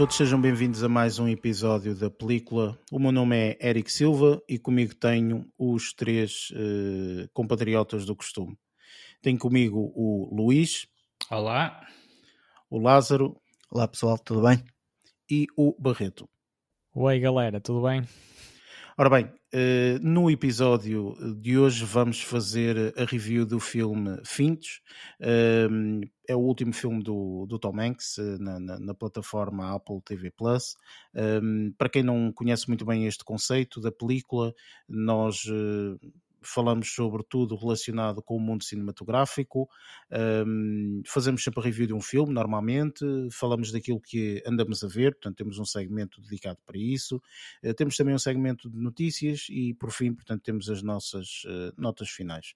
Todos, sejam bem-vindos a mais um episódio da película. O meu nome é Eric Silva e comigo tenho os três uh, compatriotas do costume. Tenho comigo o Luís. Olá. O Lázaro. Olá pessoal, tudo bem? E o Barreto. Oi galera, tudo bem? Ora bem, eh, no episódio de hoje vamos fazer a review do filme Fintos. Ehm, é o último filme do, do Tom Hanks eh, na, na, na, plataforma Apple TV Plus. Ehm, para quem não conhece muito bem este conceito da película, nós eh, falamos sobre tudo relacionado com o mundo cinematográfico, um, fazemos sempre a review de um filme, normalmente, falamos daquilo que andamos a ver, portanto temos um segmento dedicado para isso, uh, temos também um segmento de notícias e por fim, portanto, temos as nossas uh, notas finais.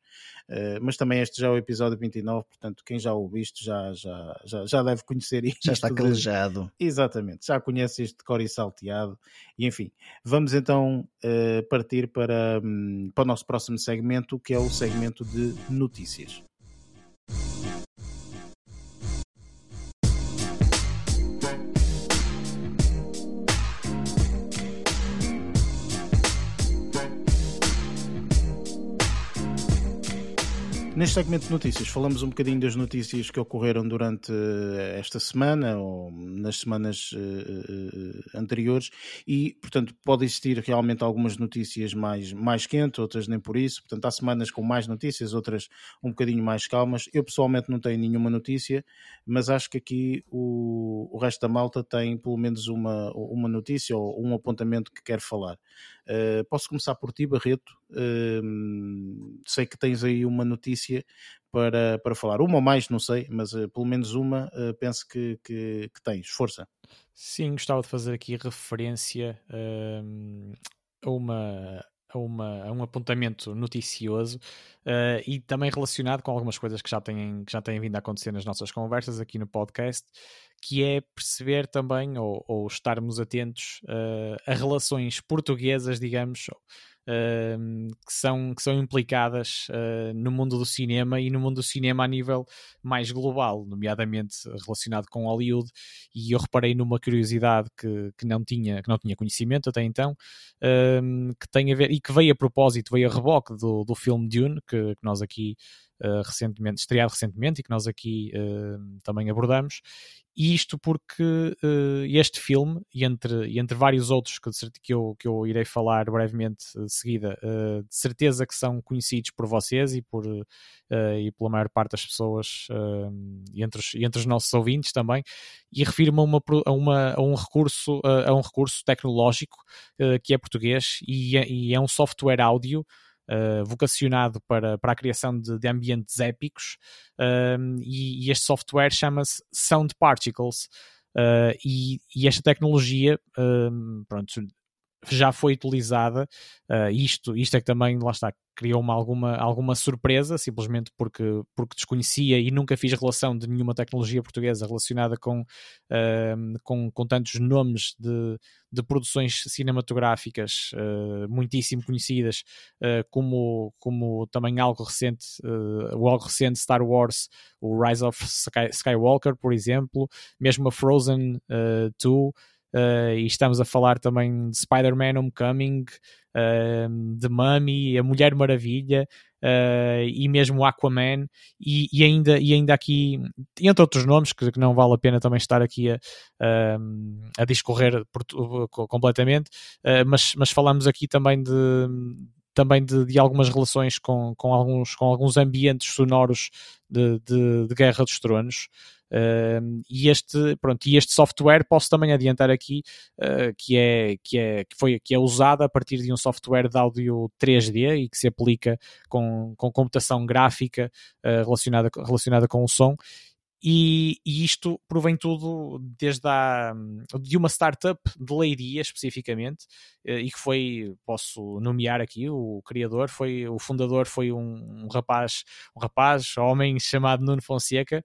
Uh, mas também este já é o episódio 29, portanto, quem já o visto já, já, já, já deve conhecer isto. Já está calejado. De... Exatamente, já conhece este core e salteado, e enfim, vamos então partir para, um, para o nosso próximo segmento, que é o segmento de notícias. Neste segmento de notícias, falamos um bocadinho das notícias que ocorreram durante eh, esta semana ou nas semanas uh, anteriores e, portanto, pode existir realmente algumas notícias mais, mais quentes, outras nem por isso. Portanto, há semanas com mais notícias, outras um bocadinho mais calmas. Eu, pessoalmente, não tenho nenhuma notícia, mas acho que aqui o, o resto da malta tem pelo menos uma, uma notícia ou um apontamento que quer falar. Uh, posso começar por ti, Barreto. Uh, sei que tens aí uma notícia para, para falar. Uma ou mais, não sei, mas uh, pelo menos uma penso que, que, que, tens. Força. Sim, gostava de fazer aqui referência a uma a, uma, a um apontamento noticioso uh, e também relacionado com algumas coisas que já, têm, que já têm vindo a acontecer nas nossas conversas aqui no podcast, que é perceber também ou, ou estarmos atentos uh, a relações portuguesas, digamos, uh, que, são, que são implicadas uh, no mundo do cinema e no mundo do cinema a nível mais global, nomeadamente relacionado com Hollywood. E eu reparei numa curiosidade que, que, não, tinha, que não tinha conhecimento até então, que tem a ver e que veio a propósito, veio a reboque do, do filme Dune, que, que nós aqui. Uh, recentemente, estreado recentemente e que nós aqui uh, também abordamos, e isto porque uh, este filme, e entre, e entre vários outros que, que, eu, que eu irei falar brevemente de seguida, de certeza que são conhecidos por vocês e, por, e pela maior parte das pessoas, e, entre os, e entre os nossos ouvintes também, e refiro-me a, uma, a, uma, a, um recurso, a um recurso tecnológico que é português e é, e é um software áudio uh, vocacionado para, para a criação de, de ambientes épicos e, e, este software chama-se Sound Particles. Uh, e, e, esta tecnologia pronto, já foi utilizada. Uh, isto, isto é que também, lá está, criou-me alguma, alguma surpresa, simplesmente porque, porque desconhecia e nunca fiz relação de nenhuma tecnologia portuguesa relacionada com, uh, com, com tantos nomes de, de produções cinematográficas uh, muitíssimo conhecidas, uh, como, como também algo recente, o algo recente Star Wars, o Rise of Sky, Skywalker, por exemplo, mesmo a Frozen 2. Uh, e estamos a falar também de Spider-Man Homecoming, uh, de Mummy, a Mulher Maravilha uh, e mesmo Aquaman. E, e, ainda, e ainda aqui, entre outros nomes que, que não vale a pena também estar aqui a, a discorrer por, completamente, mas, mas falamos aqui também de também de, de, algumas relações com, com, alguns, com alguns ambientes sonoros de, de, de Guerra dos Tronos. Uh, e este pronto e este software posso também adiantar aqui uh, que é que é que foi que é usado a partir de um software de áudio 3D e que se aplica com, com computação gráfica uh, relacionada relacionada com o som e, e, isto provém tudo desde a, de uma startup de Leiria especificamente eh, e que foi, posso nomear aqui, o criador foi, o fundador foi um, um rapaz, um rapaz, homem chamado Nuno Fonseca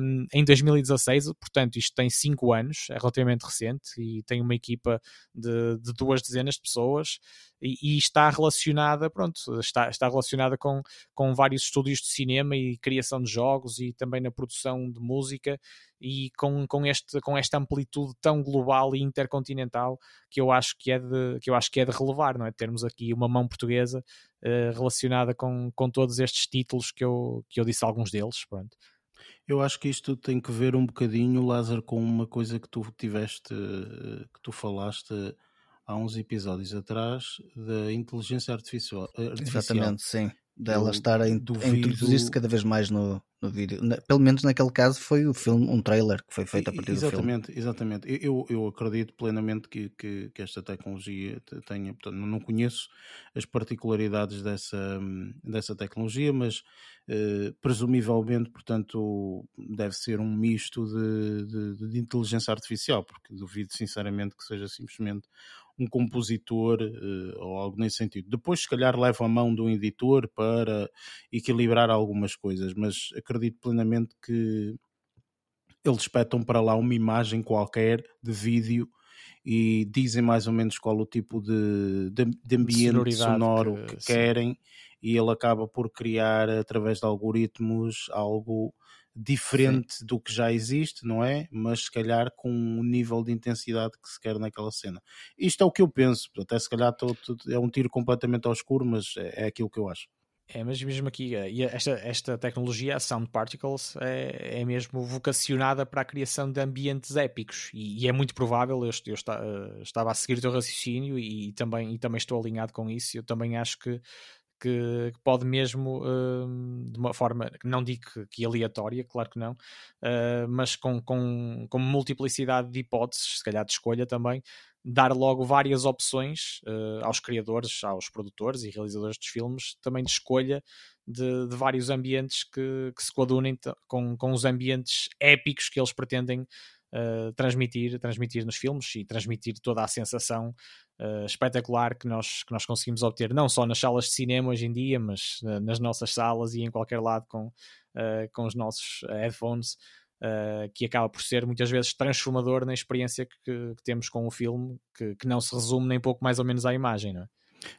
um, em 2016, portanto isto tem 5 anos, é relativamente recente e tem uma equipa de, de duas dezenas de pessoas e, e, está relacionada, pronto, está, está relacionada com, com vários estúdios de cinema e criação de jogos e também na produção produção de música e com, com, este, com esta amplitude tão global e intercontinental que eu acho que é de, que eu acho que é de relevar, não é? Termos aqui uma mão portuguesa uh, relacionada com, com todos estes títulos que eu, que eu disse alguns deles, pronto. Eu acho que isto tem que ver um bocadinho, Lázaro, com uma coisa que tu tiveste, que tu falaste há uns episódios atrás da inteligência artificial. artificial. Exatamente, sim dela estar a, introduzir-se cada vez mais no, no vídeo. Na, pelo menos naquele caso foi o filme, um trailer que foi feito a partir exatamente, do filme. Exatamente, eu, eu acredito plenamente que, que, que, esta tecnologia tenha, portanto, não conheço as particularidades dessa, dessa tecnologia, mas eh, presumivelmente, portanto, deve ser um misto de, de, de inteligência artificial, porque duvido sinceramente que seja simplesmente um compositor uh, ou algo nesse sentido. Depois, se calhar, leva a mão do editor para equilibrar algumas coisas, mas acredito plenamente que eles espetam para lá uma imagem qualquer de vídeo e dizem mais ou menos qual o tipo de, de, de ambiente sonoro que, que querem e ele acaba por criar através de algoritmos algo diferente Sim. do que já existe, não é? Mas se calhar com um nível de intensidade que se quer naquela cena. Isto é o que eu penso, até se calhar tô, é um tiro completamente ao escuro, mas é, é aquilo que eu acho. É, mas mesmo aqui, eh, esta, esta tecnologia, a Sound Particles, é, é mesmo vocacionada para a criação de ambientes épicos e, e é muito provável, eu, eu está, uh, estava a seguir o teu raciocínio e, e, também, e também estou alinhado com isso, eu também acho que que, que pode mesmo, uh, de uma forma, não digo que, aleatória, claro que não, uh, mas com, com, com multiplicidade de hipóteses, se calhar de escolha também, dar logo várias opções uh, aos criadores, aos produtores e realizadores dos filmes, também de escolha de, de vários ambientes que, que se coadunem com, com os ambientes épicos que eles pretendem uh, transmitir, transmitir nos filmes e transmitir toda a sensação uh, espetacular que nós, que nós conseguimos obter, não só nas salas de cinema hoje em dia, mas uh, nas nossas salas e em qualquer lado com, com os nossos headphones. que acaba por ser muitas vezes transformador na experiência que, que temos com o filme, que, que, não se resume nem pouco mais ou menos à imagem, não é?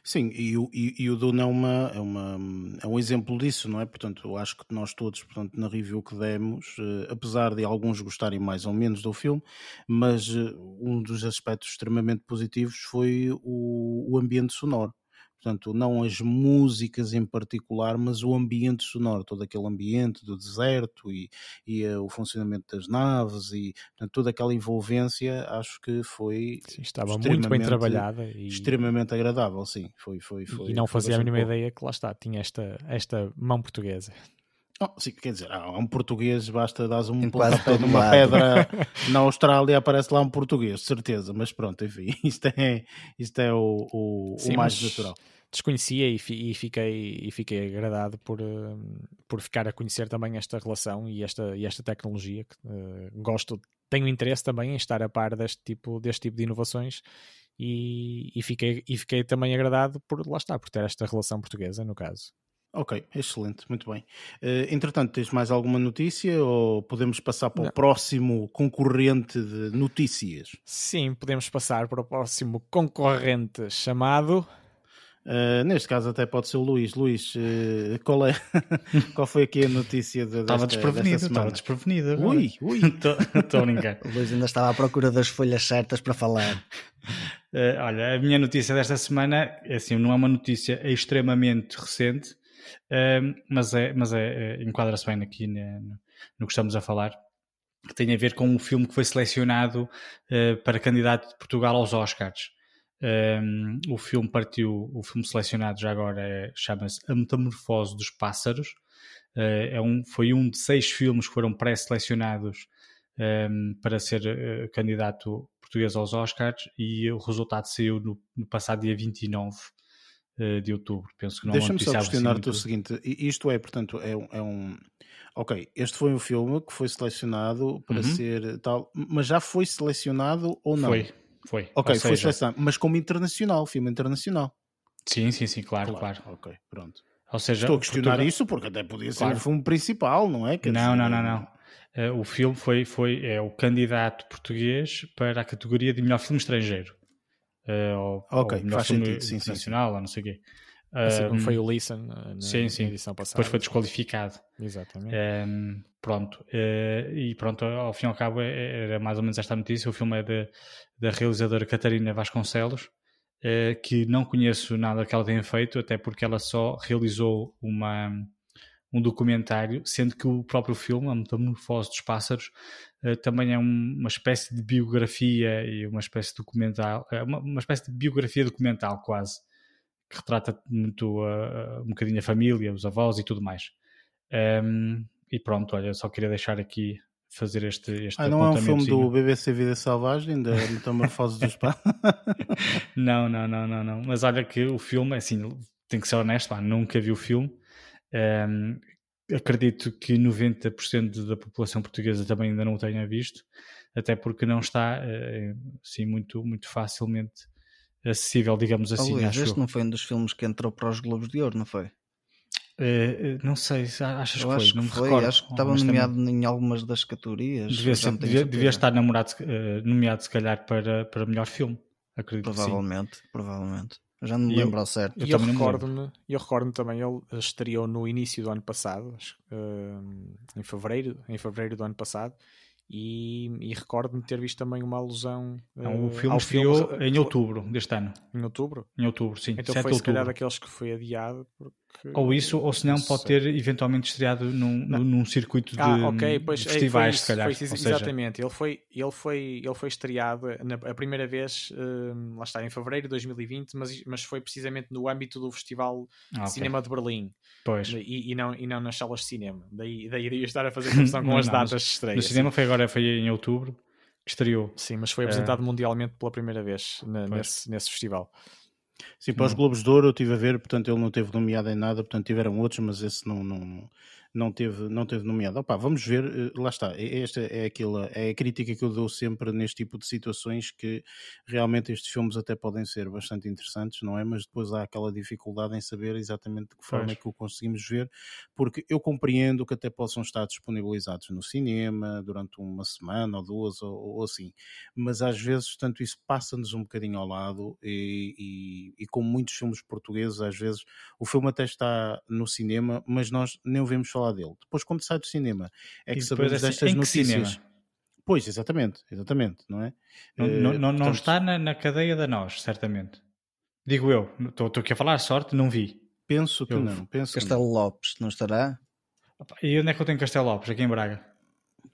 Sim, e o, e, e o Duna é, uma, é, uma, é um exemplo disso, não é? Portanto, acho que nós todos, portanto, na review que demos, eh, apesar de alguns gostarem mais ou menos do filme, mas eh, um dos aspectos extremamente positivos foi o, o ambiente sonoro. Portanto, não as músicas em particular, mas o ambiente sonoro, todo aquele ambiente do deserto e, e uh, o funcionamento das naves e portanto, toda aquela envolvência, acho que foi sim, estava muito bem trabalhada e extremamente agradável, sim. Foi, foi, foi, e não fazia a mínima bom. ideia que lá está, tinha esta, esta mão portuguesa. Oh, sim, quer dizer, há um português, basta dar um pontapé numa pedra na Austrália, aparece lá um português, certeza, mas pronto, enfim, isto é, isto é o, o, sim, o mais natural desconhecia e, e, fiquei, e fiquei agradado por, uh, por ficar a conhecer também esta relação e esta, e esta tecnologia. Que, uh, gosto, tenho interesse também em estar a par deste tipo, deste tipo de inovações e, e, fiquei, e fiquei também agradado por lá estar, por ter esta relação portuguesa, no caso. Ok, excelente, muito bem. Uh, entretanto, tens mais alguma notícia ou podemos passar para Não. o próximo concorrente de notícias? Sim, podemos passar para o próximo concorrente chamado Uh, neste caso até pode ser o Luís. Luís, uh, qual, é, qual foi aqui a notícia de, Estava desprevenido, estava desprevenido. Ui, ui. Estou a brincar. O Luís ainda estava à procura das folhas certas para falar. Uh, olha, a minha notícia desta semana, é assim, não é uma notícia extremamente recente, mas, é, mas é, enquadra-se bem aqui no, no que estamos a falar que tem a ver com um filme que foi selecionado para candidato de Portugal aos Oscars. Um, o filme partiu, o filme selecionado já agora é, chama-se A Metamorfose dos Pássaros. Uh, é um, foi um de seis filmes que foram pré-selecionados um, para ser uh, candidato português aos Oscars e o resultado saiu no, no passado dia 29 uh, eh, de outubro. Penso que não Deixa-me só questionar-te o seguinte: isto é, portanto, é um, é um. Ok, este foi um filme que foi selecionado para uhum. ser tal, mas já foi selecionado ou não? Foi, foi. Ok, foi seleção, mas como internacional, filme internacional. Sim, sim, sim, claro, claro. claro. Ok, pronto. Ou seja, Estou a questionar Portugal... isso porque até podia ser claro. o filme principal, não é? Quer não, dizer, não, não, não, não. Uh, o filme foi, foi é, o candidato português para a categoria de melhor filme estrangeiro. Uh, ou, ok, ou melhor faz filme sentido, sim, internacional, sim, sim. ou não sei o quê. Assim como foi o Leeson na, sim, sim. edição passada. Depois foi desqualificado. Exatamente. Um, pronto. Uh, e pronto, ao fim e ao cabo era mais ou menos esta notícia. O filme é de, da realizadora Catarina Vasconcelos, uh, que não conheço nada que ela tenha feito, até porque ela só realizou uma, um documentário, sendo que o próprio filme, A Metamorfose dos Pássaros, uh, também é um, uma espécie de biografia e uma espécie de documental, uma, uma espécie de biografia documental quase que retrata muito uh, um bocadinho a família, os avós e tudo mais. Um, e pronto, olha, só queria deixar aqui fazer este, este ah, não é um filme do BBC Vida Selvagem, da Metamorfose dos Pás? não, não, não, não, não. Mas olha que o filme, assim, tem que ser honesto, pá, nunca vi o filme. Um, acredito que 90% da população portuguesa também ainda não o tenha visto, até porque não está assim, muito, muito facilmente acessível, digamos assim. Luís, este não foi um dos filmes que entrou para os Globos de Ouro, não foi? Uh, não sei, achas eu que foi? Não me foi, recordo. Acho que estava nomeado em algumas das categorias. Devia, ser, devia, devia estar namorado, uh, nomeado, se calhar, para, para melhor filme. Acredito provavelmente, provavelmente. Já não me lembro ao certo. Eu, eu recordo-me, eu recordo também, ele estreou no início do ano passado, uh, em fevereiro, em fevereiro do ano passado, e, e recordo-me ter visto também uma alusão não, o filme estreou filme... em outubro deste ano em outubro? em outubro, sim então foi se calhar daqueles que foi adiado porque... ou isso, ou se não pode ter eventualmente estreado num, num circuito de ah, okay, pois, festivais é, se calhar foi, exatamente, ele foi, ele, foi, ele foi estreado na, a primeira vez uh, lá está, em fevereiro de 2020 mas, mas foi precisamente no âmbito do Festival ah, okay. de Cinema de Berlim Pois. E, e, não, e não nas salas de cinema. Daí, daí iria estar a fazer confusão com as datas de estreia. No cinema foi agora, foi em outubro que estreou. Sim, mas foi apresentado uh... mundialmente pela primeira vez na, nesse, nesse festival. Sim, para os Globos de Ouro eu estive a ver, portanto ele não teve nomeado em nada, portanto tiveram outros, mas esse não, não, não teve, não teve nomeado. Opa, vamos ver, eh, lá está. Esta é, aquela, é a crítica que eu dou sempre neste tipo de situações que realmente estes filmes até podem ser bastante interessantes, não é? Mas depois há aquela dificuldade em saber exatamente de que forma é que o conseguimos ver, porque eu compreendo que até possam estar disponibilizados no cinema durante uma semana ou duas ou, ou assim, mas às vezes, tanto isso passa-nos um bocadinho ao lado e, e, e como muitos filmes portugueses, às vezes o filme até está no cinema, mas nós nem ouvimos falar falar dele. Depois, quando sai do cinema, é que sabemos é assim, destas notícias. Cinema? Pois, exatamente, exatamente, não é? Não, não, não, portanto... não está na, na, cadeia da nós, certamente. Digo eu, estou aqui a falar sorte, não vi. Penso que eu, não. Penso Castelo não. Lopes, não estará? E onde é que eu tenho Castelo Lopes? Aqui em Braga.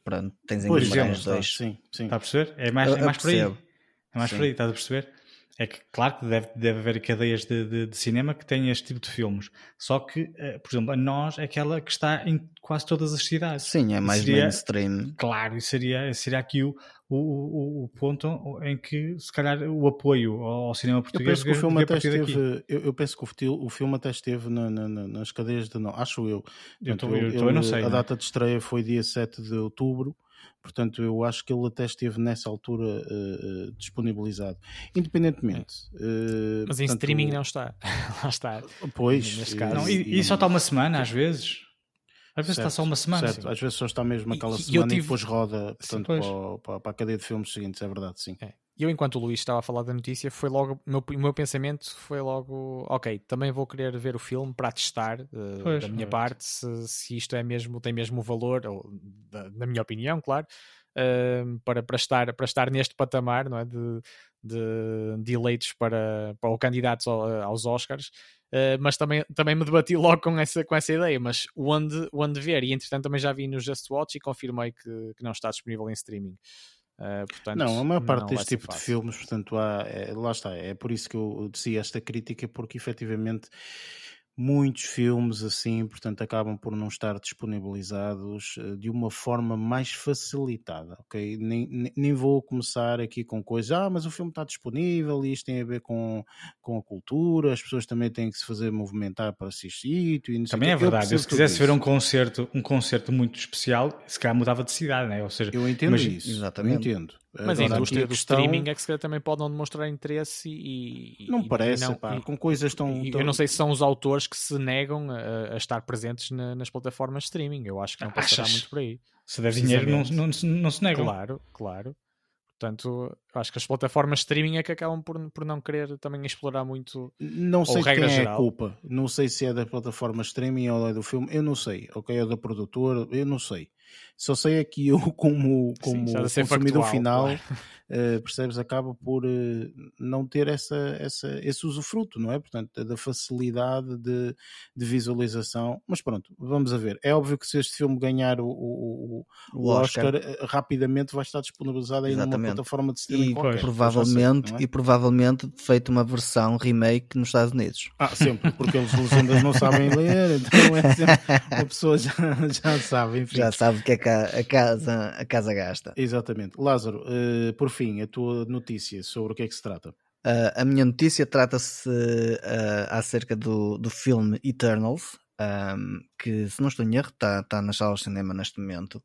Pronto, tens em Guimarães dois. Sim, sim. Está a perceber? É mais, é mais por aí. É mais sim. por aí, estás a perceber? É que, claro que deve, deve haver cadeias de, de, de, cinema que têm este tipo de filmes. Só que, uh, por exemplo, a nós é aquela que está em quase todas as cidades. Sim, é mais seria, mainstream. Claro, e seria, seria aqui o, o, o, ponto em que, se calhar, o apoio ao cinema português. Eu penso que o filme até esteve, eu, eu, penso que o, o filme até esteve na, na, nas cadeias de. Não, acho eu. eu, tô, eu, eu, não sei. A né? data de estreia foi dia 7 de outubro. Portanto, eu acho que ele até esteve nessa altura uh, disponibilizado. Independentemente. Uh, Mas em portanto, streaming não está. Lá está. Pois. Neste caso. Não, e, e, só está uma semana, às vezes. Às vezes certo, está só uma semana. Certo, às vezes só está mesmo aquela e, semana tive... e depois roda portanto, sim, para, para, a cadeia de filmes seguintes, é verdade, sim. É. Eu, enquanto o Luís estava a falar da notícia, foi logo. O meu, meu pensamento foi logo. Ok, também vou querer ver o filme para testar, uh, pois, da minha pois. parte, se, se, isto é mesmo, tem mesmo valor, ou, da, na minha opinião, claro, uh, para, para, estar, para estar neste patamar não é? de, de, de eleitos para, para o candidatos aos Oscars. Uh, mas também, também me debati logo com essa, com essa ideia, mas onde, onde ver, e entretanto também já vi no Just Watch e confirmei que, que não está disponível em streaming. Uh, portanto, não, a maior parte deste tipo fácil. de filmes, portanto, há, é, lá está, é por isso que eu dizia esta crítica, porque efetivamente muitos filmes assim, portanto, acabam por não estar disponibilizados uh, de uma forma mais facilitada, ok? Nem, nem, vou começar aqui com coisas, ah, mas o filme está disponível e isto tem a ver com, com a cultura, as pessoas também têm que se fazer movimentar para assistir e Também é verdade, se quisesse ver um concerto, um concerto muito especial, se calhar mudava de cidade, né? Ou seja, eu entendo isso, exatamente. Eu entendo. Mas Agora, a indústria do questão... streaming é que se calhar também pode não demonstrar interesse e. Não e, parece, e não, pá, e, com coisas tão, tão, Eu não sei se são os autores que se negam a, a estar presentes na, nas plataformas de streaming. Eu acho que não passará muito por aí. Se der dinheiro, não, não, não se negam. Claro, claro. Portanto, acho que as plataformas streaming é que acabam por, por não querer também explorar muito não sei quem é a culpa não sei se é da plataforma streaming ou é do filme eu não sei ok é da produtora eu não sei só sei é que eu como, como Sim, consumidor factual, final claro. uh, percebes acaba por uh, não ter essa, essa, esse usufruto não é portanto da facilidade de, de visualização mas pronto vamos a ver é óbvio que se este filme ganhar o, o, o Oscar, Oscar, eh, rapidamente vai estar disponibilizado aí Exatamente. numa plataforma de streaming e qualquer, provavelmente sei, é? e provavelmente feito uma versão remake nos Estados Unidos ah sempre porque eles legendas não sabem ler então é sempre, a pessoa já, já sabe enfim. já sabe que é a casa, a casa gasta exatamente Lázaro uh, por fim a tua notícia sobre o que é que se trata Uh, a minha notícia trata-se uh, acerca do, do filme Eternals, um, que se não estou em erro está tá nas salas de cinema neste momento.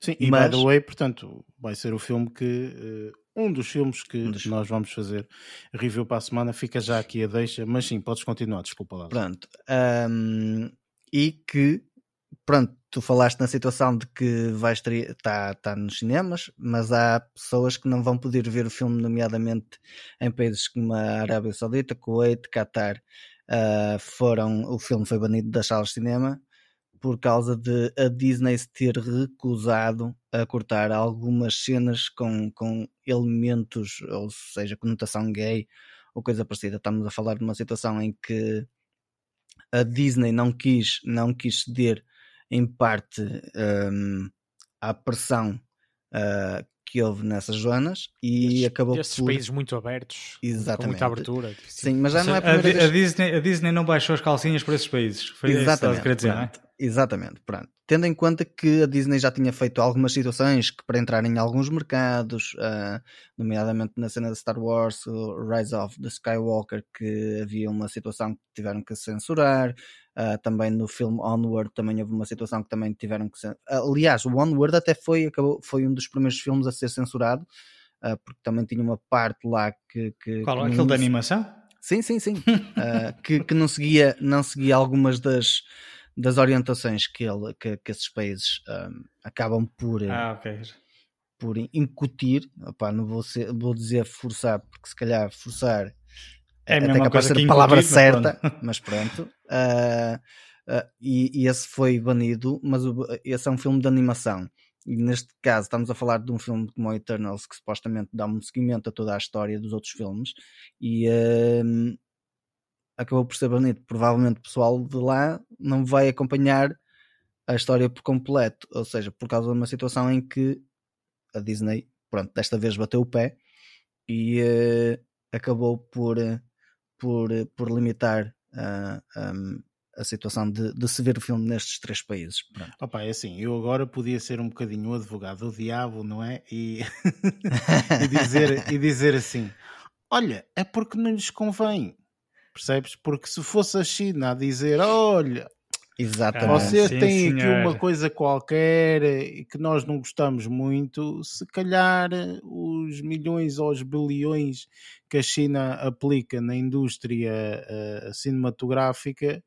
Sim, e Mas... by the way, portanto, vai ser o filme que. Uh, um dos filmes que um dos... nós vamos fazer review para a semana. Fica já aqui a deixa, mas sim, podes continuar, desculpa lá. Pronto. Um, e que, pronto, tu falaste na situação de que vais estar tá, tá nos cinemas, mas há pessoas que não vão poder ver o filme, nomeadamente em países como a Arábia Saudita, Kuwait, Qatar uh, foram, o filme foi banido das salas de cinema por causa de a Disney se ter recusado a cortar algumas cenas com, com elementos, ou seja, conotação gay ou coisa parecida. Estamos a falar de uma situação em que a Disney não quis, não quis ceder em parte um, à pressão uh, que houve nessas zonas e estes, acabou estes por... países muito abertos, Exatamente. com muita abertura. Sim, mas já não é a, a, vez... a, Disney, a Disney não baixou as calcinhas para esses países. Foi Exatamente. isso que dizer, pronto, é? Exatamente, pronto. Tendo em conta que a Disney já tinha feito algumas situações que para entrar em alguns mercados, uh, nomeadamente na cena de Star Wars, Rise of the Skywalker, que havia uma situação que tiveram que censurar, Uh, também no filme Onward também houve uma situação que também tiveram que ser. Aliás, o Onward até foi, acabou, foi um dos primeiros filmes a ser censurado, uh, porque também tinha uma parte lá que. que Qual? Que aquele da animação? Sim, sim, sim. uh, que, que não, seguia, não seguia algumas das, das orientações que, ele, que, que esses países um, acabam por. Ah, ok por incutir, Opa, não vou, ser, vou dizer forçar, porque se calhar forçar é a mesma coisa que a palavra certa, mas pronto. Uh, uh, e, e, esse foi banido, mas o, esse é um filme de animação. E neste caso estamos a falar de um filme como Eternals que supostamente dá um seguimento a toda a história dos outros filmes e uh, acabou por ser banido. Provavelmente o pessoal de lá não vai acompanhar a história por completo, ou seja, por causa de uma situação em que a Disney, pronto, desta vez bateu o pé e acabou por por, por limitar uh, ah, a situação de, de, se ver o filme nestes três países. Opa, é assim, eu agora podia ser um bocadinho o advogado do diabo, não é? E, e, dizer, e dizer assim: olha, é porque não lhes convém. Percebes? Porque se fosse a China a dizer, olha, Exatamente. Vocês Sim, têm aqui uma coisa qualquer que nós não gostamos muito, se calhar os milhões ou os bilhões que a China aplica na indústria uh, cinematográfica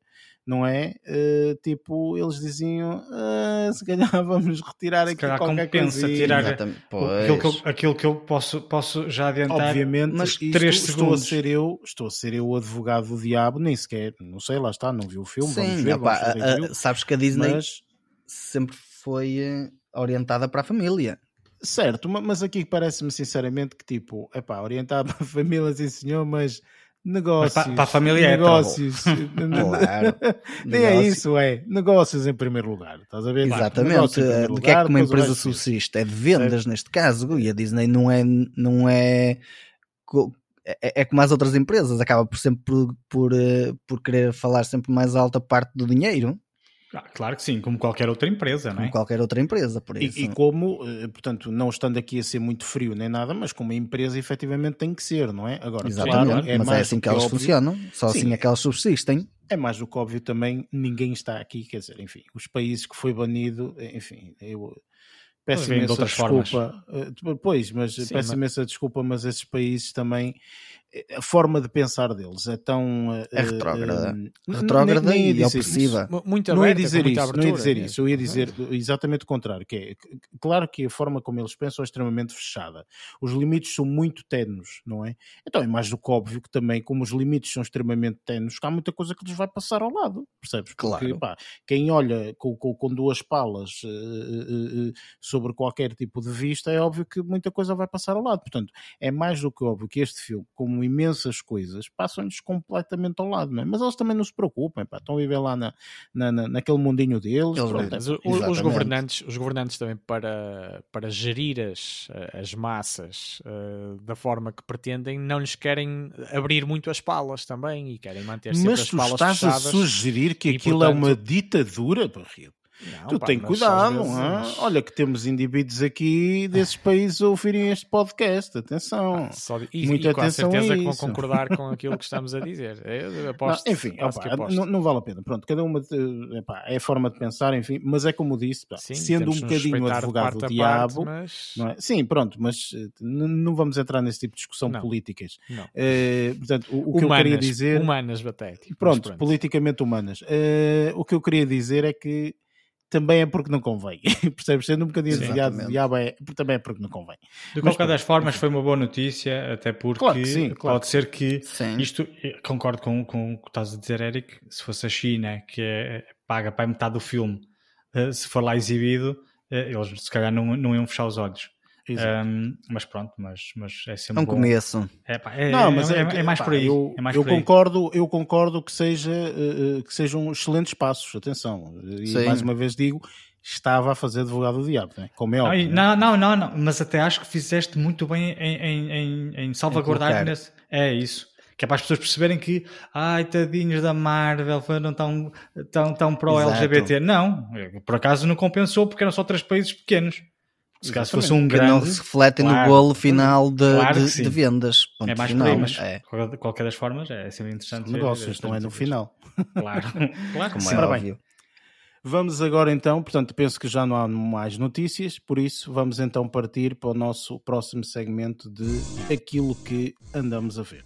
não é? Uh, tipo, eles diziam uh, se calhar vamos retirar se aqui calhar qualquer compensa coisa. tirar aquilo que, eu, aquilo que eu posso, posso já adiantar. Obviamente, mas três segundos. estou a ser eu, estou a ser eu o advogado do diabo, nem sequer, não sei, lá está, não vi o filme, Sim, vamos ver, opa, vamos a, a, sabes que a Disney mas... sempre foi eh, orientada para a família. Certo, mas aqui parece-me sinceramente que tipo, é pá, orientado para a família, sim senhor, mas Negócios. Para, para, a família é negócios. é claro. Nem é isso, é. Negócios em primeiro lugar. Estás a ver? Exatamente. de lugar, que é que uma empresa subsiste? É de vendas, neste caso. E a Disney não é. Não é é, é como as outras empresas, acaba por sempre por, por, eh, por querer falar sempre mais alta parte do dinheiro. Ah, claro que sim, como qualquer outra empresa, não é? Como qualquer outra empresa, por isso. E, e, como, eh, portanto, não estando aqui a ser muito frio nem nada, mas como a empresa efetivamente tem que ser, não é? Agora, Exatamente, claro, é mas é assim que, que elas óbvio. funcionam, só sim, assim é que elas subsistem. É mais do que óbvio também, ninguém está aqui, quer dizer, enfim, os países que foi banido, enfim, eu peço imensa desculpa. Formas. Eh, pois, mas sim, peço mas... imensa desculpa, mas esses países também a forma de pensar deles é tão. É retrógrada. Uh, retrógrada nem, nem e opressiva. Isso. Muito aberta, não ia dizer isso, abertura, não ia dizer é. isso. Eu ia dizer exatamente o contrário, que é claro que a forma como eles pensam é extremamente fechada. Os limites são muito tenos, não é? Então é mais do que óbvio que também, como os limites são extremamente tenos, há muita coisa que lhes vai passar ao lado, percebes? Porque, Claro. pá, quem olha com, com, com duas palas uh, uh, uh, sobre qualquer tipo de vista, é óbvio que muita coisa vai passar ao lado. Portanto, é mais do que óbvio que este filme, como imensas coisas, passam-lhes completamente ao lado, não é? Mas eles também não se preocupem, pá, estão a viver lá na, na, na, naquele mundinho deles. Eles pronto, é- Mas o- o- Exatamente. os governantes, os governantes também para, para gerir as, as massas eh, da forma que pretendem, não lhes querem abrir muito as palas também e querem manter sempre Mas as tu palas estás fechadas. a sugerir que e, aquilo é portanto- uma ditadura, Barreto. Não, Tu pá, tem cuidado, vezes- mas- olha que temos indivíduos aqui desses países a ouvirem este podcast, atenção. Só de- e, Muita e com atenção certeza que vão concordar com aquilo que estamos a dizer. Eu Não, aposto, enfim, que opá, aposto. não, não vale a pena. Pronto, cada uma epá, é a forma de pensar, enfim, mas é como disse, pá, Sim, sendo um bocadinho advogado do diabo, parte, mas... não é? Sim, pronto, mas eh, não vamos entrar nesse tipo de discussão Não. políticas. Não. Eh, portanto, o, o que eu Humanas, queria dizer. Humanas até. tipo, mas Pronto, politicamente humanas. Eh, o que eu queria dizer é que também é porque não convém. Percebes? Sendo um bocadinho advogado do diabo, é, também é porque não convém. De Mas qualquer das formas, foi uma boa notícia, até porque Claro que sim, claro pode ser que Sim. isto, eu concordo com, com o que estás a dizer, Eric, se fosse a China, que é, paga para a metade do filme, eh, se for lá exibido, eh, eles se calhar não, não iam fechar os olhos. Um, mas pronto, mas, mas é É sempre um bom. começo. É, pá, é, não, mas é, é, é- é mais pá, por aí. Eu, é mais eu por aí. concordo, eu concordo que, seja, eh, eh, que sejam excelentes passos, atenção. E Sim. mais uma vez digo, estava a fazer advogado do diabo, né? como é Não, óbvio. né? não, não, não, não, mas até acho que fizeste muito bem em, em, em, em salvaguardar nesse. É isso. Que é para as pessoas perceberem que, ai, tadinhos da Marvel, foram tão, tão, tão pró-LGBT. Não, por acaso não compensou porque eram só três países pequenos. Se caso fosse um Que não grande, se refletem Claro. no bolo final de, Claro de- de vendas. Ponto é mais final. por aí, mas É, de qualquer das formas é sempre interessante. ver Negócios, não é no final. Claro, claro que sim. é bem. Vamos agora então, portanto, penso que já não há mais notícias, por isso vamos então partir para o nosso próximo segmento de aquilo que andamos a ver.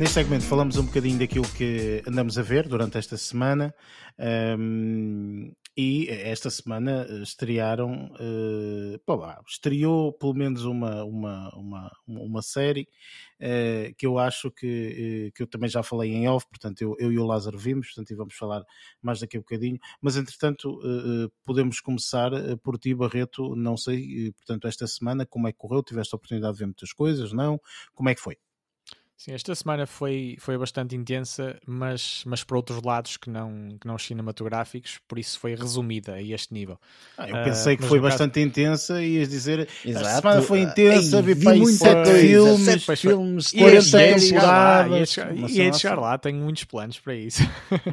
Neste segmento falamos um bocadinho daquilo que andamos a ver durante esta semana um, e esta semana estrearam, uh, pá lá, estreou pelo menos uma, uma, uma, uma série uh, que eu acho que, uh, que eu também já falei em off, portanto eu, eu e o Lázaro vimos, portanto e vamos falar mais daqui a bocadinho, mas entretanto uh, podemos começar por ti Barreto, não sei, portanto esta semana como é que correu, tiveste a oportunidade de ver muitas coisas, não? Como é que foi? Sim, esta semana foi, foi bastante intensa, mas, mas por outros lados que não, que não cinematográficos, por isso foi resumida a este nível. Ah, eu pensei que mas foi caso- bastante intensa e ias dizer a Exato. semana foi intensa, Ei, vi vi muita sete filmes, sete filmes, E ia 40 chegar temporadas. lá, ia temporadas, chegar, lá, tenho muitos planos para isso.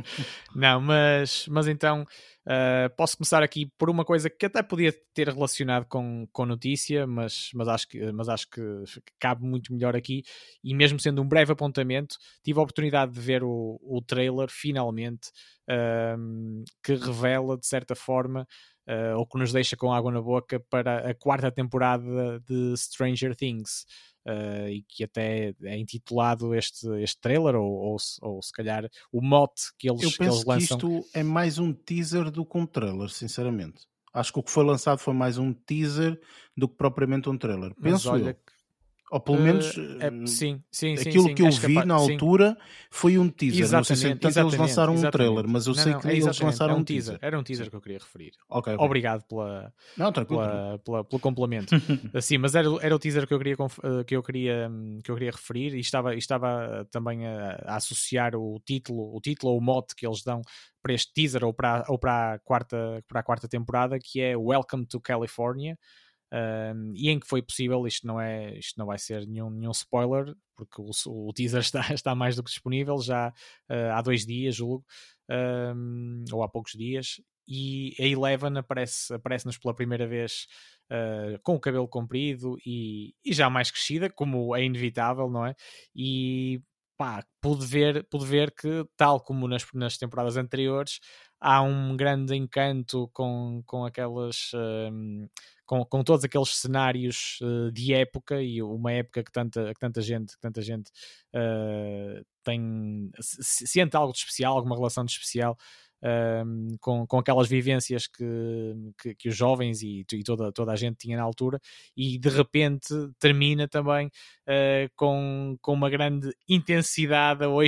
não, mas, mas então uh, posso começar aqui por uma coisa que até podia ter relacionado com, com notícia, mas, mas, acho que, mas acho que cabe muito melhor aqui. E mesmo sendo um breve apontamento, tive a oportunidade de ver o, o trailer finalmente, um, que revela de certa forma. Uh, ou que nos deixa com água na boca para a quarta temporada de Stranger Things. Uh, e que até é intitulado este, este trailer, ou, ou, se- ou se calhar o mote que eles, Eu que eles penso que lançam. isto é mais um teaser do que um trailer, sinceramente. Acho que o que foi lançado foi mais um teaser do que propriamente um trailer. Mas Penso olha, eu. Ou pelo uh, menos é- eh, sim, sim, aquilo sim, que eu és vi capaz- na altura foi um teaser. não sei se Exatamente, entretanto eles exatamente, lançaram um exatamente. trailer, mas eu Não, sei não, que é eles exatamente, lançaram é um teaser. teaser. Era um teaser que eu queria referir. Ok, ok. Obrigado pela, Não, pela, pela- pelo complemento. Sim, mas era, era o teaser que eu queria, eh, que eu queria, que eu queria referir e estava, estava também a, a associar o título, o título ou o mote que eles dão para este teaser ou para, ou para, a, quarta, para a quarta temporada, que é Welcome to California. Um, e em que foi possível, isto não, é, isto não vai ser nenhum, nenhum spoiler, porque o, o teaser está, está mais do que disponível já uh, há dois dias, julgo, um, ou há poucos dias, e a Eleven aparece, aparece-nos pela primeira vez uh, com o cabelo comprido e, e já mais crescida, como é inevitável, não é? E pá, pude ver, pude ver que, tal como nas, nas temporadas anteriores, há um grande encanto com, com aquelas. Um, com, com todos aqueles cenários uh, de época e uma época que tanta, que tanta gente, que tanta gente uh, tem, sente algo de especial, alguma relação de especial um, com, com aquelas vivências que, que, que, os jovens e, e, toda, toda a gente tinha na altura, e de repente termina também uh, com, com uma grande intensidade ou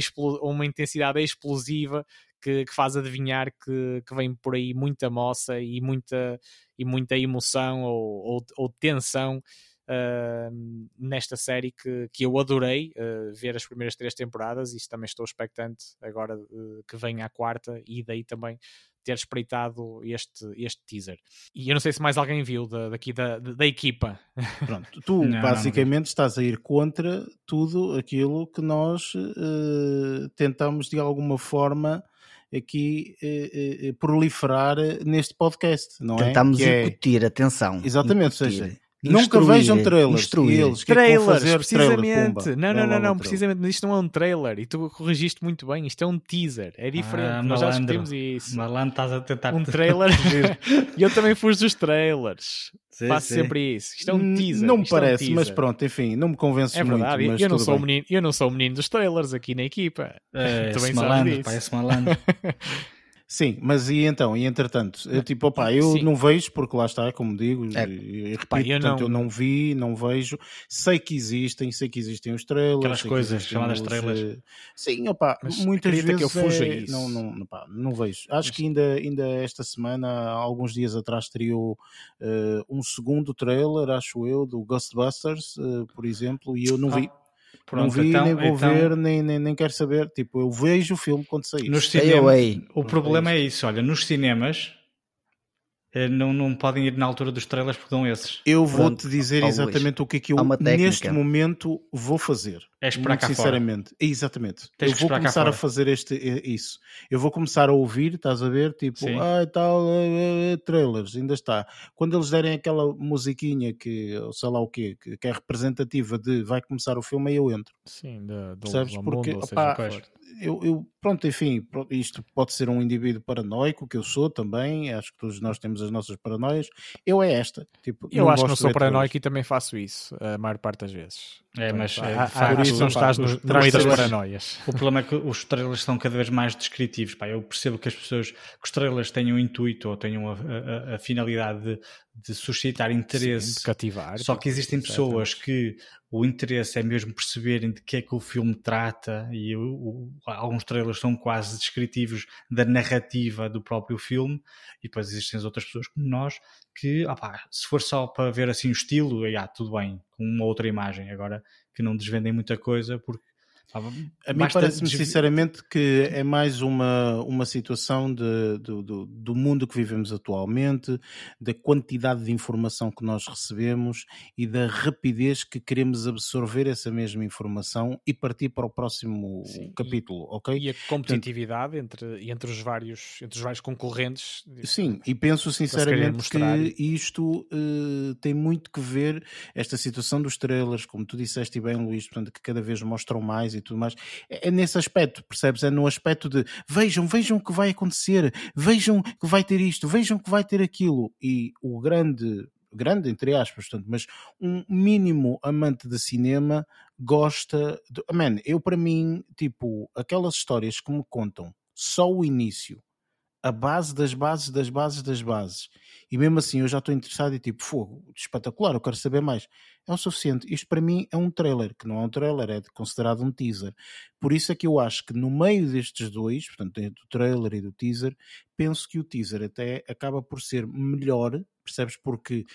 uma intensidade explosiva que, que, faz adivinhar que, que vem por aí muita moça e muita, e muita emoção ou, ou, ou tensão uh, nesta série que, que eu adorei uh, ver as primeiras três temporadas e também estou expectante agora uh, que venha a quarta e daí também ter espreitado este, este teaser. E eu não sei se mais alguém viu da, daqui da, da equipa. Pronto, tu não, basicamente não estás a ir contra tudo aquilo que nós tentamos de alguma forma aqui uh, uh, proliferar neste podcast, não Tentamos é? Tentamos é discutir, é... atenção. Exatamente, incutir. ou seja, Nunca vejam trailers. Instruir. Eles, que trailers, é que fazer precisamente. Trailer, não, não, não, não, precisamente. Mas isto não é um trailer. E tu corrigiste muito bem. Isto é um teaser. É diferente. Ah, Nós já discutimos isso. Malandro, estás a tentar. Um trailer. e eu também fujo dos trailers. Sim, Faço sim. sempre isso. Isto é um teaser. Não me Isto parece, é um mas pronto, enfim, não me convence é muito. Verdade. Mas eu, não sou bem. menino, eu não sou o menino dos trailers aqui na equipa. É, tu bem malandro, parece malandro. Sim, mas e então? E entretanto? Eu, tipo, opa, eu Sim. não vejo, porque lá está, como digo, é. e, repito, Pá, eu, portanto, não... eu não vi, não vejo. Sei que existem, sei que existem os trailers. Aquelas coisas chamadas trailers. Uh... Sim, opa, mas muitas vezes que eu fuja é... isso. Não, não, não vejo. Acho mas... que ainda, ainda esta semana, alguns dias atrás, estreou uh, um segundo trailer, acho eu, do Ghostbusters, uh, por exemplo, e eu não vi. Pronto, não vi, então, nem vou então... ver, nem, nem, nem quero saber. Tipo, eu vejo o filme quando sair. Nos cinemas, o problema é isso. Olha, nos cinemas não, não podem ir na altura dos trailers porque dão esses. Eu vou-te dizer exatamente o que é que eu neste momento vou fazer. É esperar cá sinceramente. Fora. Exatamente. Tens eu vou começar a fazer este, isso. Eu vou começar a ouvir, estás a ver? Tipo, Sim. ah, tal, uh, trailers, ainda está. Quando eles derem aquela musiquinha que, sei lá o quê, que, que é representativa de vai começar o filme, aí eu entro. Sim, de, de Percebes? Porque, mundo, opá, eu, eu, pronto, enfim, isto pode ser um indivíduo paranoico, que eu sou também, acho que todos nós temos as nossas paranoias. Eu é esta. Tipo, eu acho que não sou paranoico e também faço isso, a maior parte das vezes. É, mas é, há, há, isso não estás no, meio das paranoias. O problema é que os trailers são cada vez mais descritivos. Pá, eu percebo que as pessoas, que os trailers tenham o intuito ou tenham a, a, a finalidade de, de, suscitar interesse, Sim, de cativar. Só que existem pessoas que o interesse é mesmo perceberem de que é que o filme trata e o, o, alguns trailers são quase descritivos da narrativa do próprio filme e depois existem as outras pessoas como nós que, se for só para ver assim o estilo, já, tudo bem, com uma outra imagem, agora que não desvendem muita coisa porque a mim parece-me sinceramente que é mais uma, uma situação de, do, do, do, mundo que vivemos atualmente, da quantidade de informação que nós recebemos e da rapidez que queremos absorver essa mesma informação e partir para o próximo Sim, capítulo, e, ok? E a competitividade Portanto, entre, entre, os vários, entre os vários concorrentes. Sim, e penso sinceramente que isto uh, tem muito que ver, esta situação dos trailers, como tu disseste bem, Luís, portanto, que cada vez mostram mais e tudo mais. É, é nesse aspecto, percebes? É no aspecto de vejam, vejam o que vai acontecer, vejam que vai ter isto, vejam que vai ter aquilo. E o grande grande entre aspas, portanto, mas um mínimo amante de cinema gosta de, man, eu para mim, tipo, aquelas histórias que me contam só o início, a base das bases das bases das bases, e mesmo assim eu já estou interessado e tipo, fogo, espetacular, eu quero saber mais é o suficiente. Isto para mim é um trailer, que não é um trailer, é considerado um teaser. Por isso é que eu acho que no meio destes dois, portanto, do trailer e do teaser, penso que o teaser até acaba por ser melhor, percebes? Porque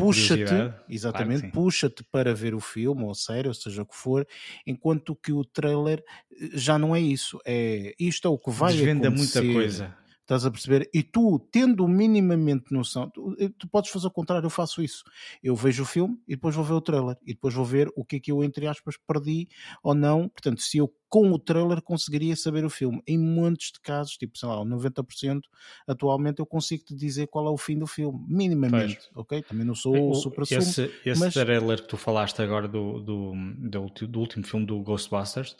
puxa-te, exatamente, claro puxa-te para ver o filme, ou série, ou seja o que for, enquanto que o trailer eh, já não é isso. É isto é o que vai Desvenda acontecer. muita coisa Estás a perceber? E tu, tendo minimamente noção, tu, eh, tu, podes fazer o contrário, eu faço isso. Eu vejo o filme e depois vou ver o trailer. E depois vou ver o que é que eu, entre aspas, perdi ou não. Portanto, se eu com o trailer conseguiria saber o filme. Em muitos de casos, tipo, sei lá, 90%, atualmente eu consigo te dizer qual é o fim do filme, minimamente, pois. ok? Também não sou o super Esse, esse mas... trailer que tu falaste agora do, do, do, do último filme do Ghostbusters,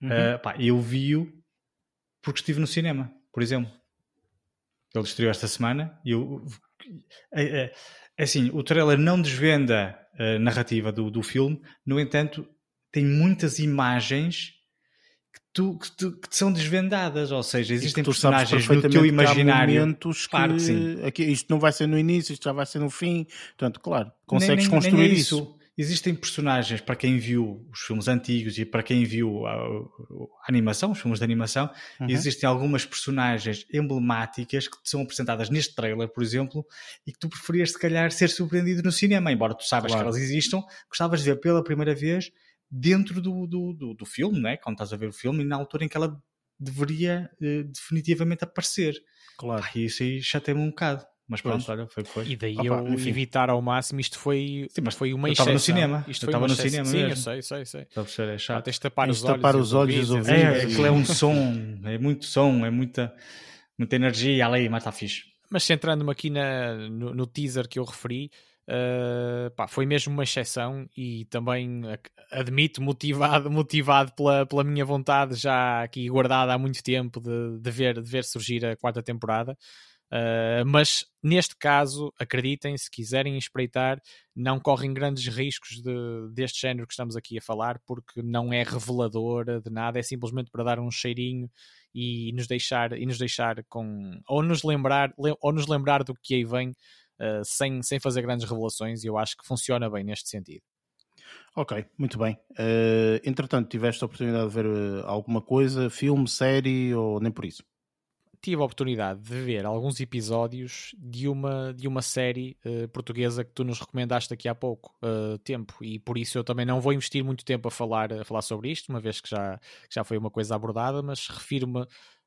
Uhum. Uh, pá, eu vi-o porque estive no cinema, por exemplo. Ele estreou esta semana e eu. É, é, assim, o trailer não desvenda a narrativa do, do filme, no entanto, tem muitas imagens que, tu, que, tu, que são desvendadas, ou seja, existem personagens no teu imaginário. Que, claro que sim. Aqui, isto não vai ser no início, isto já vai ser no fim. Portanto, claro, consegues nem, nem, construir nem é isso. isso existem personagens para quem viu os filmes antigos e para quem viu a, a animação, os filmes de animação, uhum. existem algumas personagens emblemáticas que te são apresentadas neste trailer, por exemplo, e que tu preferias se calhar ser surpreendido no cinema, embora tu saibas claro. que elas existam, gostavas de ver pela primeira vez dentro do, do, do, do filme, né? quando estás a ver o filme, e na altura em que ela deveria eh, definitivamente aparecer. Claro. Ah, isso aí chateia-me um bocado. Mas pronto, pois. olha, foi que foi. E daí Opa, eu enfim. evitar ao máximo, isto foi, Sim, mas foi uma eu estava no cinema. Isto eu estava no cinema Sim, mesmo. eu sei, sei, sei. Ser, é chato. Tens de tapar os olhos, tapar os olhos e os ouvidos. É, aquilo é um som, é muito som, é muita, muita energia ali, mas está fixe. Mas centrando-me aqui na, no, no, teaser que eu referi, uh, pá, foi mesmo uma exceção e também admito motivado, motivado pela, pela minha vontade já aqui guardada há muito tempo de, de, ver, de ver surgir a quarta temporada. Uh, mas neste caso, acreditem, se quiserem espreitar, não correm grandes riscos de, deste género que estamos aqui a falar, porque não é revelador de nada, é simplesmente para dar um cheirinho e nos deixar, e nos deixar com. ou nos lembrar, ou nos lembrar do que aí vem, uh, sem, sem fazer grandes revelações, e eu acho que funciona bem neste sentido. Ok, muito bem. Uh, entretanto, tiveste a oportunidade de ver alguma coisa, filme, série ou nem por isso? Tive a oportunidade de ver alguns episódios de uma, de uma série uh, portuguesa que tu nos recomendaste aqui há pouco uh, tempo e por isso eu também não vou investir muito tempo a falar, a falar sobre isto, uma vez que já, que já foi uma coisa abordada, mas refiro-me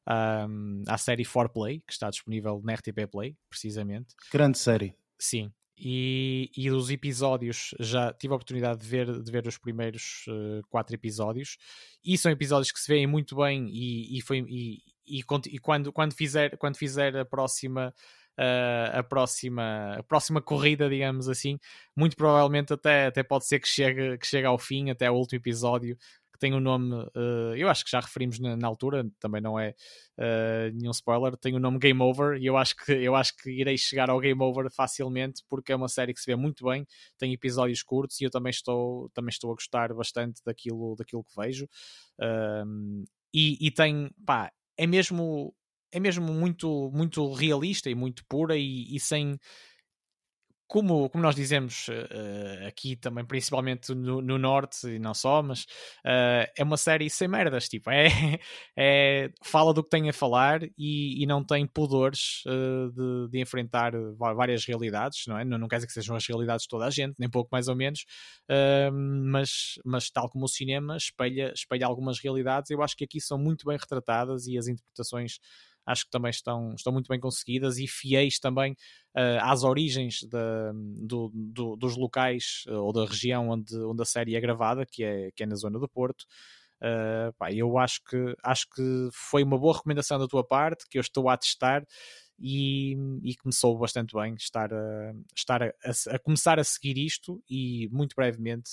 um, à série 4Play, que está disponível na RTP Play, precisamente. Grande série. Sim, e, e os episódios já tive a oportunidade de ver, de ver os primeiros uh, quatro episódios e são episódios que se veem muito bem e, e, foi, e, e, e, quando, quando, fizer, quando fizer a próxima uh, a próxima a próxima corrida digamos assim muito provavelmente até, até pode ser que chegue, que chegue ao fim até ao último episódio que tem o um nome uh, eu acho que já referimos na, na altura também não é uh, nenhum spoiler tem o nome Game Over e eu acho que eu acho que irei chegar ao Game Over facilmente porque é uma série que se vê muito bem tem episódios curtos e eu também estou também estou a gostar bastante daquilo daquilo que vejo e, e tem pá é mesmo é mesmo muito muito realista e muito pura e, e sem como, como nós dizemos uh, aqui também, principalmente no, no, Norte e não só, mas uh, é uma série sem merdas, tipo, é, é fala do que tem a falar e, e não tem pudores uh, de, de, enfrentar várias realidades, não é? Não, não quer dizer que sejam as realidades de toda a gente, nem pouco mais ou menos, mas, mas tal como o cinema espelha, espelha algumas realidades, eu acho que aqui são muito bem retratadas e as interpretações acho que também estão, estão muito bem conseguidas e fiéis também uh, às origens de, do, do, dos locais uh, ou da região onde, onde a série é gravada, que é, que é na zona do Porto. Uh, pá, eu acho que, acho que foi uma boa recomendação da tua parte, que eu estou a testar e, e começou bastante bem estar, a, estar a, a, começar a seguir isto e muito brevemente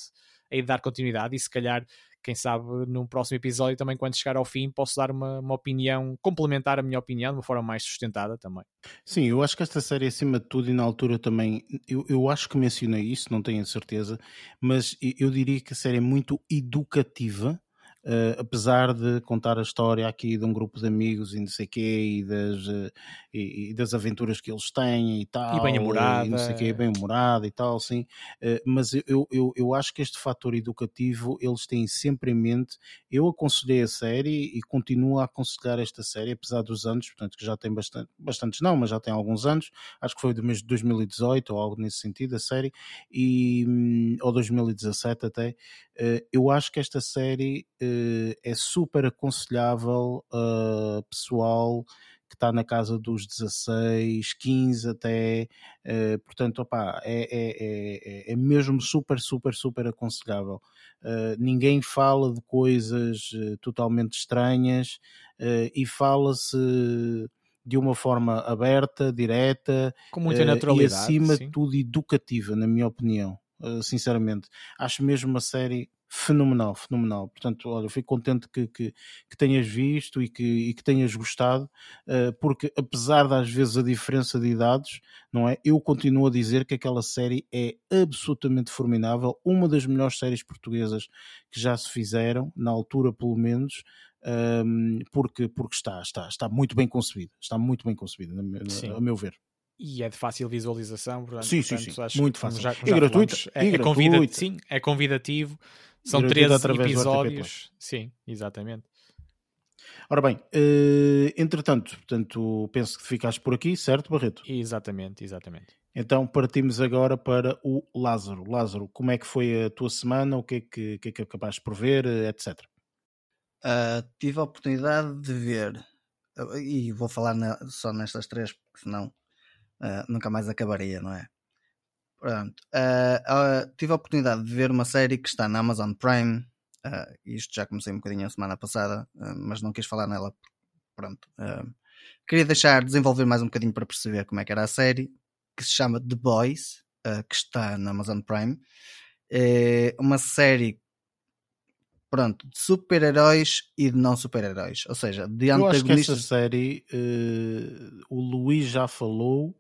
a dar continuidade e se calhar quem sabe num próximo episódio também quando chegar ao fim posso dar uma, uma opinião, complementar a minha opinião de uma forma mais sustentada também. Sim, eu acho que esta série acima de tudo e na altura também, eu, eu acho que mencionei isso, não tenho certeza, mas eu diria que a série é muito educativa Uh, apesar de contar a história aqui de um grupo de amigos e não sei quê, e das, uh, e, e, das aventuras que eles têm e tal. E bem humorada. E não sei quê, bem humorada e tal, sim. Uh, mas eu, eu, eu acho que este fator educativo eles têm sempre em mente. Eu aconselhei a série e continuo a aconselhar esta série, apesar dos anos, portanto, que já tem bastante, bastantes não, mas já tem alguns anos. Acho que foi do mês de 2018 ou algo nesse sentido, a série, e, hum, ou 2017 até. eu acho que esta série é super aconselhável a pessoal que está na casa dos 16, 15 até, uh, portanto, opa, é, é, é, é, mesmo super, super, super aconselhável. Uh, ninguém fala de coisas uh, totalmente estranhas e fala-se de uma forma aberta, direta com muita naturalidade e acima sim. de tudo educativa, na minha opinião. Uh, sinceramente. Acho mesmo uma série fenomenal, fenomenal. Portanto, olha, fico contente que, que, que, tenhas visto e que, e que tenhas gostado, uh, porque apesar das vezes a diferença de idades, não é? Eu continuo a dizer que aquela série é absolutamente formidável, uma das melhores séries portuguesas que já se fizeram, na altura pelo menos, um, porque, porque está, está, está muito bem concebida, está muito bem concebida, a meu ver e é de fácil visualização. Portanto, sim, sim, portanto, sim. muito fácil. Já, já e gratuito. É, e é convida sim, é convidativo. São três 13 episódios. Sim, exatamente. Ora bem, uh, entretanto, portanto, penso que ficaste por aqui, certo, Barreto? Exatamente, exatamente. Então partimos agora para o Lázaro. Lázaro, como é que foi a tua semana? O que é que, que, é que acabaste por ver, etc. Uh, ah, tive a oportunidade de ver, e vou falar na, só nestas três, porque senão uh, nunca mais acabaria, não é? Pronto. Uh, tive a oportunidade de ver uma série que está na Amazon Prime. Isto já comecei um bocadinho a semana passada, mas não quis falar nela. Pronto. queria deixar desenvolver mais um bocadinho para perceber como é que era a série, que se chama The Boys, que está na Amazon Prime. É uma série pronto, de super-heróis e de não super-heróis. Ou seja, de antagonistas. Eu acho que essa série uh, o Luís já falou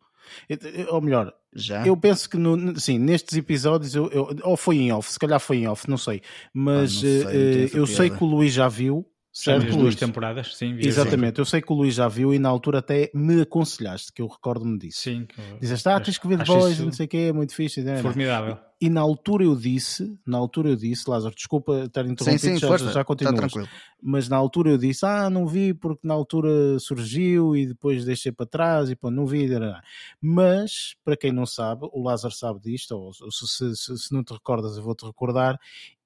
ou melhor, já? Eu penso que no, sim, nestes episódios, eu, eu, ou foi em off, se calhar foi em off, não sei. Mas ah, não sei, uh, eu sei que o Luís já viu. Certo, as duas temporadas, sim. Exatamente, eu sei que o Luís já viu e na altura até me aconselhaste, que eu recordo-me disso. Sim. Dizeste, ah, tens que ver The Boys, não sei o que, é muito fixe. Formidável. E, e, na altura eu disse, na altura eu disse, Lázaro, desculpa estar interrompido, sim, sim, já, força, já continuas. Tá mas na altura eu disse, ah, não vi porque na altura surgiu e depois deixei para trás e pô, não vi. Mas, para quem não sabe, o Lázaro sabe disto, ou se, se, se não te recordas eu vou-te recordar,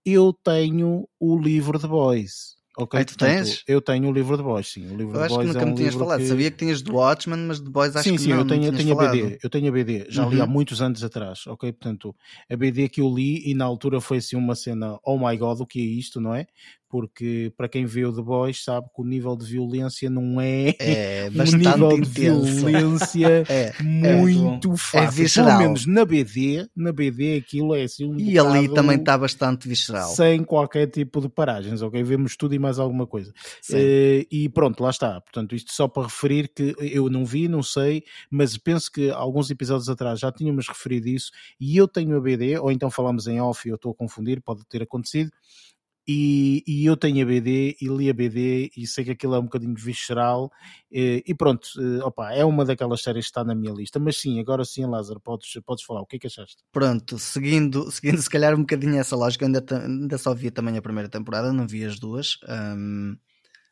eu tenho o livro de Boys Ok, Aí tu portanto, tens? Eu tenho o livro de Boys, sim. O livro eu acho que nunca é um me tinhas falado. Que... Sabia que tinhas do Watchmen, mas de Boys acho sim, que sim, não. Sim, eu tenho, eu tenho a BD. Eu tenho a BD. Já uhum. li há uhum. muitos anos atrás, ok? Portanto, a BD que eu li e na altura foi assim uma cena, oh my god, o que é isto, não é? Porque para quem vê o The Boys sabe que o nível de violência não é, é um nível intenso. de violência é, muito é, fácil. É visceral. Pelo menos na BD, na BD aquilo é assim um E ali também está bastante visceral. Sem qualquer tipo de paragens, ok? Vemos tudo e mais alguma coisa. Uh, e pronto, lá está. Portanto, isto só para referir que eu não vi, não sei, mas penso que alguns episódios atrás já tínhamos referido isso e eu tenho a BD, ou então falamos em off e eu estou a confundir, pode ter acontecido e, e, eu tenho a BD e li a BD e sei que aquilo é um bocadinho visceral e, e pronto, eh, opa, é uma daquelas séries que está na minha lista, mas sim, agora sim Lázaro, podes, podes falar, o que é que achaste? Pronto, seguindo, seguindo se calhar um bocadinho essa lógica, ainda, ainda só vi também a primeira temporada, não vi as duas, um,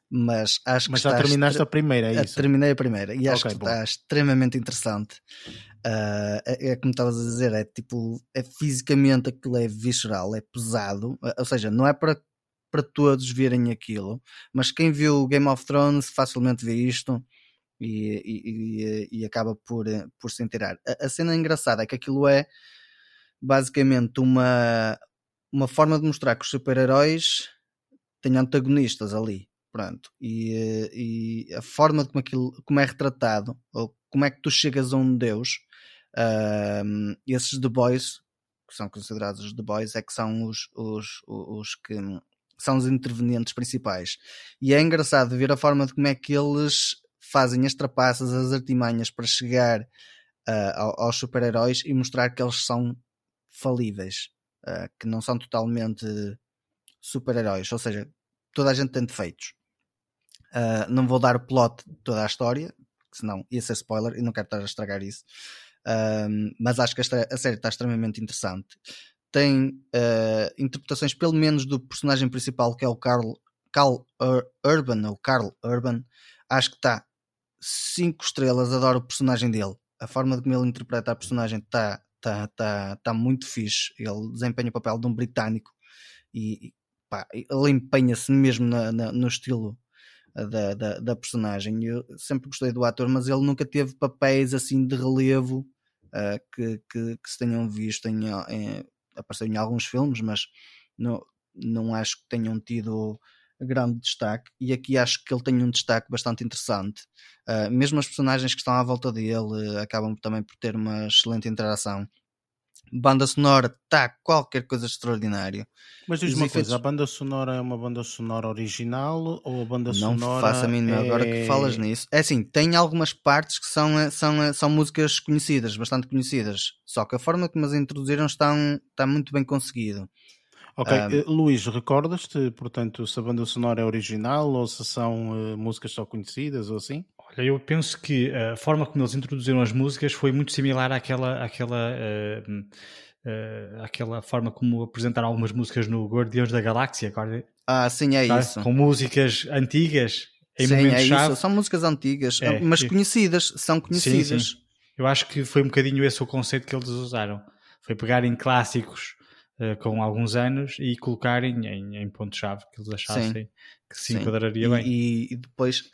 mas acho mas que já terminaste a primeira, é isso? Terminei a primeira e acho okay, que está extremamente interessante. Uh, é, é, como estavas a dizer, é tipo, é fisicamente aquilo é visceral, é pesado, ou seja, não é para, para todos verem aquilo, mas quem viu Game of Thrones facilmente vê isto e, e, e, acaba por, por se inteirar. A, a, cena engraçada é que aquilo é basicamente uma, uma forma de mostrar que os super-heróis têm antagonistas ali. Pronto. E, e a forma como, aquilo, como é retratado, ou como é que tu chegas a um Deus, um, esses The Boys, que são considerados os The Boys, é que são os, os, os que são os intervenientes principais. E é engraçado ver a forma de como é que eles fazem as trapaças, as artimanhas para chegar uh, aos super-heróis e mostrar que eles são falíveis, uh, que não são totalmente super-heróis, ou seja, toda a gente tem defeitos. Uh, não vou dar o plot de toda a história, senão ia ser spoiler e não quero estar a estragar isso. Mas acho que a série está extremamente interessante. Tem uh, interpretações, pelo menos, do personagem principal, que é o Carl, Carl Ur Urban, ou Carl Urban. Acho que está 5 estrelas, adoro o personagem dele. A forma como ele interpreta a personagem está tá, tá, tá muito fixe. Ele desempenha o papel de um britânico e, pá, ele empenha-se mesmo na, na, no estilo da, da, da, personagem. Eu sempre gostei do ator, mas ele nunca teve papéis assim de relevo uh, que, que, que, se tenham visto em, em, apareceu em alguns filmes, mas não, não acho que tenham tido grande destaque. E aqui acho que ele tem um destaque bastante interessante. Uh, mesmo as personagens que estão à volta dele uh, acabam também por ter uma excelente interação Banda sonora está qualquer coisa extraordinário. Mas diz Os uma efeitos- coisa, a banda sonora é uma banda sonora original ou a banda Não sonora faço a mínima é... agora que falas nisso. É assim, tem algumas partes que são, eh, são, eh, são músicas conhecidas, bastante conhecidas. Só que a forma como as introduziram está, está muito bem conseguido. Ok, Ah, eh, Luís, recordas-te, portanto, se a banda sonora é original ou se são eh, músicas só conhecidas ou assim? Eu penso que a forma como eles introduziram as músicas foi muito similar àquela, àquela, eh, eh, àquela forma como apresentaram algumas músicas no Guardiões da Galáxia, Ah, sim, é tá? isso. com músicas antigas em Sim, é momentos-chave. isso. São músicas antigas, É, mas conhecidas. São conhecidas. sim. Eu acho que foi um bocadinho esse o conceito que eles usaram. Foi pegarem clássicos eh, com alguns anos e colocarem em, em pontos-chave que eles achassem Sim. que se Sim. enquadraria bem. e- e depois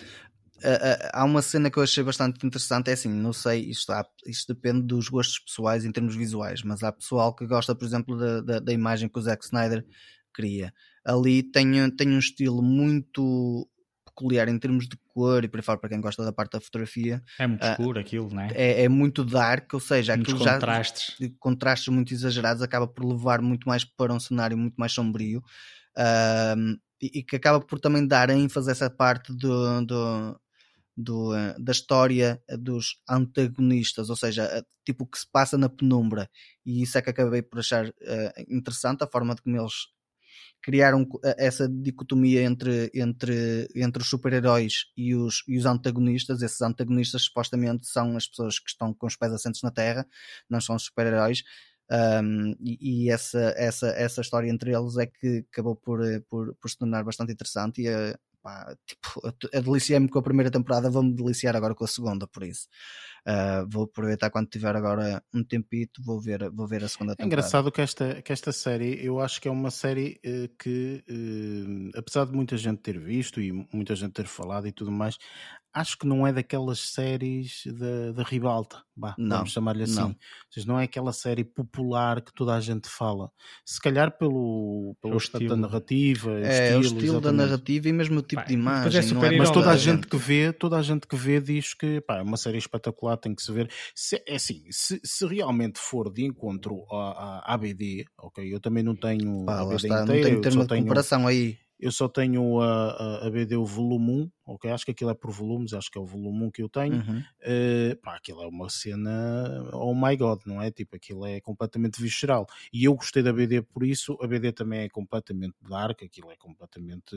há uma cena que eu achei bastante interessante. É assim, não sei, isto, há- isto depende dos gostos pessoais em termos visuais, mas há pessoal que gosta, por exemplo, da, da, da imagem que o Zack Snyder cria. Ali tem, tem um estilo muito peculiar em termos de cor e por fora, para quem gosta da parte da fotografia, É muito ah, escuro aquilo, não é? é, é muito dark, ou seja, Muitos aquilo já contrastes. de contrastes muito exagerados acaba por levar muito mais para um cenário muito mais sombrio ahm, e, e que acaba por também dar ênfase a essa parte do, do, do, eh, da história dos antagonistas, ou seja, eh, tipo que se passa na penumbra e isso é que acabei por achar eh, interessante a forma de como eles criaram eh, essa dicotomia entre, entre, entre os super-heróis e os, e os antagonistas. Esses antagonistas supostamente são as pessoas que estão com os pés assentos na terra, não são os super-heróis. Um, e e essa, essa, essa história entre eles é que acabou por, eh, por, por se tornar bastante interessante e eh, pá, tipo, deliciei-me com a primeira temporada, vou-me deliciar agora com a segunda, por isso Uh, vou aproveitar quando tiver agora um tempito, vou ver, vou ver a segunda É temporada. engraçado que esta, que esta série, eu acho que é uma série eh, que, eh, apesar de muita gente ter visto e muita gente ter falado e tudo mais, acho que não é daquelas séries da, da ribalta, bah, Não, vamos chamar-lhe assim. não. Ou seja, não é aquela série popular que toda a gente fala. Se calhar pelo, pelo O aspecto da estilo. narrativa, É, o estilo da exatamente. narrativa e mesmo o tipo Pá, de é imagem. não super-herói, Mas toda a Toda a gente que vê, toda a gente que vê diz que pá, é uma série espetacular, tem que se ver. Se, é assim, se, se realmente for de encontro à, à ABD, ok, eu também não tenho Pá, lá ABD está, não tenho termo de tenho, comparação aí. Eu só tenho a, a, a BD o volume 1, ok, acho que aquilo é por volumes, acho que é o volume 1 que eu tenho. Uhum. Eh, pá, aquilo é uma cena, oh my god, não é? Tipo, aquilo é completamente visceral. E eu gostei da BD por isso. A BD também é completamente dark, aquilo é completamente.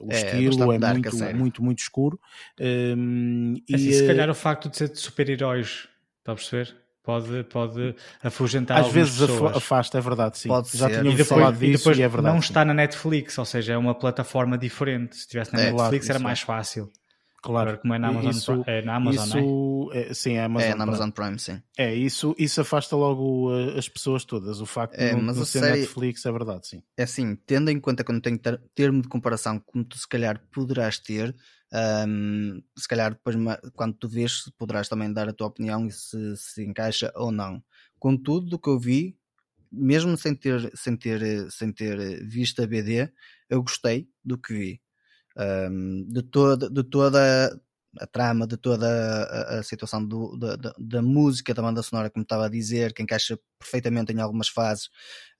O É, estilo é dark, muito, muito, muito escuro. Ehm, É assim, e, se eh, calhar o facto de ser de super-heróis, está a perceber? Pode, pode afugentar às algumas vezes pessoas. afasta, é verdade, sim. Pode Já ser. tínhamos E depois, falado e disso depois e é verdade. não sim. está na Netflix, ou seja, é uma plataforma diferente. Se estivesse na É, Netflix claro, era mais é. fácil. Claro. Agora, como é na Amazon, Isso- é na Amazon, não é? isso, é, sim, é Amazon. É, na Prime. Amazon Prime, sim. É, isso, isso afasta logo uh, as pessoas todas. O facto É, de não, mas não a ser série- Netflix é verdade, sim. É assim, tendo em conta que eu não tenho ter- termo de comparação como tu se calhar poderás ter, ahm, se calhar depois quando tu vês poderás também dar a tua opinião e se se encaixa ou não. Contudo, do que eu vi, mesmo sem ter, sem ter, sem ter visto a BD, eu gostei do que vi. Ahm, de, toda, de toda a trama, de toda a, a situação do- da, da, da música, da banda sonora, como estava a dizer, que encaixa perfeitamente em algumas fases.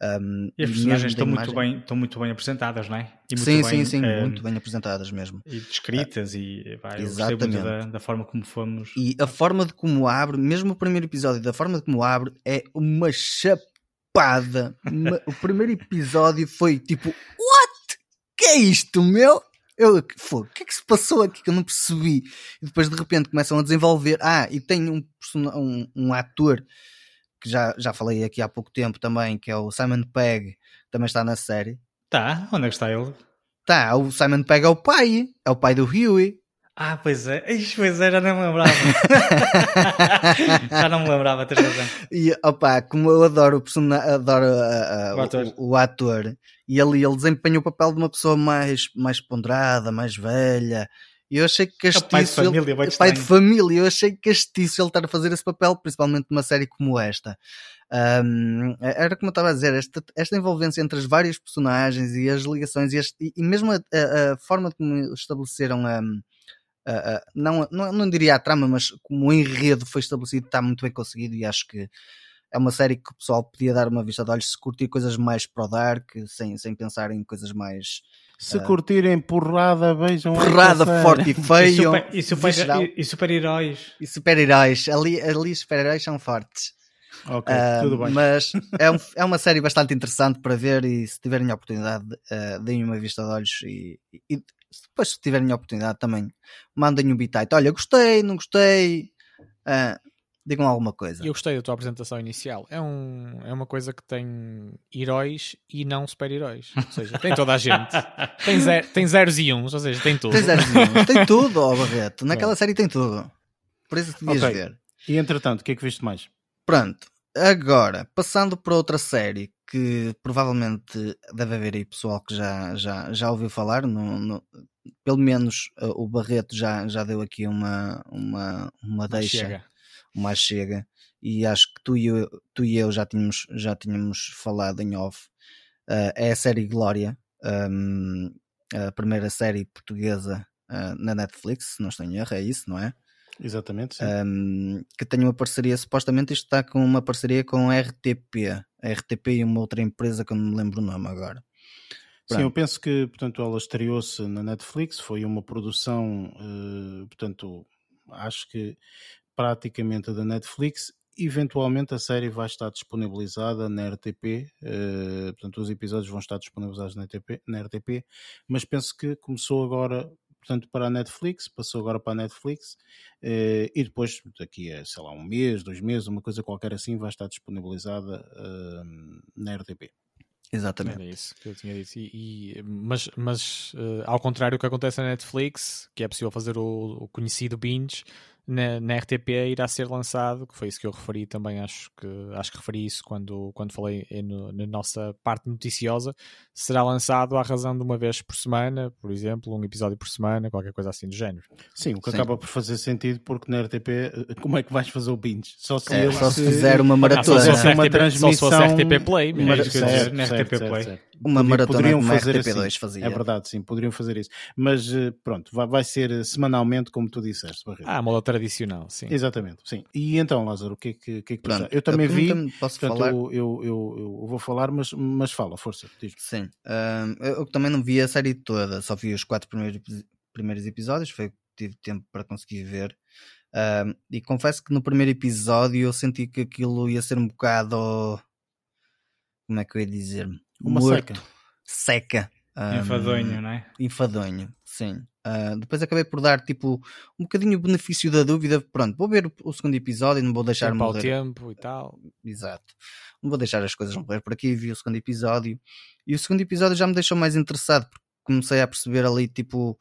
ahm, E as personagens estão muito, bem, estão muito bem apresentadas, não é? E Sim, bem, sim, sim, eh, muito bem apresentadas mesmo. E descritas, e eu gostei muito Exatamente. da, da forma como fomos. E a forma de como abre, mesmo o primeiro episódio, da forma de como abre, é uma chapada. O primeiro episódio foi tipo, what? Que é isto, meu? Eu, "Fogo, o que é que se passou aqui que eu não percebi? E depois de repente começam a desenvolver. Ah, e tem um, um, um ator que já, já falei aqui há pouco tempo também, que é o Simon Pegg, também está na série. Tá, onde é que está ele? Tá, o Simon Pegg é o pai, é o pai do Huey. Ah, pois é. Ixi, pois é, já não me lembrava. já não me lembrava, tens razão. E opá, como eu adoro o personagem, adoro a- a- O ator. o, o ator, e ali ele desempenha o papel de uma pessoa mais, mais ponderada, mais velha. E eu achei que É o pai de castiço. ele- família, bem pai de família, eu achei castiço ele estar a fazer esse papel, principalmente numa série como esta. Ahm, era como eu estava a dizer, esta, esta envolvência entre as várias personagens e as ligações e, este- e- mesmo a, a- a forma como estabeleceram a, a- não, não, não diria a trama, mas como o enredo foi estabelecido está muito bem conseguido e acho que é uma série que o pessoal podia dar uma vista de olhos se curtir coisas mais pro dark, sem, sem pensar em coisas mais. Se Ah. curtirem porrada, vejam. Porrada forte e feio. super, e, super, visceral. e, super-heróis. E super-heróis. Ali, ali os super-heróis são fortes. Ok, Ah, tudo bem. Mas é, um- é uma série bastante interessante para ver e se tiverem a oportunidade, uh, deem uma vista de olhos e- e depois se tiverem a oportunidade também mandem um bitite. Olha, gostei, não gostei. Ah, digam alguma coisa. E eu gostei da tua apresentação inicial. É, um, é uma coisa que tem heróis e não super-heróis. Ou seja, tem toda a gente. Tem, ze- tem zeros e uns, ou seja, tem tudo. Tem zeros nenhuns. tem tudo, ó Barreto. Naquela série tem tudo. Por isso devias Ok. ver. E entretanto, o que é que viste mais? Pronto, agora, passando para outra série que provavelmente deve haver aí pessoal que já, já, já ouviu falar, no, no- pelo menos uh, o Barreto já, já deu aqui uma, uma, uma deixa, Chega. uma chega, e acho que tu e eu, tu e eu já, tínhamos, já tínhamos falado em off. Uh, é a série Glória, um, a primeira série portuguesa uh, na Netflix, se não estou em erro, é isso, não é? Exatamente, sim. um, que tem uma parceria, supostamente isto está com uma parceria com a RTP, a RTP e uma outra empresa que eu não me lembro o nome agora. Sim, eu penso que, portanto, ela estreou-se na Netflix, foi uma produção, eh, portanto, acho que praticamente da Netflix. Eventualmente a série vai estar disponibilizada na RTP, eh, portanto, os episódios vão estar disponibilizados na RTP, na RTP, mas penso que começou agora, portanto, para a Netflix, passou agora para a Netflix, eh, e depois, daqui a, sei lá, um mês, dois meses, uma coisa qualquer assim, vai estar disponibilizada eh, na RTP. Exatamente. Era isso que eu tinha dito. E, e- mas, mas eh, ao contrário do que acontece na Netflix, que é possível fazer o, o conhecido binge, na, na RTP irá ser lançado, que foi isso que eu referi também, acho que, acho que referi isso quando, quando falei no- na nossa parte noticiosa, será lançado à razão de uma vez por semana, por exemplo, um episódio por semana, qualquer coisa assim do género. Sim, o que Sim. acaba por fazer sentido porque na RTP eh, como é que vais fazer o binge? Só se, É, só se fizer uma Ah, só maratona. se fosse uma RTP, só se fosse transmissão- RTP Play, mesmo. Uma- É eu ia certo, dizer, na RTP certo, Play. certo. Uma maratona poderiam fazer RTP2 assim. fazia. É verdade, sim, poderiam fazer isso. Mas eh, pronto, vai, vai ser eh, semanalmente, como tu disseste, Barreto. Ah, moda tradicional, sim. Exatamente, sim. E então, Lázaro, o que é que, que, é que Pronto, Eu também vi, posso portanto, falar. eu, eu, eu, eu vou falar, mas, mas fala, força, diz Sim. Ahm, eu também não vi a série toda, só vi os quatro primeiros, primeiros episódios, foi o que tive tempo para conseguir ver. Ahm, e confesso que no primeiro episódio eu senti que aquilo ia ser um bocado. Como é que eu ia dizer? Uma Morto, seca. Seca. Ahm, Enfadonho, não é? enfadonho, sim. Ah, depois acabei por dar tipo um bocadinho o benefício da dúvida. Pronto, vou ver o, o segundo episódio, não vou deixar Tempo ao morrer. tempo e tal. Exato. Não vou deixar as coisas morrer por aqui. Vi o segundo episódio e o segundo episódio já me deixou mais interessado porque comecei a perceber ali tipo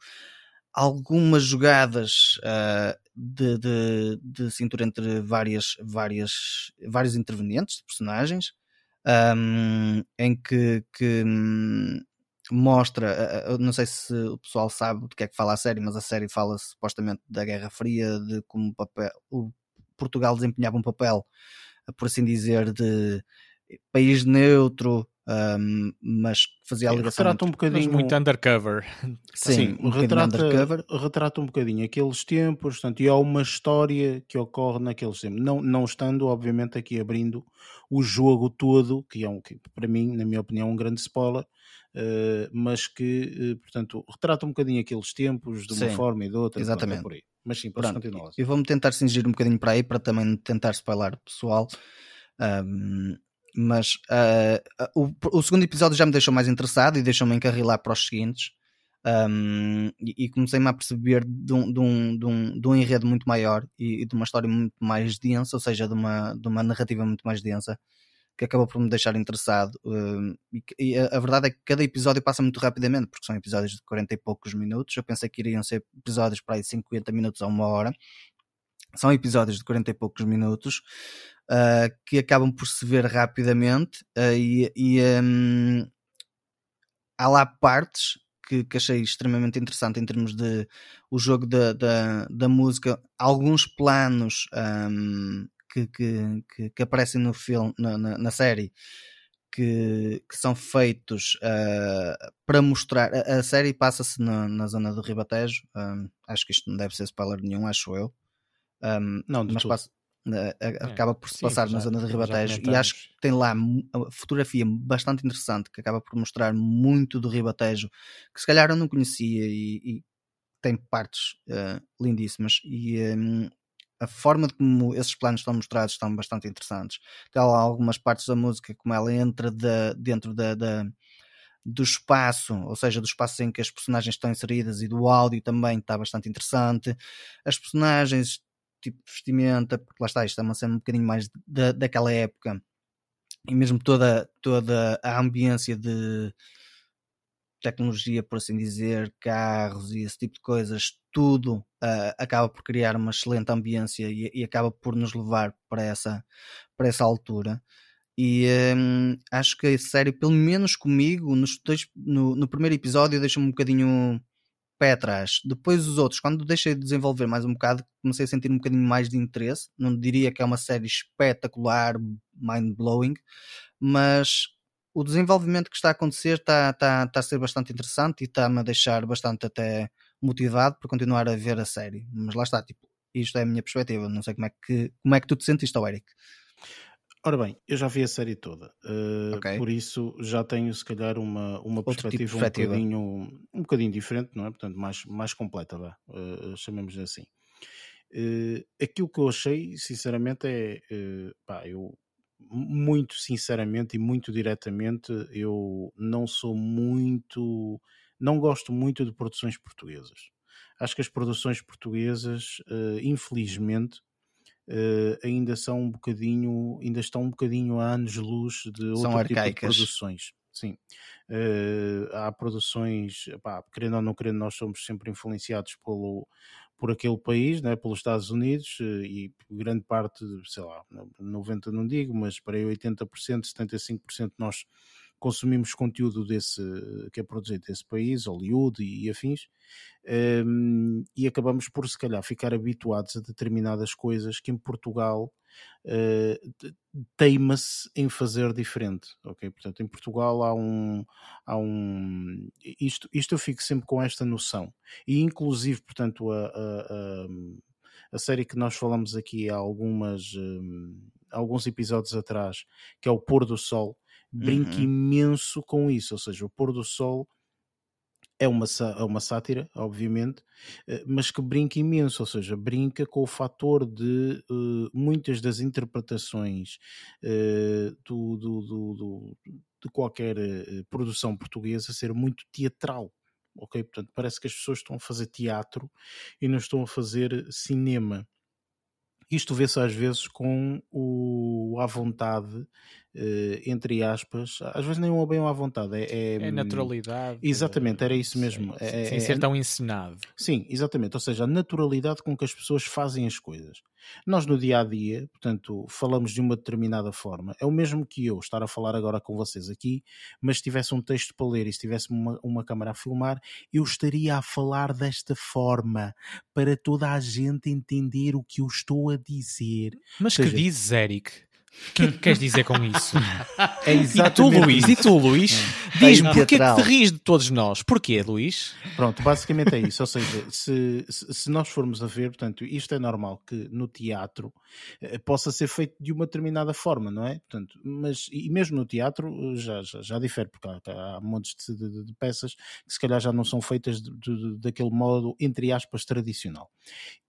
algumas jogadas ah, de, de, de cintura entre várias, várias, vários intervenientes de personagens ahm, em que, que hum, mostra, eu não sei se o pessoal sabe do que é que fala a série, mas a série fala supostamente da Guerra Fria, de como o papel, o Portugal desempenhava um papel, por assim dizer, de país neutro, ahm, mas que fazia a Sim, ligação retrata um bocadinho. muito undercover. Sim, Sim, um bocadinho retrata, undercover. retrata um bocadinho aqueles tempos, portanto, e há uma história que ocorre naqueles tempos. Não, não estando, obviamente, aqui abrindo o jogo todo, que é um, que para mim, na minha opinião, é um grande spoiler, mas que, eh, portanto, retrata um bocadinho aqueles tempos de uma Sim, forma e de outra. pronto, é exatamente. por aí. Mas sim, podes Pronto, continuar. Eu vou-me tentar cingir um bocadinho para aí para também tentar spoiler o pessoal. Ahm, mas ah, o, o segundo episódio já me deixou mais interessado e deixou-me encarrilar para os seguintes. Ahm, e, e comecei-me a perceber de um, de, um, de, um, de um enredo muito maior e, e de uma história muito mais densa, ou seja, de uma, de uma narrativa muito mais densa, que acabou por me deixar interessado. ahm, e, a, verdade é que cada episódio passa muito rapidamente, porque são episódios de 40 e poucos minutos. Eu pensei que iriam ser episódios para aí de 50 minutos a uma hora. São episódios de 40 e poucos minutos ah, que acabam por se ver rapidamente ah, e, e, hum, há lá partes que, que achei extremamente interessante em termos de o jogo da, da, da música, alguns planos hum, que, que, que, que aparecem no filme, na, na, na série que, que são feitos ah, para mostrar. A, a série passa-se na, na zona do Ribatejo. hum, acho que isto não deve ser spoiler nenhum, acho eu. Um, Não, de mas passa- acaba por se passar na zona de Ribatejo e acho que tem lá fotografia bastante interessante que acaba por mostrar muito do Ribatejo que se calhar eu não conhecia e, e tem partes uh, lindíssimas e um, a forma de como esses planos estão mostrados estão bastante interessantes. Tem lá algumas partes da música, como ela entra de, dentro da, do espaço, ou seja, do espaço em que as personagens estão inseridas e do áudio também está bastante interessante. As personagens, tipo vestimenta, porque lá está, isto é uma cena um bocadinho mais da, daquela época. E mesmo toda, toda a ambiência de tecnologia, por assim dizer, carros e esse tipo de coisas, tudo uh, acaba por criar uma excelente ambiência e, e, acaba por nos levar para essa, para essa altura. E um, acho que a série, pelo menos comigo, nos dois, no, no primeiro episódio, deixa-me um bocadinho pé atrás. Depois os outros, quando deixei de desenvolver mais um bocado, comecei a sentir um bocadinho mais de interesse. Não diria que é uma série espetacular, mind-blowing, mas o desenvolvimento que está a acontecer está, está, está a ser bastante interessante e está-me a deixar bastante até motivado para continuar a ver a série. Mas lá está, tipo, isto é a minha perspectiva. Não sei como é que, como é que tu te sentiste, Eric. Ora bem, eu já vi a série toda, uh, okay. por isso já tenho se calhar uma, uma perspectiva, tipo um, bocadinho, um bocadinho diferente, não é? Portanto, mais, mais completa, vá, uh, chamemos assim. Uh, aquilo que eu achei, sinceramente, é pá, eu muito sinceramente e muito diretamente, eu não sou muito, não gosto muito de produções portuguesas. Acho que as produções portuguesas, uh, infelizmente, uh, ainda são um bocadinho, ainda estão um bocadinho a anos-luz de outro são tipo de produções. Sim. Uh, há produções, pá, querendo ou não querendo, nós somos sempre influenciados pelo, por aquele país, né, pelos Estados Unidos, eh, e grande parte, sei lá, 90 não digo, mas para aí 80%, 75% nós consumimos conteúdo desse que é produzido desse país, Hollywood e, e afins, um, e acabamos por se calhar ficar habituados a determinadas coisas que em Portugal uh, teima-se em fazer diferente, ok? Portanto, em Portugal há um, há um isto, isto eu fico sempre com esta noção, e inclusive, portanto, a, a, a, a série que nós falamos aqui há algumas, um, alguns episódios atrás, que é o Pôr do Sol, brinca uhum. imenso com isso, ou seja, o pôr do sol é uma, é uma sátira, obviamente, eh, mas que brinca imenso, ou seja, brinca com o fator de uh, muitas das interpretações uh, do, do, do, de qualquer uh, produção portuguesa ser muito teatral. Ok, portanto, parece que as pessoas estão a fazer teatro e não estão a fazer cinema. Isto vê-se às vezes com o à vontade entre aspas, às vezes nem é bem à vontade, é, é, é naturalidade. Exatamente, era isso mesmo. Sem, é, sem é, ser tão ensinado. Sim, exatamente, ou seja, a naturalidade com que as pessoas fazem as coisas. Nós no dia a dia, portanto, falamos de uma determinada forma. É o mesmo que eu estar a falar agora com vocês aqui, mas se tivesse um texto para ler e se tivesse uma, uma câmara a filmar, eu estaria a falar desta forma para toda a gente entender o que eu estou a dizer. Mas seja, que dizes, Eric? O que é que queres dizer com isso? É e tu, Luís, e tu, Luís, é. diz-me porquê que te rires de todos nós? Porquê, Luís? Pronto, basicamente é isso. Ou seja, se, se nós formos a ver, portanto, isto é normal que no teatro eh, possa ser feito de uma determinada forma, não é? Portanto, mas, e mesmo no teatro já, já, já difere, porque há, há montes de, de, de, peças que se calhar já não são feitas de, daquele modo, entre aspas, tradicional.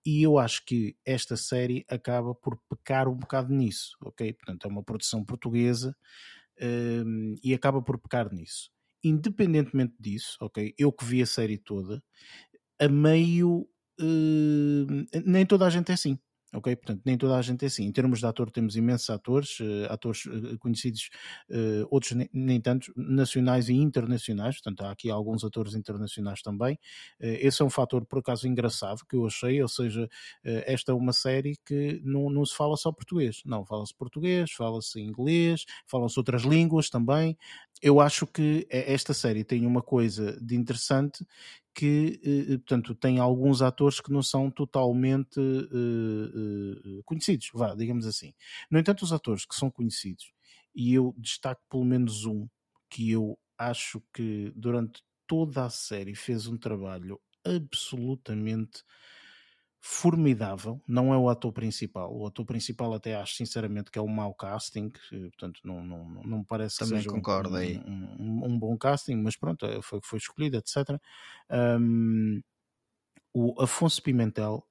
E eu acho que esta série acaba por pecar um bocado nisso, ok? Portanto, é uma produção portuguesa um, e acaba por pecar nisso. Independentemente disso, ok? Eu que vi a série toda, a meio. Uh, nem toda a gente é assim ok? Portanto, nem toda a gente é assim. Em termos de ator, temos imensos atores, uh, atores uh, conhecidos, uh, outros nem tantos, nacionais e internacionais, portanto, há aqui alguns atores internacionais também. esse é um fator, por acaso, engraçado que eu achei, ou seja, esta é uma série que não, não se fala só português, não, fala-se português, fala-se inglês, falam-se outras línguas também. Eu acho que esta série tem uma coisa de interessante que, eh, eh, portanto, tem alguns atores que não são totalmente uh, conhecidos, vá, digamos assim. No entanto, os atores que são conhecidos, e eu destaco pelo menos um, que eu acho que durante toda a série fez um trabalho absolutamente formidável, não é o ator principal. O ator principal até acho sinceramente que é um mau casting, portanto não, não, não me parece Também que seja concordo um, aí. Um, um, um, bom casting, mas pronto, eh, foi o que foi escolhido, etc. Um, o Afonso Pimentel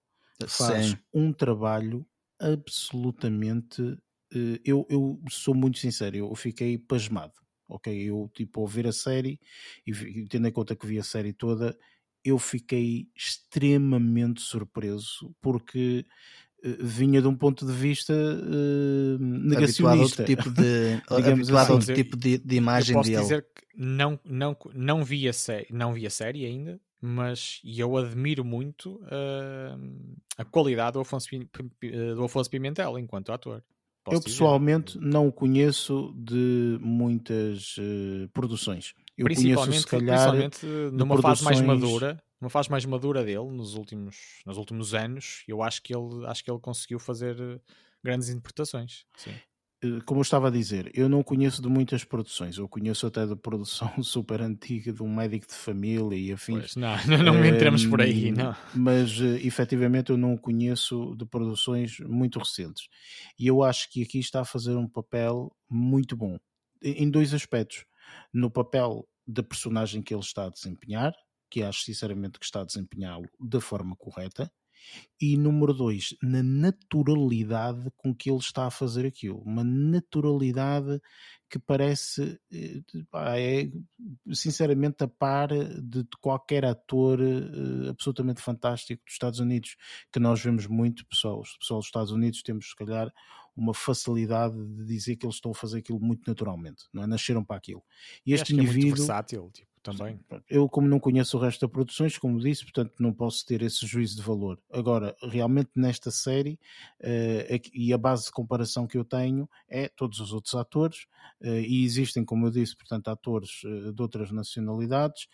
faz Sim. um trabalho absolutamente. Uh, eu, eu sou muito sincero, eu fiquei pasmado. Ok, eu tipo ao ver a série e tendo em conta que vi a série toda, eu fiquei extremamente surpreso porque uh, vinha de um ponto de vista uh, negacionista. Habituado a outro tipo de, habituado assim. a outro tipo de, de imagem eu posso dele. dizer que não, não, não, vi a série, não vi a série ainda, mas eu admiro muito uh, a qualidade do Afonso, do Afonso Pimentel enquanto ator. eu pessoalmente dizer. não o conheço de muitas uh, produções. Eu principalmente, conheço, calhar, principalmente numa produções... fase mais madura, numa fase mais madura dele, nos últimos, nos últimos anos, eu acho que ele, acho que ele conseguiu fazer eh, grandes interpretações. Sim. Eh, como eu estava a dizer, eu não conheço de muitas produções. Eu conheço até da produção super antiga de um médico de família e afins. Pois, não, não, não entramos por aí, não. Mas uh, efetivamente eu não conheço de produções muito recentes. E eu acho que aqui está a fazer um papel muito bom em dois aspectos no papel da personagem que ele está a desempenhar, que acho sinceramente que está a desempenhá-lo da forma correta, e número dois, na naturalidade com que ele está a fazer aquilo. Uma naturalidade que parece, eh, é sinceramente a par de qualquer ator eh, absolutamente fantástico dos Estados Unidos, que nós vemos muito, pessoal, pessoal dos Estados Unidos temos se calhar uma facilidade de dizer que eles estão a fazer aquilo muito naturalmente, não é? Nasceram para aquilo. E este indivíduo. É muito versátil, tipo, também. Eu, como não conheço o resto das produções, como disse, portanto, não posso ter esse juízo de valor. Agora, realmente nesta série, uh, e a base de comparação que eu tenho é todos os outros atores, uh, e existem, como eu disse, portanto, atores uh, de outras nacionalidades,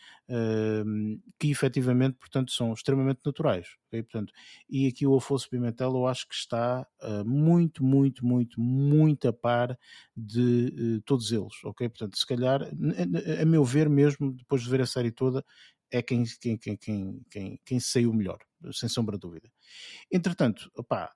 que efetivamente, portanto, são extremamente naturais. Okay? Portanto, e aqui o Afonso Pimentel eu acho que está muito, muito, muito, muito a par de todos eles, ok? Portanto, se calhar, a meu ver mesmo, depois de ver a série toda, é quem, quem, quem, quem, quem, quem saiu melhor, sem sombra de dúvida. Entretanto, opá,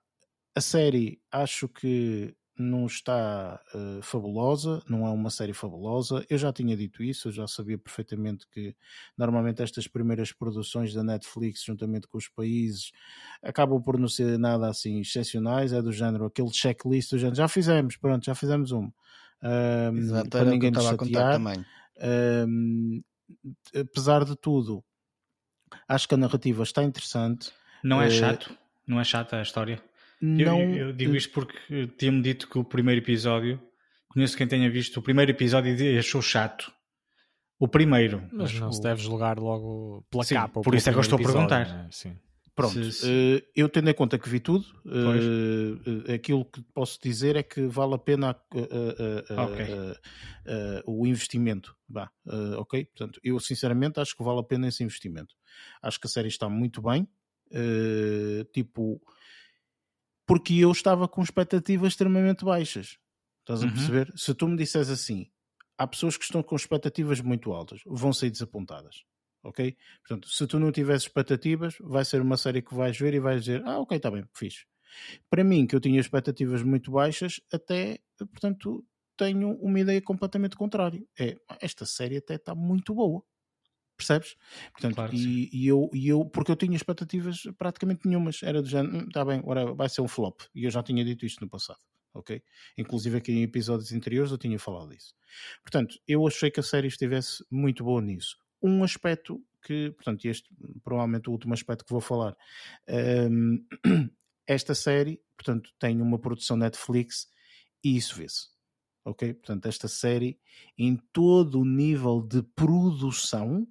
a série acho que não está uh, fabulosa, não é uma série fabulosa. Eu já tinha dito isso, eu já sabia perfeitamente que normalmente estas primeiras produções da Netflix, juntamente com os países, acabam por não ser nada assim excepcionais. É do género, aquele checklist do género, já fizemos, pronto, já fizemos um. Um, Exato, para ninguém estava a contar também. Um, apesar de tudo, acho que a narrativa está interessante. Não é uh, chato? Não é chata a história? Não, eu, eu digo isto porque tinha-me dito que o primeiro episódio, conheço quem tenha visto o primeiro episódio e achou chato. O primeiro. Mas não o... se deve julgar logo pela sim, capa. Por isso é que eu estou a perguntar. Né? Sim. Pronto, se, se... Uh, eu tendo em conta que vi tudo, uh, aquilo que posso dizer é que vale a pena uh, okay. o investimento. Bah, ok? Portanto, eu sinceramente acho que vale a pena esse investimento. Acho que a série está muito bem. tipo, porque eu estava com expectativas extremamente baixas. Estás a uhum. perceber? Se tu me disseres assim, há pessoas que estão com expectativas muito altas, vão sair desapontadas ok? Portanto, se tu não tiveres expectativas, vai ser uma série que vais ver e vais dizer, ah, ok, está bem, fixe. Para mim, que eu tinha expectativas muito baixas, até, portanto, tenho uma ideia completamente contrária. É, esta série até está muito boa. Percebes? Portanto, claro, e, e, eu, e eu, porque eu tinha expectativas praticamente nenhumas, era do género, está hum, bem, agora vai ser um flop. E eu já tinha dito isto no passado ok? Inclusive aqui em episódios anteriores eu tinha falado disso. Portanto, eu achei que a série estivesse muito boa nisso um aspecto que, portanto, este provavelmente o último aspecto que vou falar. Um, esta série, portanto, tem uma produção Netflix e isso vê-se. Ok? Portanto, esta série, em todo o nível de produção,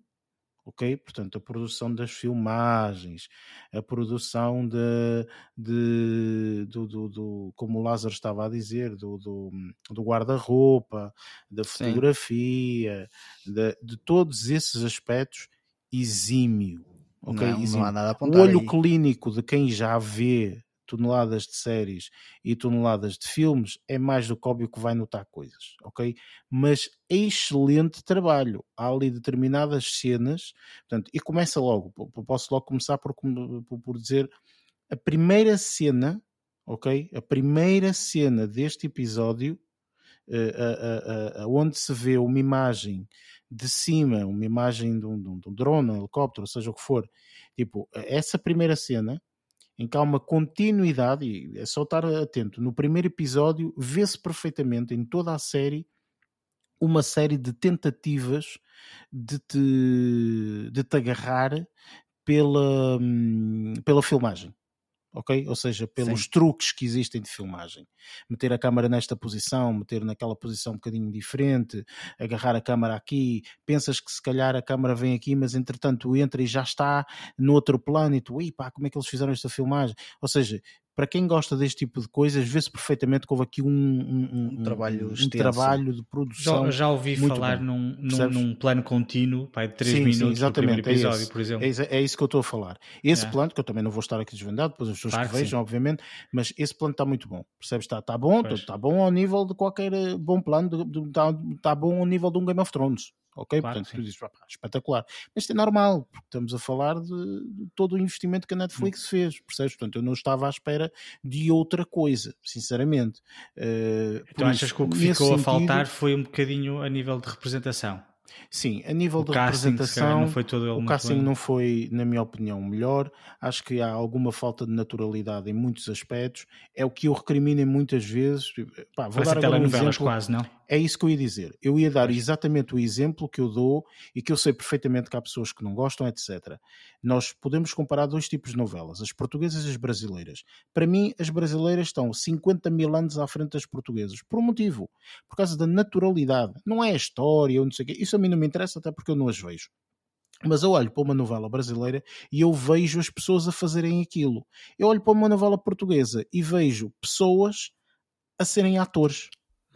ok? Portanto, a produção das filmagens, a produção de, de do, do, do, como o Lázaro estava a dizer, do, do, do guarda-roupa, da fotografia, de, de, todos esses aspectos, exímio. Okay? Não, exímio. não há nada a O olho aí. clínico de quem já vê toneladas de séries e toneladas de filmes, é mais do que óbvio que vai notar coisas, ok? Mas é excelente trabalho. Há ali determinadas cenas, portanto, e começa logo, posso logo começar por, por, dizer a primeira cena, ok? A primeira cena deste episódio, uh, uh, uh, onde se vê uma imagem de cima, uma imagem de um, de um, de um drone, um helicóptero, seja o que for, tipo, essa primeira cena em que há uma continuidade, e é só estar atento. No primeiro episódio, vê-se perfeitamente em toda a série uma série de tentativas de te, de te agarrar pela, hum, pela filmagem ok? Ou seja, pelos Sim. truques que existem de filmagem. Meter a câmera nesta posição, meter naquela posição um bocadinho diferente, agarrar a câmera aqui, pensas que se calhar a câmera vem aqui, mas entretanto entra e já está no outro plano e tu, pá, como é que eles fizeram esta filmagem? Ou seja, para quem gosta deste tipo de coisas, vê-se perfeitamente que houve aqui um, um, um trabalho, um trabalho de produção. Já, já ouvi falar num, num, num, plano contínuo, pai, de 3 sim, minutos sim, exatamente, no episódio, é por exemplo. É, é, isso que eu estou a falar. Esse é. plano, que eu também não vou estar aqui desvendado, depois as pessoas claro que, que vejam, obviamente, mas esse plano está muito bom. Percebes? Está, está bom, está bom ao nível de qualquer eh, bom plano, está, está bom ao nível de um Game of Thrones ok? Claro, Portanto, tu dizes, espetacular. Mas isto é normal, porque estamos a falar de, todo o investimento que a Netflix hum. fez, percebes? Portanto, eu não estava à espera de outra coisa, sinceramente. Uh, então achas isso, que o que ficou sentido, a faltar foi um bocadinho a nível de representação? Sim, a nível o de casting, representação, não foi todo o casting bem. não foi, na minha opinião, melhor. Acho que há alguma falta de naturalidade em muitos aspectos. É o que eu recrimino muitas vezes. Pá, vou Parece dar agora um exemplo. quase, não? É isso que eu ia dizer. Eu ia dar exatamente o exemplo que eu dou e que eu sei perfeitamente que há pessoas que não gostam, etc. Nós podemos comparar dois tipos de novelas, as portuguesas e as brasileiras. Para mim, as brasileiras estão 50 mil anos à frente das portuguesas, por um motivo, por causa da naturalidade. Não é a história ou não sei o quê. Isso a mim não me interessa, até porque eu não as vejo. Mas eu olho para uma novela brasileira e eu vejo as pessoas a fazerem aquilo. Eu olho para uma novela portuguesa e vejo pessoas a serem atores.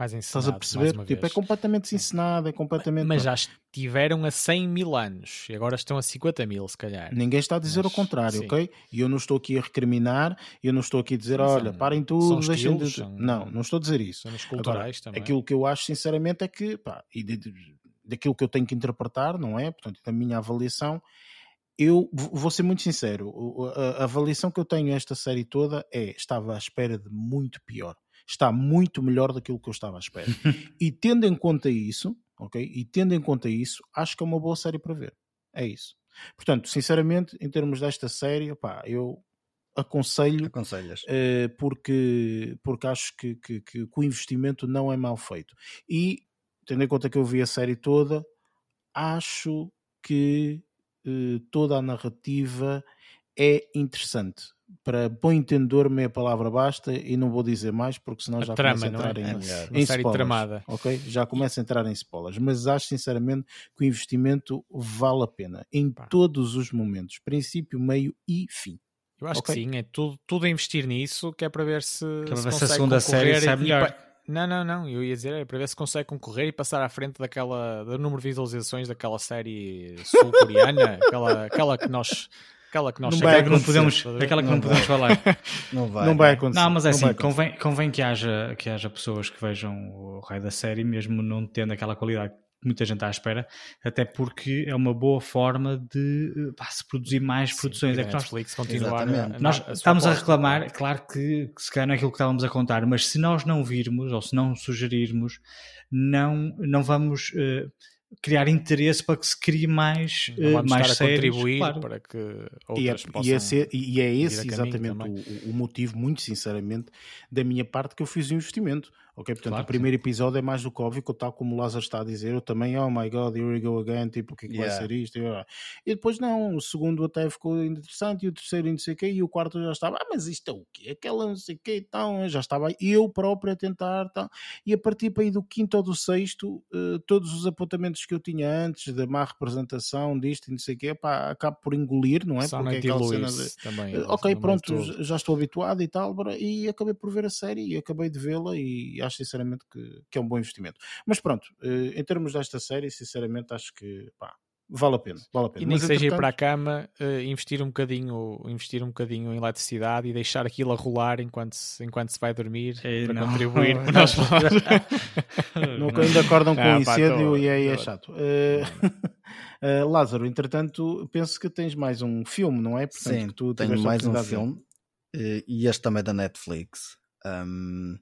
Mais ensinado, Estás a perceber? Tipo, é completamente ensinado, é completamente. Mas já estiveram a 100 mil anos e agora estão a 50 mil, se calhar. Ninguém está a dizer Mas, o contrário, sim. ok? E eu não estou aqui a recriminar, eu não estou aqui a dizer, olha, parem tudo, deixem de. São, não, não estou a dizer isso. São culturais agora, também. Aquilo que eu acho, sinceramente, é que, pá, e de, de, daquilo que eu tenho que interpretar, não é? Portanto, da minha avaliação, eu vou ser muito sincero, a avaliação que eu tenho esta série toda é estava à espera de muito pior está muito melhor daquilo que eu estava à espera. e tendo em conta isso, ok? E tendo em conta isso, acho que é uma boa série para ver. É isso. Portanto, sinceramente, em termos desta série, eu aconselho. Uh, porque, porque acho que, que, que, o investimento não é mal feito. E, tendo em conta que eu vi a série toda, acho que uh, toda a narrativa é interessante para bom entendedor meia palavra basta e não vou dizer mais porque senão a já trama, começa a entrar é? em, é em spoilers, tramada. ok? Já começa a entrar em spoilers, mas acho sinceramente que o investimento vale a pena em Pá. todos os momentos, princípio, meio e fim. Eu acho okay? que sim, é tudo, tudo a investir nisso que é para ver se, que se, se a segunda série sai melhor. Não, não, não. Eu ia dizer, é para ver se consegue concorrer e passar à frente daquela do número de visualizações daquela série sul-coreana, aquela, aquela que nós Aquela que nós não vai, que não podemos, aquela que não, não podemos falar. Não vai. Não vai acontecer. Não, mas é assim, convém, convém que, haja, que haja pessoas que vejam o raio da série, mesmo não tendo aquela qualidade que muita gente está à espera, até porque é uma boa forma de pá, se produzir mais Sim, produções. É que nós, Netflix continuar nós a estamos a reclamar, claro que, que se calhar não é aquilo que estávamos a contar, mas se nós não virmos ou se não sugerirmos, não, não vamos. Uh, criar interesse para que se crie mais, uh, mais séries, contribuir claro. para que outras e é, possam e é, e é esse exatamente o, o, motivo, muito sinceramente, da minha parte que eu fiz o investimento. Ok, portanto, claro, o primeiro sim. episódio é mais do que óbvio, tal como o Lázaro está a dizer, eu também, oh my god, here we go again, tipo, o que, é que yeah. vai ser isto? E depois não, o segundo até ficou interessante, e o terceiro não sei o quê, e o quarto já estava, ah, mas isto é o quê? Aquela não sei o quê, então, já estava eu próprio a tentar, tal. e a partir para aí do quinto ou do sexto, uh, todos os apontamentos que eu tinha antes, da má representação disto e não sei o quê, pá, acabo por engolir, não é? Só Porque é aquela cena de, também, uh, ok, pronto, já estou habituado e tal, e acabei por ver a série, e acabei de vê-la, e acho sinceramente que, que, é um bom investimento. Mas pronto, eh, em termos desta série, sinceramente acho que pá, vale a pena. Vale a pena. E nem Mas, seja ir para a cama, uh, investir, um bocadinho, investir um bocadinho em eletricidade e deixar aquilo a rolar enquanto se, enquanto se vai dormir Ei, para não. contribuir para nós Nunca ainda acordam com um incêndio e aí é chato. Uh, uh, Lázaro, entretanto, penso que tens mais um filme, não é? Portanto, Sim, tenho mais um filme e, e este também é da Netflix. Um,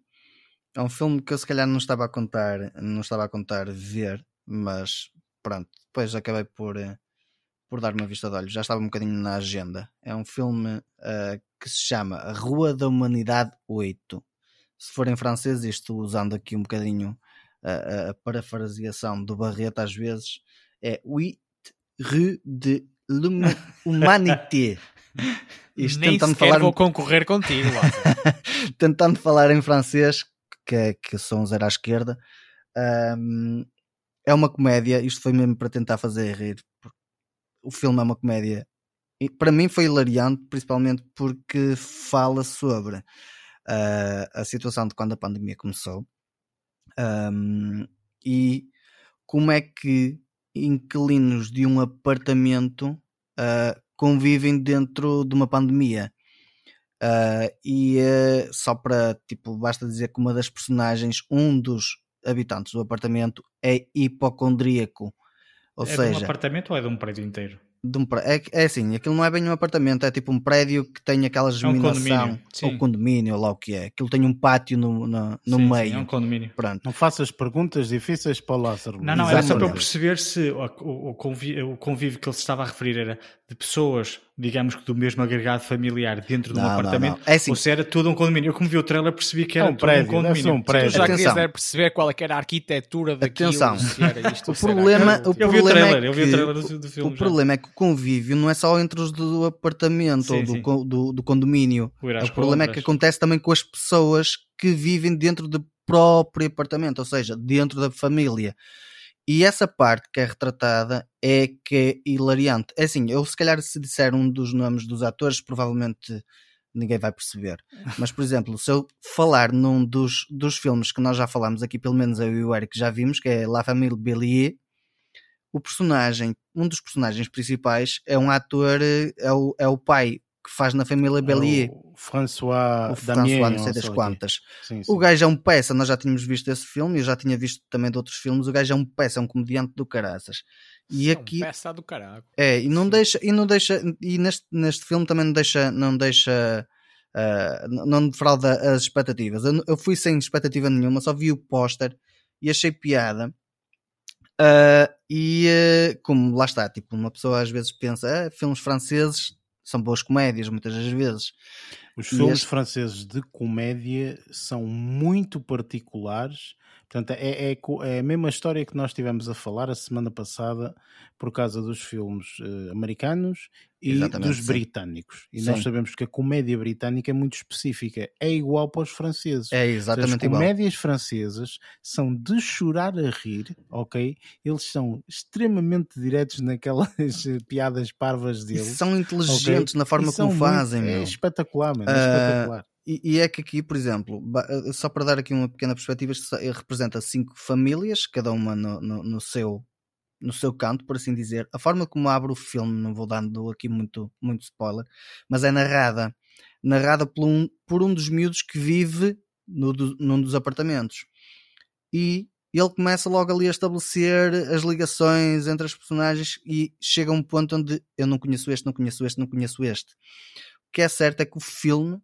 é um filme que eu se calhar não estava a contar, não estava a contar ver, mas pronto, depois acabei por, eh, por dar uma vista de olhos, já estava um bocadinho na agenda. É um filme uh, que se chama A Rua da Humanidade 8. Se for em francês, isto usando aqui um bocadinho a, a parafraseação do Barreto às vezes, é Huit Rue de l'Humanité. Isto Nem tentando falar vou concorrer contigo. tentando falar em francês, que, é, que são os à esquerda. Um, é uma comédia, isto foi mesmo para tentar fazer rir. O filme é uma comédia. E para mim foi hilariante, principalmente porque fala sobre uh, a situação de quando a pandemia começou um, e como é que inquilinos de um apartamento uh, convivem dentro de uma pandemia. Uh, e uh, só para, tipo, basta dizer que uma das personagens, um dos habitantes do apartamento é hipocondríaco. Ou é seja, de um apartamento ou é de um prédio inteiro? de um é, é assim, aquilo não é bem um apartamento, é tipo um prédio que tem aquela germinação, é um condomínio, ou condomínio, ou lá o que é. Aquilo tem um pátio no, no, no sim, meio. Sim, é um condomínio. Pronto. Não faças perguntas difíceis para o Lázaro. Não, não, era só para eu perceber se o, o, convívio, o convívio que ele se estava a referir era de pessoas digamos que do mesmo agregado familiar dentro de um não, apartamento, não, não. É assim, ou se era todo um condomínio. Eu como vi o trailer percebi que era é um prédio, um condomínio. Um prédio. já querias perceber qual é era a arquitetura daquilo. Atenção. Isto, o problema, o eu vi o trailer, é que, eu vi o trailer do, do filme. O já. problema é que o convívio não é só entre os do apartamento sim, ou do, do, do, do, condomínio. O, o problema é que acontece também com as pessoas que vivem dentro do próprio apartamento, ou seja, dentro da família. E essa parte que é retratada é que é hilariante. É assim, eu se calhar se disser um dos nomes dos atores, provavelmente ninguém vai perceber. Mas, por exemplo, se eu falar num dos, dos filmes que nós já falámos aqui, pelo menos eu e o Eric já vimos, que é La Famille Bélier, o personagem, um dos personagens principais é um ator, é o, é o pai que faz na família Bellier. O François, o François não sei das quantas. Sim, sim. O gajo é um peça, nós já tínhamos visto esse filme, eu já tinha visto também de outros filmes, o gajo é um peça, é um comediante do caraças. E é aqui um peça do caralho. É, e não sim. deixa, e não deixa, e neste, neste filme também não deixa, não deixa uh, não defrauda as expectativas. Eu, eu, fui sem expectativa nenhuma, só vi o póster e achei piada. Uh, e uh, como lá está, tipo, uma pessoa às vezes pensa, ah, filmes franceses são boas comédias muitas das vezes. Os filmes este... franceses de comédia são muito particulares. Portanto, é, é, é, a mesma história que nós tivemos a falar a semana passada por causa dos filmes uh, americanos e Exatamente, dos sim. britânicos. E sim. nós sabemos que a comédia britânica é muito específica. É igual para os franceses. É exatamente As comédias igual. francesas são de chorar a rir, ok? Eles são extremamente diretos naquelas piadas parvas deles. São inteligentes okay? na forma como fazem. é espetacular, mano. É uh, espetacular. E, e, é que aqui, por exemplo, eh, só para dar aqui uma pequena perspectiva, representa cinco famílias, cada uma no, no, no seu no seu canto, por assim dizer. A forma como abre o filme, não vou dando aqui muito, muito spoiler, mas é narrada, narrada por um, por um dos miúdos que vive no, num dos apartamentos. E ele começa logo ali a estabelecer as ligações entre as personagens e chega a um ponto onde eu não conheço este, não conheço este, não conheço este. O que é certo é que o filme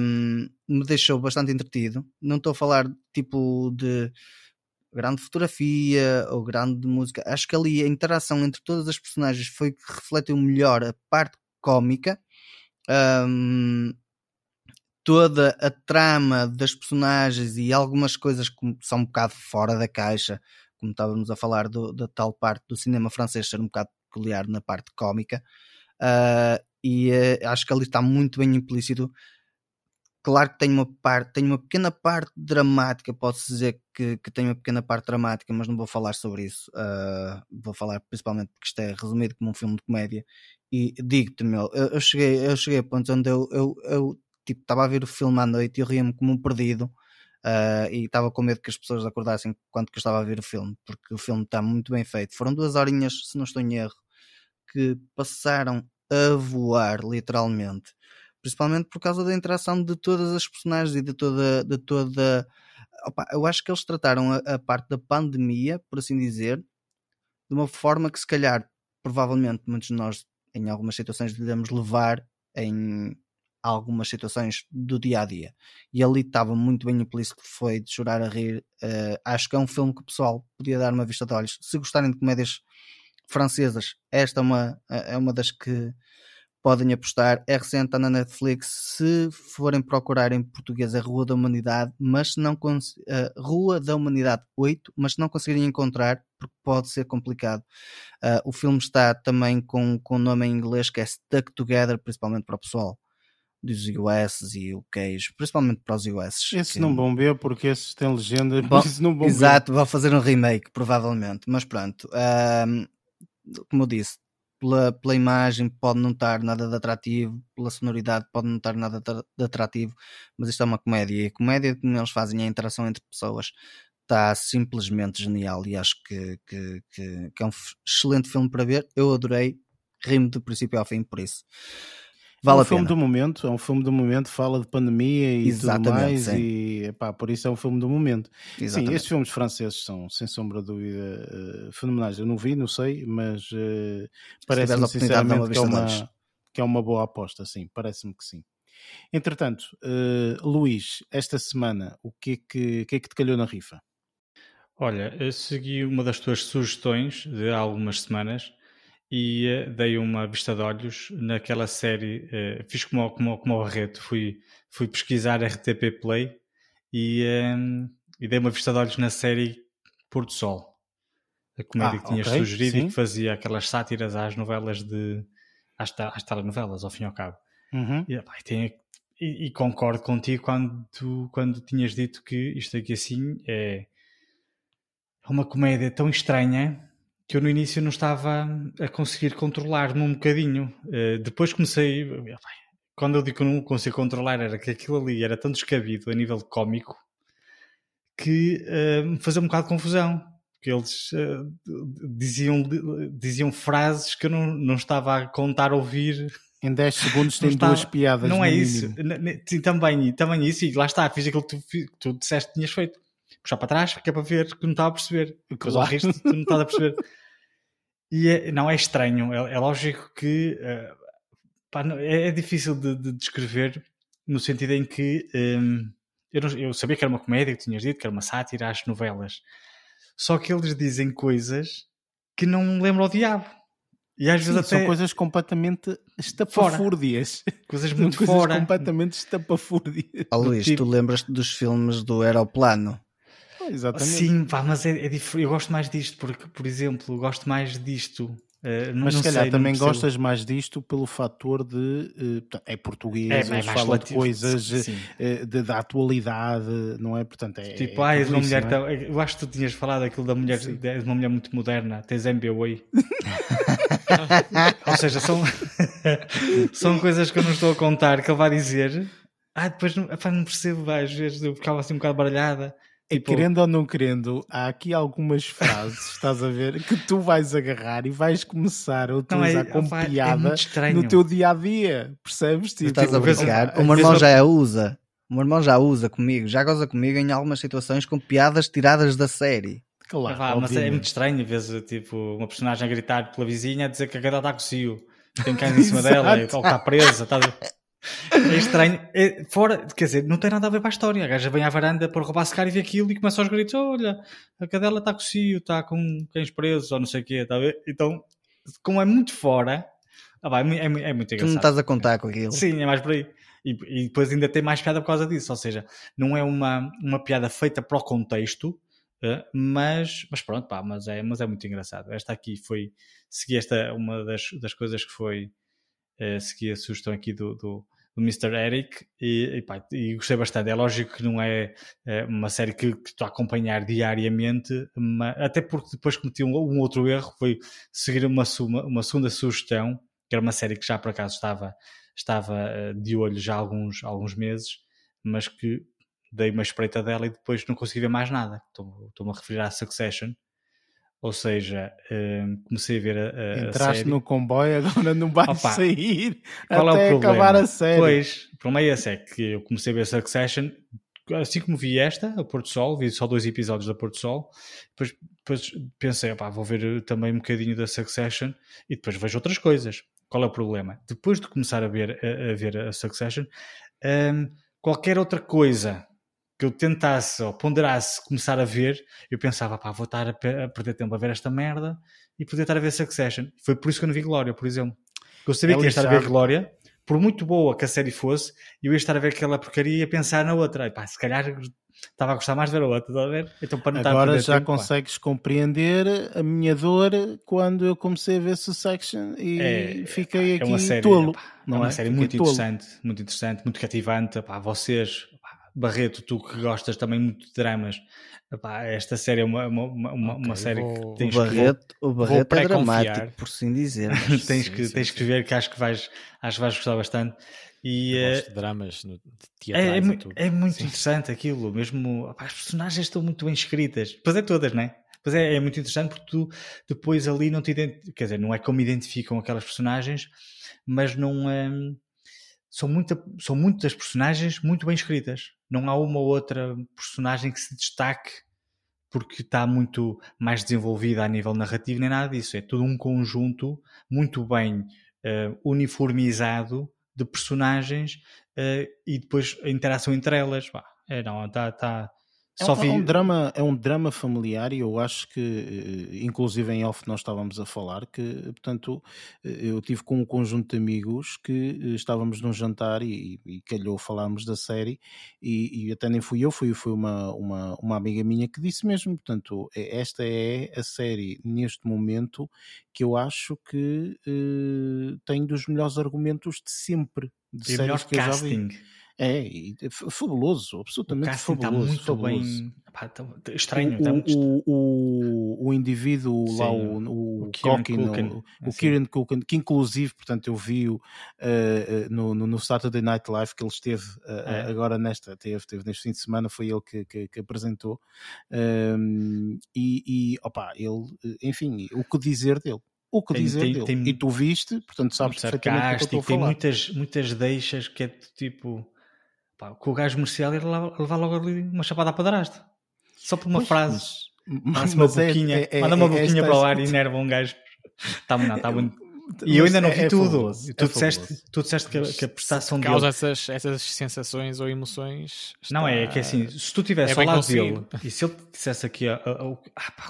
um, me deixou bastante entretido. Não estou a falar tipo de grande fotografia ou grande música. Acho que ali a interação entre todas as personagens foi que refletiu melhor a parte cómica. Um, toda a trama das personagens e algumas coisas que são um bocado fora da caixa, como estávamos a falar do, da tal parte do cinema francês ser um bocado peculiar na parte cómica, uh, e uh, acho que ali está muito bem implícito Claro que tem uma parte, tem uma pequena parte dramática, posso dizer que, que tem uma pequena parte dramática, mas não vou falar sobre isso. Uh, vou falar principalmente porque isto é resumido como um filme de comédia. E digo-te, meu, eu, eu, cheguei, eu cheguei a pontos onde eu, eu, eu tipo, estava a ver o filme à noite e eu ria-me como um perdido. Uh, e estava com medo que as pessoas acordassem quando que eu estava a ver o filme, porque o filme está muito bem feito. Foram duas horinhas, se não estou em erro, que passaram a voar, literalmente principalmente por causa da interação de todas as personagens e de toda. De toda opa, eu acho que eles trataram a, a, parte da pandemia, por assim dizer, de uma forma que se calhar, provavelmente, muitos de nós, em algumas situações, devemos levar em, algumas situações do dia a dia. E ali estava muito bem implícito, foi de chorar a rir. Uh, acho que é um filme que o pessoal podia dar uma vista de olhos. Se gostarem de comédias francesas, esta é uma, é uma das que podem apostar. É recente, está na Netflix. Se forem procurar em português, é Rua da Humanidade, mas não uh, Rua da Humanidade 8, mas não conseguirem encontrar porque pode ser complicado. Uh, o filme está também com, o nome em inglês que é Stuck Together, principalmente para o pessoal dos US e UKs, principalmente para os US. Esse que... não vão ver porque esses têm legenda, Bom, não vão Exato, vão fazer um remake, provavelmente, mas pronto. como eu disse, pela, pela imagem pode não estar nada de atrativo, pela sonoridade pode não estar nada de atrativo, mas isto é uma comédia e a comédia que eles fazem a interação entre pessoas está simplesmente genial e acho que, que, que, que é um excelente filme para ver. Eu adorei, rimo do princípio ao fim por isso. Vale é um filme do momento, é um filme do momento, fala de pandemia e Exatamente, tudo mais, sim. e epá, por isso é um filme do momento. Exatamente. Sim, estes filmes franceses são, sem sombra de dúvida, uh, fenomenais. Eu não vi, não sei, mas uh, parece-me sinceramente que é, uma, que é uma boa aposta, sim, parece-me que sim. Entretanto, uh, Luís, esta semana, o que é que, que, é que te calhou na rifa? Olha, eu segui uma das tuas sugestões de há algumas semanas e uh, dei uma vista de olhos naquela série. Uh, fiz como, como, como o Barreto, fui, fui pesquisar RTP Play e, um, e dei uma vista de olhos na série Porto Sol. A comédia ah, que tinhas okay, sugerido sim. e que fazia aquelas sátiras às novelas de. às, às telenovelas, ao fim e ao cabo. Uhum. E, pá, tem, e, e, concordo contigo quando, quando tinhas dito que isto aqui assim é, é uma comédia tão estranha que eu no início não estava a conseguir controlar-me um bocadinho. Uh, depois comecei. Quando eu digo que não consigo controlar, era que aquilo ali era tão descabido a nível cómico que uh, me fazia um bocado de confusão. Que eles uh, diziam, diziam frases que eu não, não estava a contar ouvir. Em 10 segundos tem duas piadas. Não é isso. Sim, também, também isso. E lá está, fiz aquilo que tu, que tu disseste que tinhas feito puxar para trás, que é para ver que não estava a perceber. Depois claro. ao resto tu não estás a perceber. E é, não é estranho, é, é lógico que uh, pá, é, é, difícil de, de, descrever no sentido em que um, eu, não, eu, sabia que era uma comédia, que tinhas dito, que era uma sátira às novelas. Só que eles dizem coisas que não me lembram ao diabo. E às Sim, vezes até... são coisas completamente estapafúrdias. Coisas muito coisas fora. completamente estapafúrdias. Oh, Luís, tipo... tu lembras-te dos filmes do Aeroplano? Exatamente. Sim, pá, mas é, é diferente. Eu gosto mais disto, porque, por exemplo, gosto mais disto. Uh, mas se calhar sei, também gostas mais disto pelo fator de uh, é português, é, é fala de coisas uh, de, da atualidade, não é? Portanto, é, tipo, é ah, és uma mulher. É? Tão, eu acho que tu tinhas falado aquilo da mulher, de, uma mulher muito moderna, tens MBA. Ou seja, são, são coisas que eu não estou a contar que ele vai dizer. Ah, depois não, não percebo, às vezes eu ficava assim um bocado baralhada. Tipo... Querendo ou não querendo, há aqui algumas frases, estás a ver, que tu vais agarrar e vais começar a utilizar não, é, como é piada é no teu dia a dia, percebes? Tipo, estás a brincar. O meu irmão já a usa. O meu irmão já usa comigo, já goza comigo em algumas situações com piadas tiradas da série. Claro, ah, mas é muito estranho, às vezes, tipo, uma personagem a gritar pela vizinha a dizer que a cadela está com o cio, tem cães em cima dela, ou está presa, está... É estranho. É, fora, quer dizer, não tem nada a ver com a história. A gaja vem à varanda para roubar secar e vê aquilo e começa aos gritos: olha, a cadela está com o cio, está com cães presos ou não sei o quê, está a ver? Então, como é muito fora, ah, vai, é, é, é, muito engraçado. Tu não estás a contar com aquilo. Sim, é mais por aí. E, e, depois ainda tem mais piada por causa disso. Ou seja, não é uma, uma piada feita para o contexto, eh, mas, mas pronto, pá, mas é, mas é muito engraçado. Esta aqui foi, segui esta, uma das, das coisas que foi uh, segui a sugestão aqui do, do, do Mr. Eric e, e, pá, e, gostei bastante. É lógico que não é, é uma série que, que, estou a acompanhar diariamente, mas, até porque depois cometi um, um, outro erro, foi seguir uma, uma, uma, segunda sugestão, que era uma série que já por acaso estava, estava uh, de olho já há alguns, alguns meses, mas que dei uma espreita dela e depois não consegui ver mais nada. Estou-me a referir à Succession ou seja, uh, comecei a ver a, a Entraste série. no comboio, agora não vais Opa, sair qual até é acabar a série. Pois, o problema é esse, é que eu comecei a ver Succession, assim como vi esta, a Porto Sol, vi só dois episódios da Porto Sol, depois, depois pensei, opá, vou ver também um bocadinho da Succession e depois vejo outras coisas. Qual é o problema? Depois de começar a ver a, a ver a Succession, um, qualquer outra coisa que eu tentasse ou ponderasse começar a ver, eu pensava, pá, vou estar a, perder tempo a ver esta merda e poder estar a ver Succession. Foi por isso que eu não vi Glória, por exemplo. Eu sabia é que ia estar a ver Glória, por muito boa que a série fosse, eu ia estar a ver aquela porcaria e a pensar na outra. E, pá, se calhar estava a gostar mais de ver a outra, estás a ver? Então, para não Agora já tempo, consegues pá. compreender a minha dor quando eu comecei a ver Succession e é, fiquei é aqui é série, tolo. Pá, não é uma é? série muito tolo. interessante, muito interessante, muito cativante. Pá, vocês, Barreto, tu que gostas também muito de dramas, Epá, esta série é uma, uma, uma, okay, uma série vou, que tens o Barreto, que, o Barreto é dramático, por assim dizer. tens sim, que, sim, tens sim. que ver que acho que vais, acho que vais gostar bastante. E, Eu gosto de dramas no, de é, é, é, muito interessante aquilo, mesmo as personagens estão muito bem escritas, pois é todas, né? Pois é, é muito interessante porque tu depois ali não te identificas, quer dizer, não é como identificam aquelas personagens, mas não é são, muita, são muitas personagens muito bem escritas. Não há uma ou outra personagem que se destaque porque está muito mais desenvolvida a nível narrativo, nem nada disso. É todo um conjunto muito bem uh, uniformizado de personagens uh, e depois a interação entre elas. Bah, é, não, está. Tá, é um, vi... é, um, drama, é um drama familiar e eu acho que, eh, inclusive em off nós estávamos a falar que, portanto, eh, eu tive com um conjunto de amigos que eh, estávamos num jantar e, e calhou falarmos da série e, e, até nem fui eu, foi, foi uma, uma, uma amiga minha que disse mesmo, portanto, esta é a série neste momento que eu acho que uh, tem dos melhores argumentos de sempre, de e séries que casting. eu já vi. É, é fabuloso, absolutamente o fabuloso. Está muito fabuloso. bem. Pá, tá, tá estranho. O, tá muito... o, o, o indivíduo Sim, lá, o, o, o Kieran Culkin, o, o assim. Kieran Culkin, que inclusive, portanto, eu vi-o uh, no, no, Saturday Night Live que ele esteve uh, é. agora nesta, teve, teve neste fim de semana, foi ele que, que, que apresentou. Um, e, e opa, ele, enfim, o que dizer dele? o que tem, dizer tem, dele. Tem, e tu viste, portanto sabes perfeitamente o que eu estou a falar. Tem muitas, muitas deixas que é tipo Pá, o que o gajo merecia era levar logo ali uma chapada a padrasto. Só por uma pois, frase. Mas, uma é, boquinha, é, é, manda uma é boquinha para o ar e enerva um gajo. Está não, está bonito. E eu ainda não vi é, tudo. Fabuloso, tu, é disseste, tu disseste que, que a prestação dele. causa essas, essas sensações ou emoções. Está... Não, é que assim, se tu estivesse é ao lado dele e se ele dissesse aqui ah,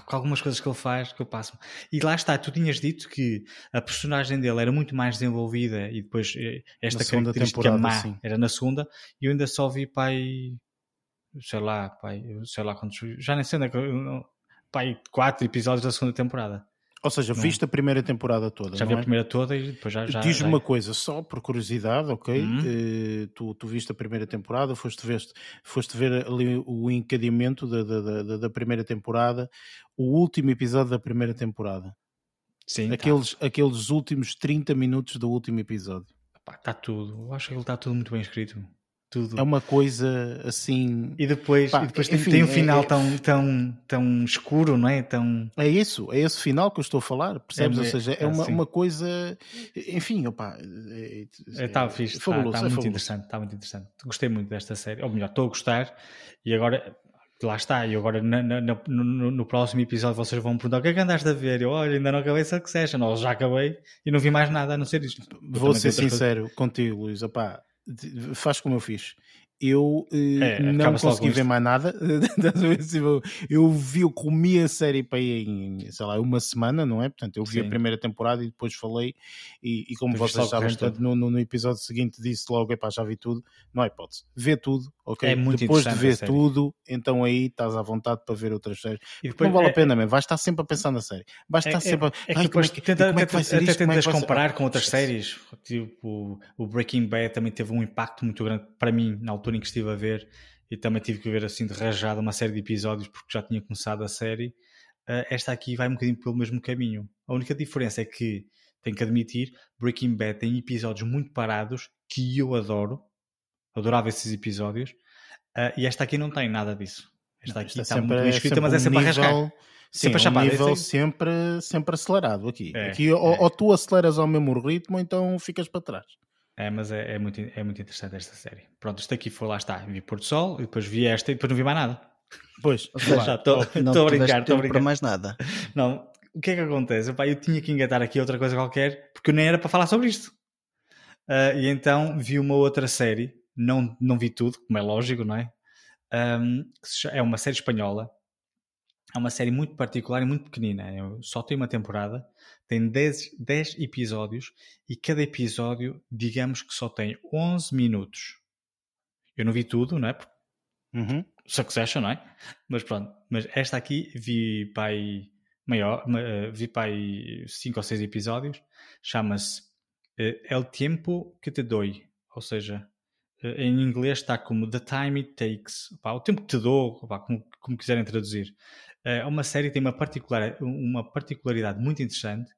algumas coisas que ele faz, que eu passo. E lá está, tu tinhas dito que a personagem dele era muito mais desenvolvida e depois eh, esta na característica má sim. era na segunda e eu ainda só vi pai. Sei lá, pai, sei lá quantos. Já nem sei onde é que. Pai, quatro episódios da segunda temporada. Ou seja, não. viste a primeira temporada toda. Já vi é? a primeira toda e depois já. já Diz-me uma coisa, só por curiosidade, ok? Uhum. Uh, tu, tu viste a primeira temporada, foste ver, foste ver ali o encadeamento da, da, da, da primeira temporada, o último episódio da primeira temporada. Sim. Aqueles, tá. aqueles últimos 30 minutos do último episódio. Está tudo. Eu acho que ele está tudo muito bem escrito tudo. É uma coisa assim. E depois, Pá, e depois enfim, tem, um final é, tão, tão, tão escuro, não é? Tão... É isso, é esse final que eu estou a falar, percebes? É, Ou seja, é, é uma, assim. uma coisa. Enfim, opa. Está é, é, fixe, está, está muito interessante, está muito interessante. Gostei muito desta série, ou melhor, estou a gostar, e agora. Lá está, e agora na, na, no, no, próximo episódio vocês vão me perguntar o que é que andaste a ver? Eu, olha, ainda não acabei Succession, ou já acabei e não vi mais nada a não ser isto. Vou ser sincero coisas. contigo, Luís, opá, faz como eu fiz. Eu eh, é, não consegui ver mais nada. eu vi, eu comi a série para em, sei lá, uma semana, não é? Portanto, eu vi Sim. a primeira temporada e depois falei. E, e como vocês sabem, portanto, no, no, episódio seguinte disse logo: epá, já vi tudo. Não há hipótese. Vê tudo, ok? É muito depois de ver tudo, então aí estás à vontade para ver outras séries. E depois, não vale é, a pena mesmo. Vais estar sempre a pensar na série. Vais estar é, sempre a. É, que depois é tenta, como é que vai ser até isto? tentas comparar com outras séries. Tipo, o Breaking Bad também teve um impacto muito grande para mim na altura altura em que estive a ver e também tive que ver assim de rajada uma série de episódios porque já tinha começado a série. Uh, esta aqui vai um bocadinho pelo mesmo caminho. A única diferença é que, tenho que admitir, Breaking Bad tem episódios muito parados que eu adoro, adorava esses episódios, uh, e esta aqui não tem nada disso. Esta aqui está muito bem escrita, mas é sempre um nível... a rascar. Sim, sempre a um nível sempre, sempre acelerado aqui. É, aqui é. Ou, ou, tu aceleras ao mesmo ritmo, ou então ficas para trás. É, mas é, é, muito, é muito interessante esta série. Pronto, isto aqui foi, lá está. Vi Porto Sol, e depois vi esta e depois não vi mais nada. Pois, estou a brincar, estou a brincar. para mais nada. Não, o que é que acontece? Epá, eu tinha que engatar aqui outra coisa qualquer, porque eu nem era para falar sobre isto. Uh, e então vi uma outra série, não, não vi tudo, como é lógico, não é? Um, é uma série espanhola. É uma série muito particular e muito pequenina. Eu só tem uma temporada, tem 10, 10 episódios e cada episódio, digamos que só tem 11 minutos. Eu não vi tudo, não é? Uhum. Succession, não é? Mas pronto, mas esta aqui vi aí maior, eh, vi aí 5 ou 6 episódios, chama-se uh, El Tiempo que te doi, ou seja, uh, em inglês está como The Time It Takes, pá, o tempo que te dou, pá, como, como quiserem traduzir. É uma série que tem uma, particular, uma particularidade muito interessante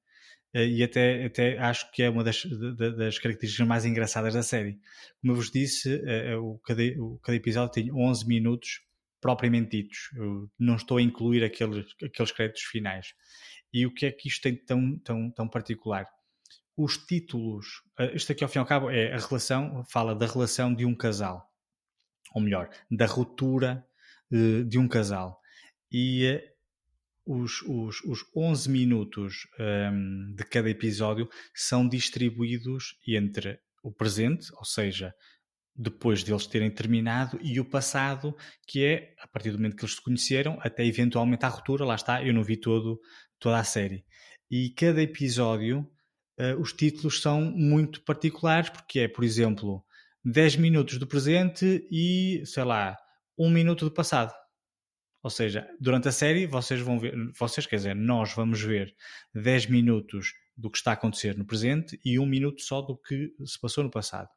e até, até acho que é uma das, das características mais engraçadas da série. Como eu vos disse, o, cada, o, cada episódio tem 11 minutos propriamente ditos. Eu não estou a incluir aqueles, aqueles créditos finais. E o que é que isto tem tão, tão, tão particular? Os títulos, eh, isto aqui ao fim e ao cabo é a relação, fala da relação de um casal, ou melhor, da ruptura de um casal. E os, os, os 11 minutos um, de cada episódio são distribuídos entre o presente, ou seja, depois deles terem terminado e o passado, que é a partir do momento que eles se conheceram até eventualmente à ruptura, lá está, eu não vi todo, toda a série. E cada episódio, uh, os títulos são muito particulares, porque é, por exemplo, 10 minutos do presente e, sei lá, 1 minuto do passado. Ou seja, durante a série vocês vão ver, vocês quer dizer, nós vamos ver 10 minutos do que está a acontecer no presente e 1 minuto só do que se passou no passado.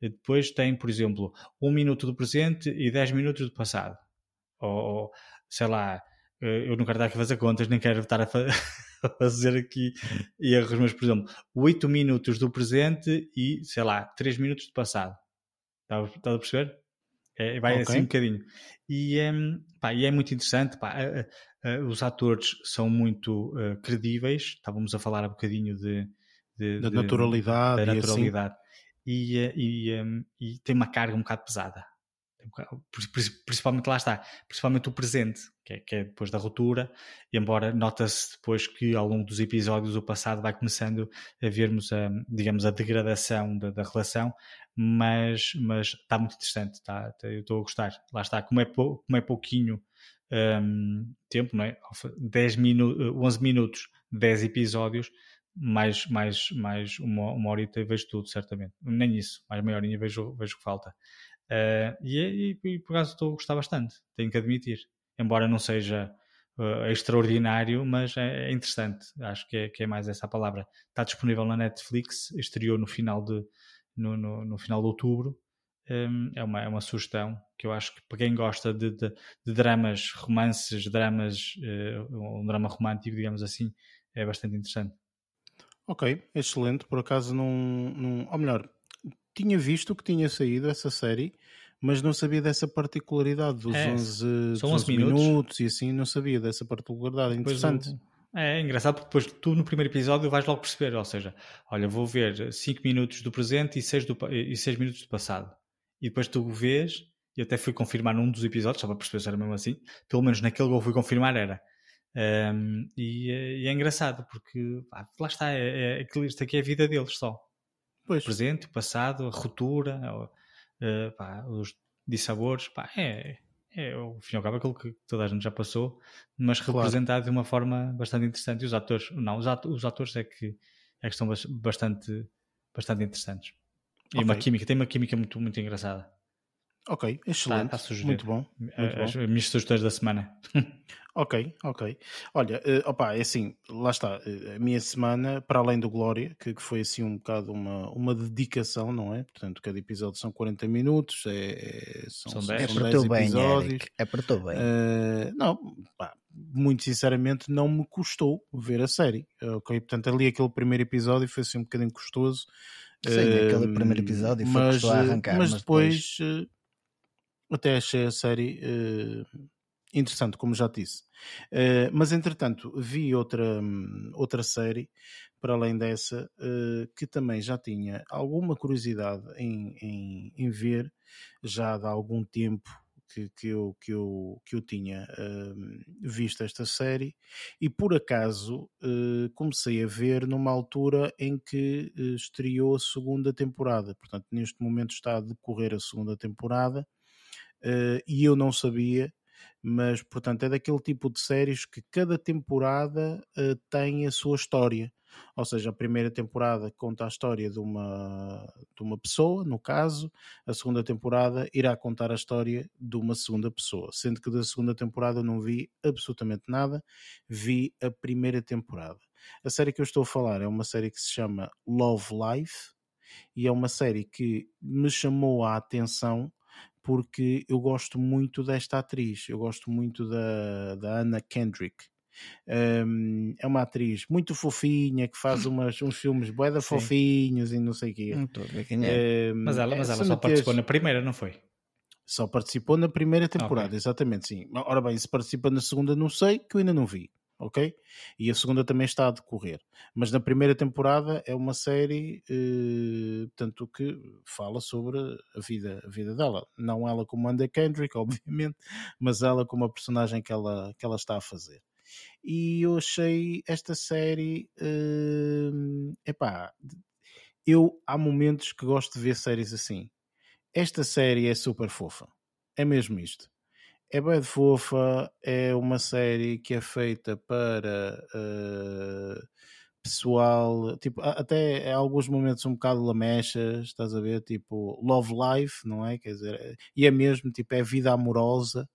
Depois tem, por exemplo, um minuto do presente e 10 minutos do passado. Ou, sei lá, eh, eu não quero estar aqui a fazer contas, nem quero estar a, fazer aqui erros, mas, por exemplo, 8 minutos do presente e, sei lá, 3 minutos do passado. Estás a perceber? É, vai okay. assim um bocadinho. E, um, pá, e é muito interessante. Pá, os atores são muito uh, credíveis. Estávamos a falar um bocadinho de, de da naturalidade. Da naturalidade e, eh, e, um, ehm, e tem uma carga um bocado pesada. Principalmente lá está, principalmente o presente, que é, que é depois da ruptura, embora nota-se depois que ao longo dos episódios o passado vai começando a vermos a, digamos, a degradação da, da relação, mas, mas está muito interessante, está, está eu estou a gostar. Lá está, como é, pou, como é pouquinho um, tempo, não é? 10 minu 11 minutos, 10 episódios, mais, mais, mais uma, uma horita e vejo tudo, certamente. Nem isso, mais meia horinha vejo, vejo que falta. Uh, e, e, e, por acaso estou a gostar bastante, tenho que admitir. Embora não seja uh, extraordinário, mas é, é, interessante. Acho que é, que é mais essa a palavra. Está disponível na Netflix, estreou no final de, no, no, no final de outubro. Um, é, uma, é uma sugestão que eu acho que para quem gosta de, de, de dramas, romances, dramas, uh, um drama romântico, digamos assim, é bastante interessante. Ok, excelente. Por acaso não, não. Ou melhor, tinha visto que tinha saído essa série, mas não sabia dessa particularidade dos é, 11, 11, 11 minutos. minutos. e assim, não sabia dessa particularidade. Interessante. é, é engraçado porque depois tu no primeiro episódio vais logo perceber, ou seja, olha, vou ver 5 minutos do presente e 6, do, e 6 minutos do passado. E depois tu vês, e até fui confirmar num dos episódios, só para perceber se era mesmo assim, pelo menos naquele que eu fui confirmar era um, e, é, e, é engraçado porque lá está, é, é, isto aqui é a vida deles só. Pois. O presente, o passado, a ruptura, uh, pá, os dissabores, pá, é, é ao fim e ao cabo aquilo que toda a gente já passou, mas claro. representado de uma forma bastante interessante. E os atores, não, os atores, os atores é que, é que estão bastante, bastante interessantes. E okay. uma química, tem uma química muito, muito engraçada. Ok, excelente. Está, está muito bom. Muito as, bom. as minhas sugestões da semana. ok, ok. Olha, uh, opa, é assim, lá está. Uh, a minha semana, para além do Glória, que, que, foi assim um bocado uma, uma dedicação, não é? Portanto, cada episódio são 40 minutos, é, é são, são 10, é para 10 episódios. Bem, é para tu bem. Uh, não, pá, muito sinceramente, não me custou ver a série. Ok, portanto, ali aquele primeiro episódio foi assim um bocadinho custoso. Sim, aquele primeiro episódio foi mas, a arrancar. Mas, mas depois, depois até achei a série uh, interessante, como já disse. Uh, mas entretanto, vi outra, um, outra série, para além dessa, uh, que também já tinha alguma curiosidade em, em, em, ver, já há algum tempo que, que, eu, que, eu, que eu tinha visto esta série e por acaso comecei a ver numa altura em que estreou a segunda temporada. Portanto, neste momento está a decorrer a segunda temporada e eu não sabia mas portanto é daquele tipo de séries que cada temporada uh, tem a sua história. Ou seja, a primeira temporada conta a história de uma, de uma pessoa, no caso, a segunda temporada irá contar a história de uma segunda pessoa. Sendo que da segunda temporada não vi absolutamente nada, vi a primeira temporada. A série que eu estou a falar é uma série que se chama Love Life e é uma série que me chamou a atenção porque eu gosto muito desta atriz, eu gosto muito da, da Anna Kendrick. Um, é uma atriz muito fofinha que faz umas, uns filmes boeda fofinhos e não sei o quê. É. Um, mas ela, mas ela só participou na primeira, não foi? Só participou na primeira temporada, okay. exatamente, sim. Ora bem, se participa na segunda, não sei, que eu ainda não vi ok? E a segunda também está a decorrer. Mas na primeira temporada é uma série, eh, tanto que fala sobre a vida, a vida dela. Não ela como Amanda Kendrick, obviamente, mas ela como a personagem que ela, que ela está a fazer. E eu achei esta série, eh, epá, eu há momentos que gosto de ver séries assim. Esta série é super fofa. É mesmo isto é bem fofa, é uma série que é feita para uh, pessoal, tipo, até alguns momentos um bocado lamechas, estás a ver, tipo Love Life, não é? Quer dizer, e é mesmo, tipo, é vida amorosa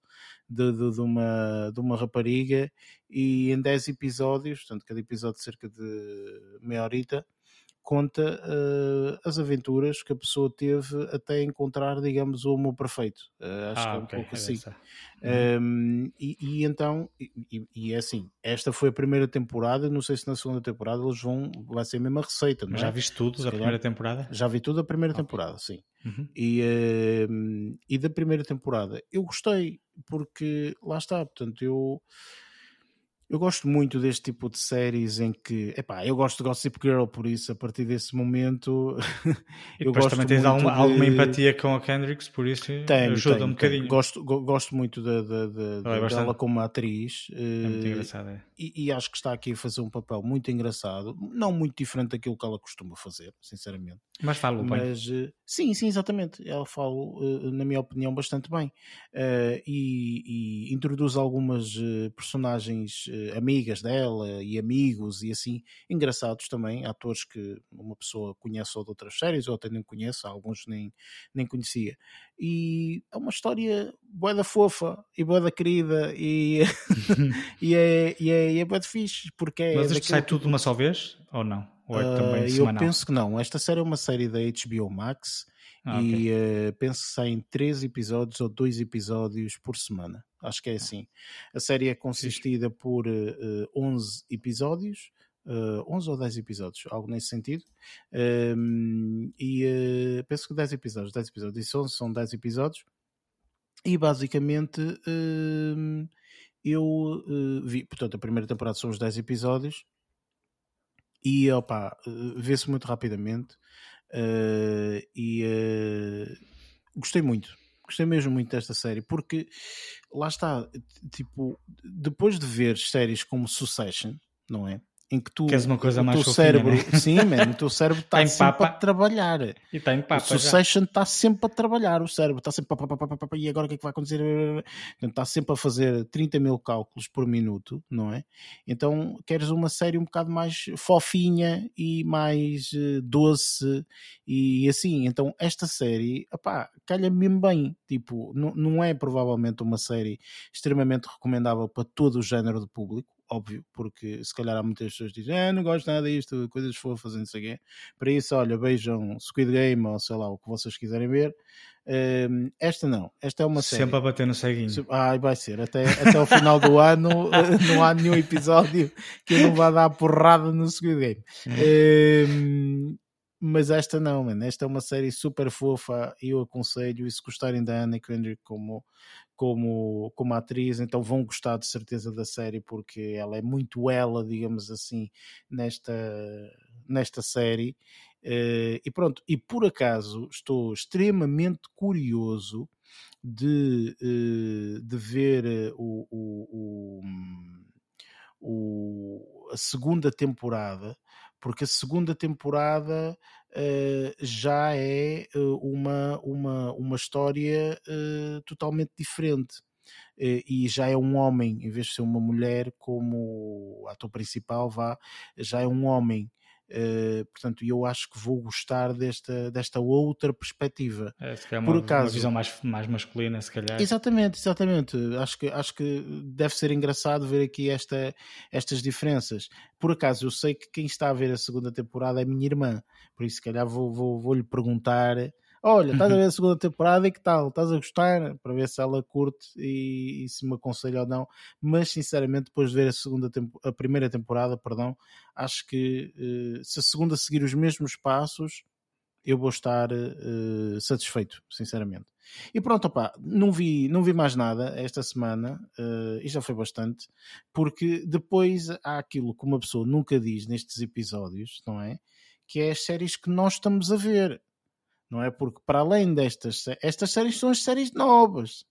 de, de, de uma, de uma rapariga e em 10 episódios, portanto, cada episódio cerca de meia horita, conta uh, as aventuras que a pessoa teve até encontrar, digamos, o amor perfeito. Uh, acho ah, que é um okay, pouco assim. Um, e, e, então, e, e, é assim, esta foi a primeira temporada, não sei se na segunda temporada eles vão, vai ser a mesma receita. Mas é? já viste tudo da primeira temporada? Já vi tudo da primeira okay. temporada, sim. Uhum. E, uh, e da primeira temporada eu gostei, porque lá está, portanto, eu eu gosto muito deste tipo de séries em que, epá, eu gosto de Gossip Girl, por isso, a partir desse momento. E eu gosto também tens alguma, de... alguma, empatia com a Kendricks, por isso tenho, ajuda tenho, um bocadinho. Gosto, gosto muito de, de, de, é dela como atriz. É muito eh, engraçada. É. E, e, acho que está aqui a fazer um papel muito engraçado, não muito diferente daquilo que ela costuma fazer, sinceramente. Mas falo bem. Mas, eh, sim, sim, exatamente. Ela fala, eh, na minha opinião, bastante bem. E, e introduz algumas personagens eh, amigas dela e amigos e assim, engraçados também, atores que uma pessoa conhece ou de outras séries ou até nem conhece, alguns nem, nem conhecia. E é uma história boeda fofa e boeda querida e, e é, e é, e é boeda fixe, porque é Mas isto sai tudo de uma só vez ou não? Ou é também uh, eu penso que não. Esta série é uma série da HBO Max ah, e okay. uh, penso que saem três episódios ou dois episódios por semana. Acho que é ah. assim. A série é consistida por uh, eh, 11 episódios. Uh, 11 ou 10 episódios, algo nesse sentido. Um, e uh, penso que 10 episódios, 10 episódios. Isso são 10 episódios. E basicamente uh, eu uh, vi, portanto, a primeira temporada são os 10 episódios. E opa, vê-se muito rapidamente. Uh, e uh, gostei muito. Gostei mesmo muito desta série, porque lá está, tipo, depois de ver séries como Succession, não é? Em que tu Queres uma coisa o mais teu fofinha, cérebro, né? sim, man, o teu cérebro está tá sempre papa. a trabalhar. E está em papa. O Succession está sempre a trabalhar, o cérebro está sempre a, e agora o que é que vai acontecer? está sempre a fazer 30 mil cálculos por minuto, não é? Então queres uma série um bocado mais fofinha e mais uh, doce e assim. Então esta série, opá, calha mesmo bem. Tipo, não é provavelmente uma série extremamente recomendável para todo o género de público óbvio, porque se calhar há muitas pessoas que dizem, ah, não gosto nada disto, coisas fofas, não sei o quê. Para isso, olha, vejam Squid Game ou sei lá, o que vocês quiserem ver. Um, esta não, esta é uma série. Sempre a bater no ceguinho. Ah, vai ser, até, até o final do ano não há nenhum episódio que eu não vá dar porrada no Squid Game. Um, mas esta não, mano. Esta é uma série super fofa e eu aconselho. E se gostarem da Anna Kendrick como, como, como atriz, então vão gostar de certeza da série porque ela é muito ela, digamos assim, nesta, nesta série. Uh, e pronto, e por acaso estou extremamente curioso de, uh, de ver o, o, o, a segunda temporada, porque a segunda temporada já é uma, uma, uma história totalmente diferente. E já é um homem, em vez de ser uma mulher, como ator principal, vá, já é um homem Uh, portanto, eu acho que vou gostar desta, desta outra perspectiva. É, se calhar Por uma, acaso, uma visão mais, mais masculina, se calhar. Exatamente, exatamente. Acho que, acho que deve ser engraçado ver aqui esta, estas diferenças. Por acaso, eu sei que quem está a ver a segunda temporada é minha irmã, por isso, se calhar, vou, vou, vou lhe perguntar Olha, estás a ver a segunda temporada e que tal? Estás a gostar? Para ver se ela curte e, e se me aconselha ou não. Mas sinceramente, depois de ver a, segunda a primeira temporada, perdão, acho que uh, se a segunda seguir os mesmos passos, eu vou estar uh, satisfeito, sinceramente. E pronto, opá, não vi, não vi mais nada esta semana, uh, e já foi bastante, porque depois há aquilo que uma pessoa nunca diz nestes episódios, não é? Que é as séries que nós estamos a ver não é? Porque para além destas, estas séries são as séries novas.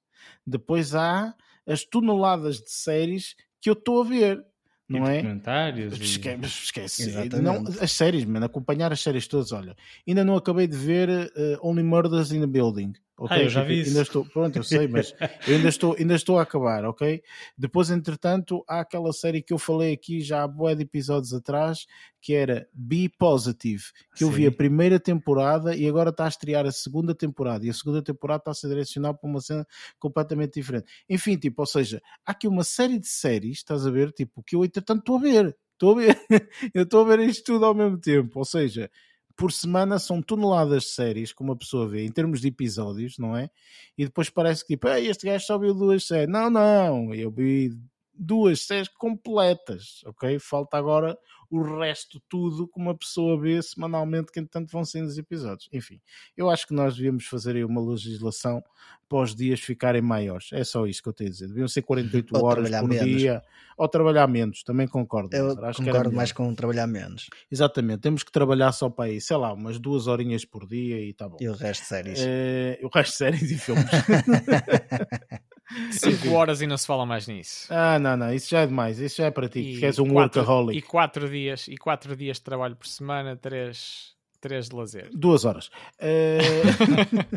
Depois há as toneladas de séries que eu estou a ver. Não e é? Documentários. Esquece, esquece. Não, as séries, mano, acompanhar as séries todas. Olha, ainda não acabei de ver uh, Only Murders in the Building. Okay? Ah, eu já vi ainda isso. Estou, pronto, eu sei, mas eu ainda estou, ainda estou a acabar, ok? Depois, entretanto, há aquela série que eu falei aqui já há boa de episódios atrás, que era Be Positive, que Sim. eu vi a primeira temporada e agora está a estrear a segunda temporada, e a segunda temporada está a ser direcionada para uma cena completamente diferente. Enfim, tipo, ou seja, há aqui uma série de séries, estás a ver, tipo, que eu entretanto estou a ver. Estou a ver, eu estou a ver isto tudo ao mesmo tempo, ou seja, por semana são toneladas de séries que uma pessoa vê em termos de episódios, não é? E depois parece que tipo, este gajo só viu duas séries. Não, não, eu vi duas séries completas, ok? Falta agora o resto tudo que uma pessoa vê semanalmente que entanto vão sendo os episódios. Enfim, eu acho que nós devíamos fazer aí uma legislação para os dias ficarem maiores. É só isso que eu tenho a dizer. Deviam ser 48 ou horas por menos. dia ou trabalhar menos, também concordo. Eu concordo mais com trabalhar menos. Exatamente, temos que trabalhar só para aí, sei lá, umas duas horinhas por dia e tá bom. E o resto de séries. É, o resto de séries e filmes. 5 horas e não se fala mais nisso. Ah, não, não, isso já é demais. Isso já é para ti, e que és um quatro, workaholic. E 4 dias, e quatro dias de trabalho por semana, 3 três de lazer. Duas horas. Uh...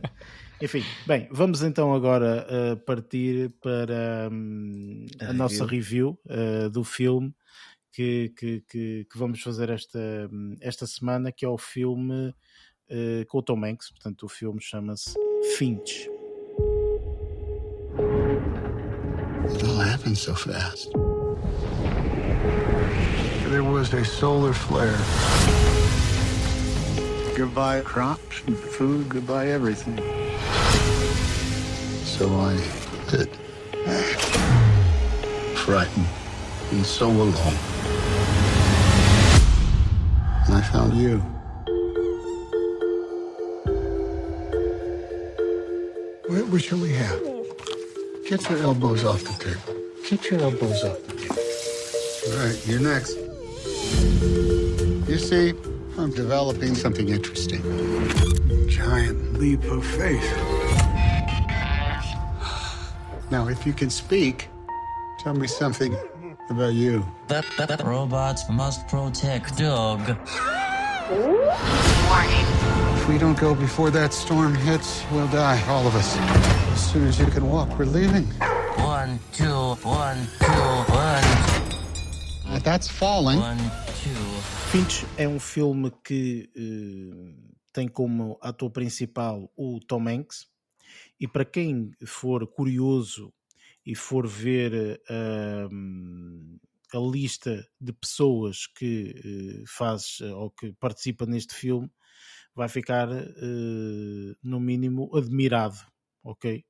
Enfim, bem, vamos então agora uh, partir para um, a, a nossa review uh, do filme que, que, que, que, vamos fazer esta, esta semana, que é o filme uh, com o Tom Hanks, portanto o filme chama-se Finch. It all happened so fast. There was a solar flare. Goodbye crops and food, goodbye everything. So I did. Frightened and so alone. And I found you. What, what shall we have? Get your elbows off the table. Get your elbows off the table. All right, you're next. You see, I'm developing something interesting. Giant leap of faith. Now, if you can speak, tell me something about you. That, that, that robots must protect dog. If we don't go before that storm hits, we'll die, all of us. As soon as you can walk, we're leaving. One, two, one, two, one. That's falling. One, two. Finch é um filme que uh, tem como ator principal o Tom Hanks. E para quem for curioso e for ver uh, a lista de pessoas que uh, faz ou que participa neste filme, vai ficar uh, no mínimo admirado, ok?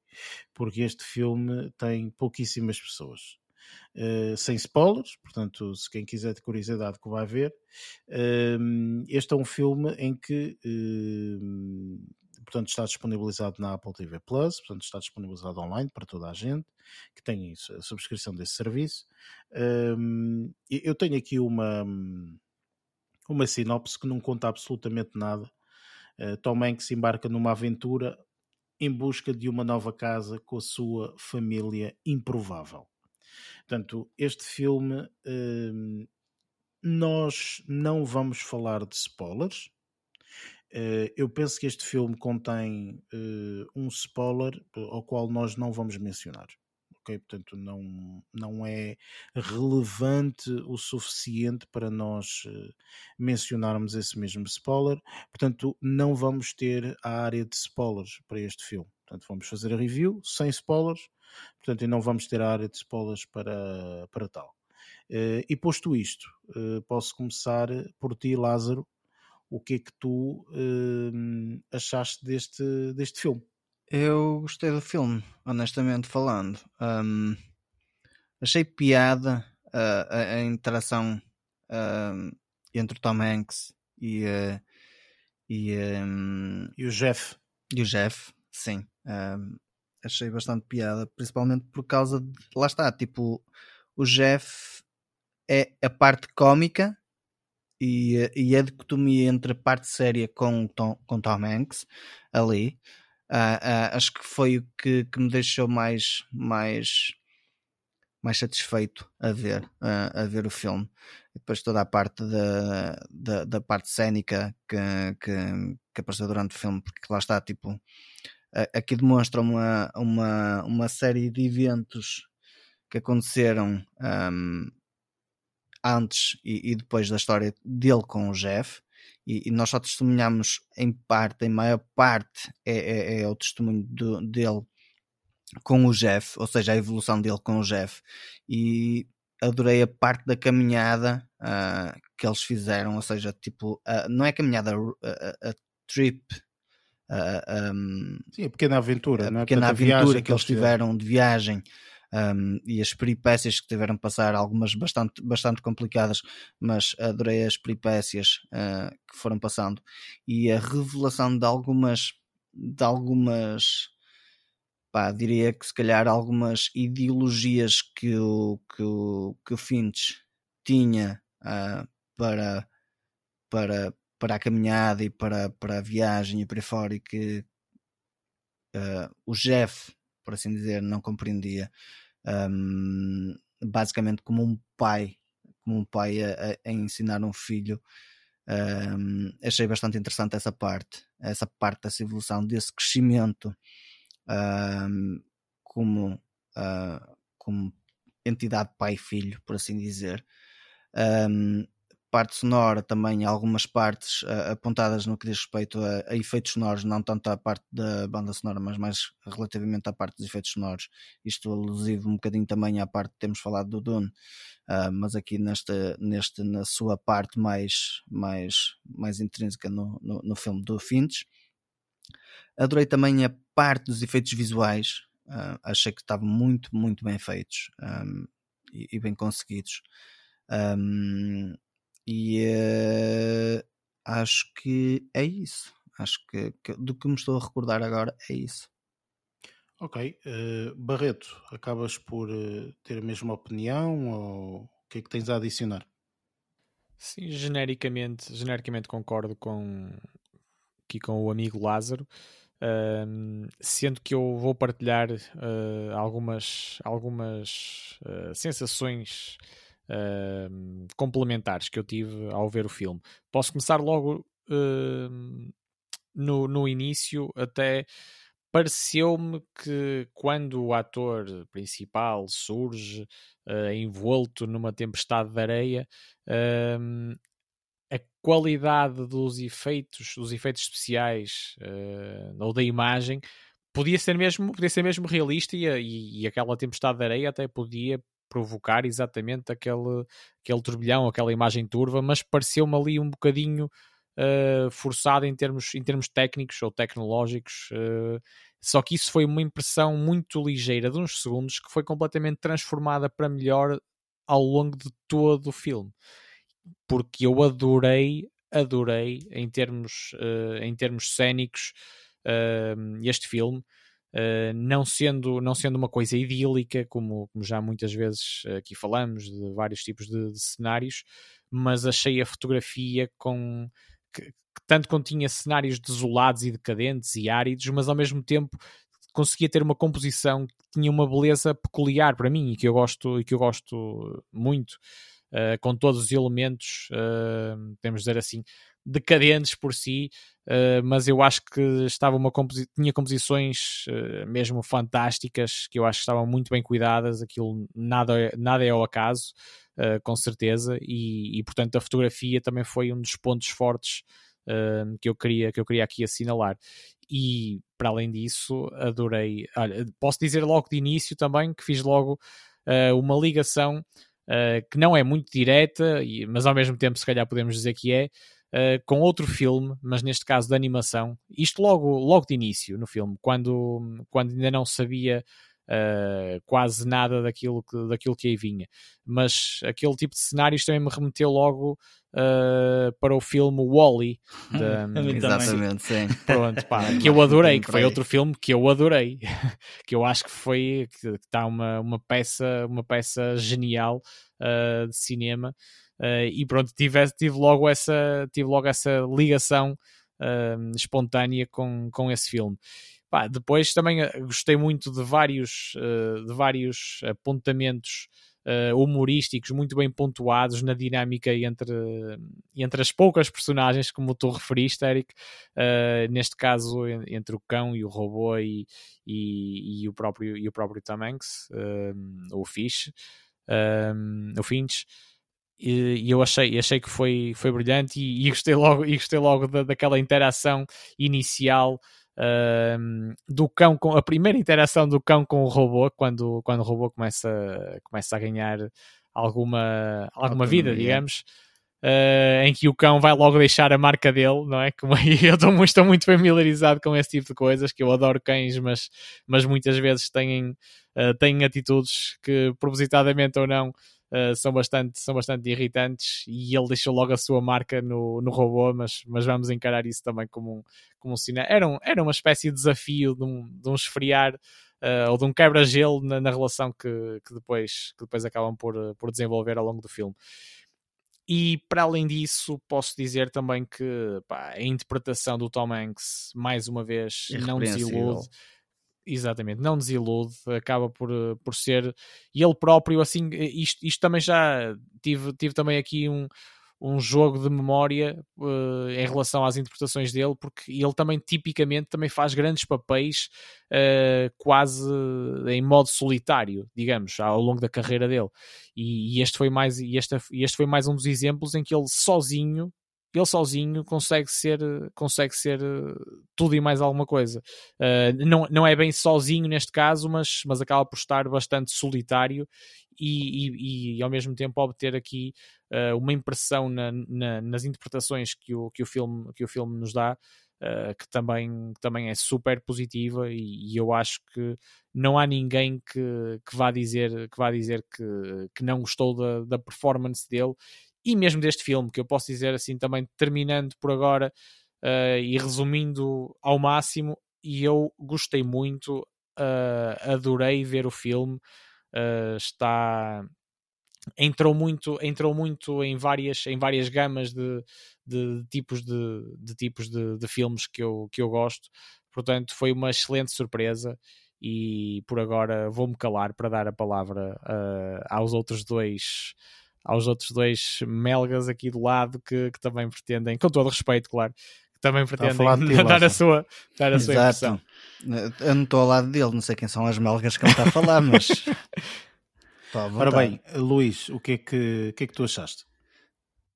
Porque este filme tem pouquíssimas pessoas. Uh, sem spoilers, portanto, se quem quiser de curiosidade que vai ver, uh, este é um filme em que uh, portanto está disponibilizado na Apple TV Plus, portanto está disponibilizado online para toda a gente que tem a subscrição desse serviço. Um, eu tenho aqui uma, uma sinopse que não conta absolutamente nada. Uh, Tom Hanks embarca numa aventura em busca de uma nova casa com a sua família improvável. Portanto, este filme hum, nós não vamos falar de spoilers. Uh, eu penso que este filme contém uh, um spoiler ao qual nós não vamos mencionar ok? Portanto, não, não é relevante o suficiente para nós uh, mencionarmos esse mesmo spoiler. Portanto, não vamos ter a área de spoilers para este filme. Portanto, vamos fazer a review sem spoilers, portanto, e não vamos ter a área de spoilers para, para tal. Uh, e posto isto, uh, posso começar por ti, Lázaro. O que é que tu achaste deste, deste filme? Eu gostei do filme, honestamente falando. Um, achei piada uh, a, a, interação uh, entre o Tom Hanks e, uh, e, um, e, o Jeff. E o Jeff, sim. achei bastante piada, principalmente por causa de. Lá está, tipo, o Jeff é a parte cómica e, e a dicotomia entre a parte séria com, Tom, com Tom Hanks ali. Uh, acho que foi o que, que me deixou mais, mais, mais satisfeito a ver, uh, a ver o filme. E depois toda a parte da, da, da parte cénica que, que, que, apareceu durante o filme, porque lá está, tipo, aqui demonstra uma, uma, uma série de eventos que aconteceram um, antes e, e, depois da história dele com o Jeff e, e nós só testemunhamos em parte, em maior parte, é, é, é o testemunho do, dele com o Jeff, ou seja, a evolução dele com o Jeff. E adorei a parte da caminhada uh, que eles fizeram, ou seja, tipo, uh, não é caminhada, a, a trip. Uh, um, Sim, a pequena aventura, a é? pequena aventura que eles tiveram de viagem um, e as peripécias que tiveram que passar, algumas bastante, bastante complicadas, mas adorei as peripécias uh, que foram passando. E a revelação de algumas, de algumas pá, diria que se calhar algumas ideologias que o, que o, que o Finch tinha uh, para, para, para a caminhada e para, para a viagem e para fora e que uh, o Jeff, por assim dizer, não compreendia um, basicamente como um pai, como um pai a, a ensinar um filho. Um, achei bastante interessante essa parte, essa parte dessa evolução, desse crescimento um, como, uh, como entidade pai-filho, por assim dizer. Um, parte sonora também, algumas partes uh, apontadas no que diz respeito a, a, efeitos sonoros, não tanto à parte da banda sonora, mas mais relativamente à parte dos efeitos sonoros. Isto alusivo um bocadinho também à parte que temos falado do Dune, uh, mas aqui nesta, neste, na sua parte mais, mais, mais intrínseca no, no, no filme do Finch. Adorei também a parte dos efeitos visuais, uh, achei que estavam muito, muito bem feitos um, e, e, bem conseguidos. Um, e uh, acho que é isso. Acho que, que, do que me estou a recordar agora é isso. Ok. Uh, Barreto, acabas por uh, ter a mesma opinião ou o que é que tens a adicionar? Sim, genericamente, genericamente concordo com aqui com o amigo Lázaro. Uh, sendo que eu vou partilhar uh, algumas, algumas uh, sensações uh, complementares que eu tive ao ver o filme. Posso começar logo uh, no, no início, até pareceu-me que quando o ator principal surge uh, envolto numa tempestade de areia, uh, a qualidade dos efeitos, dos efeitos especiais uh, ou da imagem podia ser mesmo, podia ser mesmo realista e, e, e, aquela tempestade de areia até podia provocar exatamente aquele, aquele turbilhão, aquela imagem turva, mas pareceu-me ali um bocadinho uh, forçado em termos, em termos técnicos ou tecnológicos. Uh, só que isso foi uma impressão muito ligeira de uns segundos que foi completamente transformada para melhor ao longo de todo o filme. Porque eu adorei, adorei em termos, uh, em termos cénicos este filme. Uh, não, sendo, não sendo uma coisa idílica, como, como já muitas vezes aqui falamos, de vários tipos de, de cenários, mas achei a fotografia com que, que, tanto quando tinha cenários desolados e decadentes e áridos, mas ao mesmo tempo conseguia ter uma composição que tinha uma beleza peculiar para mim e que eu gosto, e que eu gosto muito, uh, com todos os elementos, uh, temos de dizer assim, decadentes por si, uh, mas eu acho que estava uma composi tinha composições uh, mesmo fantásticas, que eu acho que estavam muito bem cuidadas, aquilo nada, nada é ao acaso, uh, com certeza, e, e, portanto a fotografia também foi um dos pontos fortes que, eu queria, que eu queria aqui assinalar. E para além disso, adorei. Olha, posso dizer logo de início também que fiz logo uma ligação que não é muito direta, mas ao mesmo tempo, se calhar, podemos dizer que é, uh, com outro filme, mas neste caso de animação. Isto logo, logo de início no filme, quando, quando ainda não sabia uh, quase nada daquilo que, daquilo que aí vinha. Mas aquele tipo de cenários também me remeteu logo uh, para o filme Wally. -E, Exatamente, sim. Pronto, pá, que eu adorei, que foi outro filme que eu adorei, que eu acho que foi que está uma, uma peça, uma peça genial uh, de cinema. Uh, e pronto, tive, tive, logo essa, tive logo essa ligação uh, espontânea com, com esse filme. Pá, depois também eh, gostei muito de vários, uh, de vários apontamentos humorísticos muito bem pontuados na dinâmica entre, entre as poucas personagens, como tu referiste, Eric, neste caso entre o cão e o robô e, e, e o próprio, e o próprio Tom Hanks, o Fish, o Finch e, eu achei, achei que foi, foi brilhante e, e gostei logo, e gostei logo da, daquela interação inicial uh, do cão com a primeira interação do cão com o robô quando, quando o robô começa, começa a ganhar alguma, alguma vida, digamos. Uh, em que o cão vai logo deixar a marca dele, não é? Como eu estou muito, estou muito familiarizado com esse tipo de coisas, que eu adoro cães, mas, mas muitas vezes têm, uh, têm atitudes que, propositadamente ou não, uh, são, bastante, são bastante irritantes e ele deixou logo a sua marca no, no robô, mas, mas vamos encarar isso também como um, como um sinal. Era, um, era uma espécie de desafio de um, de um esfriar uh, ou de um quebra-gelo na, na, relação que, que, depois, que depois acabam por, por desenvolver ao longo do filme. E para além disso, posso dizer também que pá, a interpretação do Tom Hanks, mais uma vez, não desilude Exatamente, não desilude, acaba por, eh, por ser e ele próprio, assim, eh, isto, isto também já tive, tive também aqui um, um jogo de memória uh, em relação às interpretações dele, porque ele também tipicamente também faz grandes papéis uh, quase em modo solitário, digamos, ao longo da carreira dele. E, e este foi mais e este, este foi mais um dos exemplos em que ele sozinho ele sozinho consegue ser, consegue ser eh, tudo e mais alguma coisa. Uh, não, não é bem sozinho neste caso, mas, mas acaba por estar bastante solitário e, e, e ao mesmo tempo obter aqui uh, uma impressão na, na, nas interpretações que o, que o, filme, que o filme nos dá. Uh, que, também, também é super positiva e, e, eu acho que não há ninguém que, que vá dizer que vá dizer que, que não gostou da, da performance dele e mesmo deste filme, que eu posso dizer assim também, terminando por agora uh, e resumindo ao máximo, e eu gostei muito, uh, adorei ver o filme, uh, está entrou muito entrou muito em várias em várias gamas de, de tipos de, de tipos de, de, filmes que eu que eu gosto. Portanto foi uma excelente surpresa e por agora vou-me calar para dar a palavra uh, aos outros dois aos outros dois melgas aqui do lado que, que também pretendem, com todo respeito, claro, que também pretendem ti, dar, a sua, dar a sua impressão. Eu não estou ao lado dele, não sei quem são as melgas que ele está a falar, mas. Ora bem, Luís, o que é que, o que, é que tu achaste?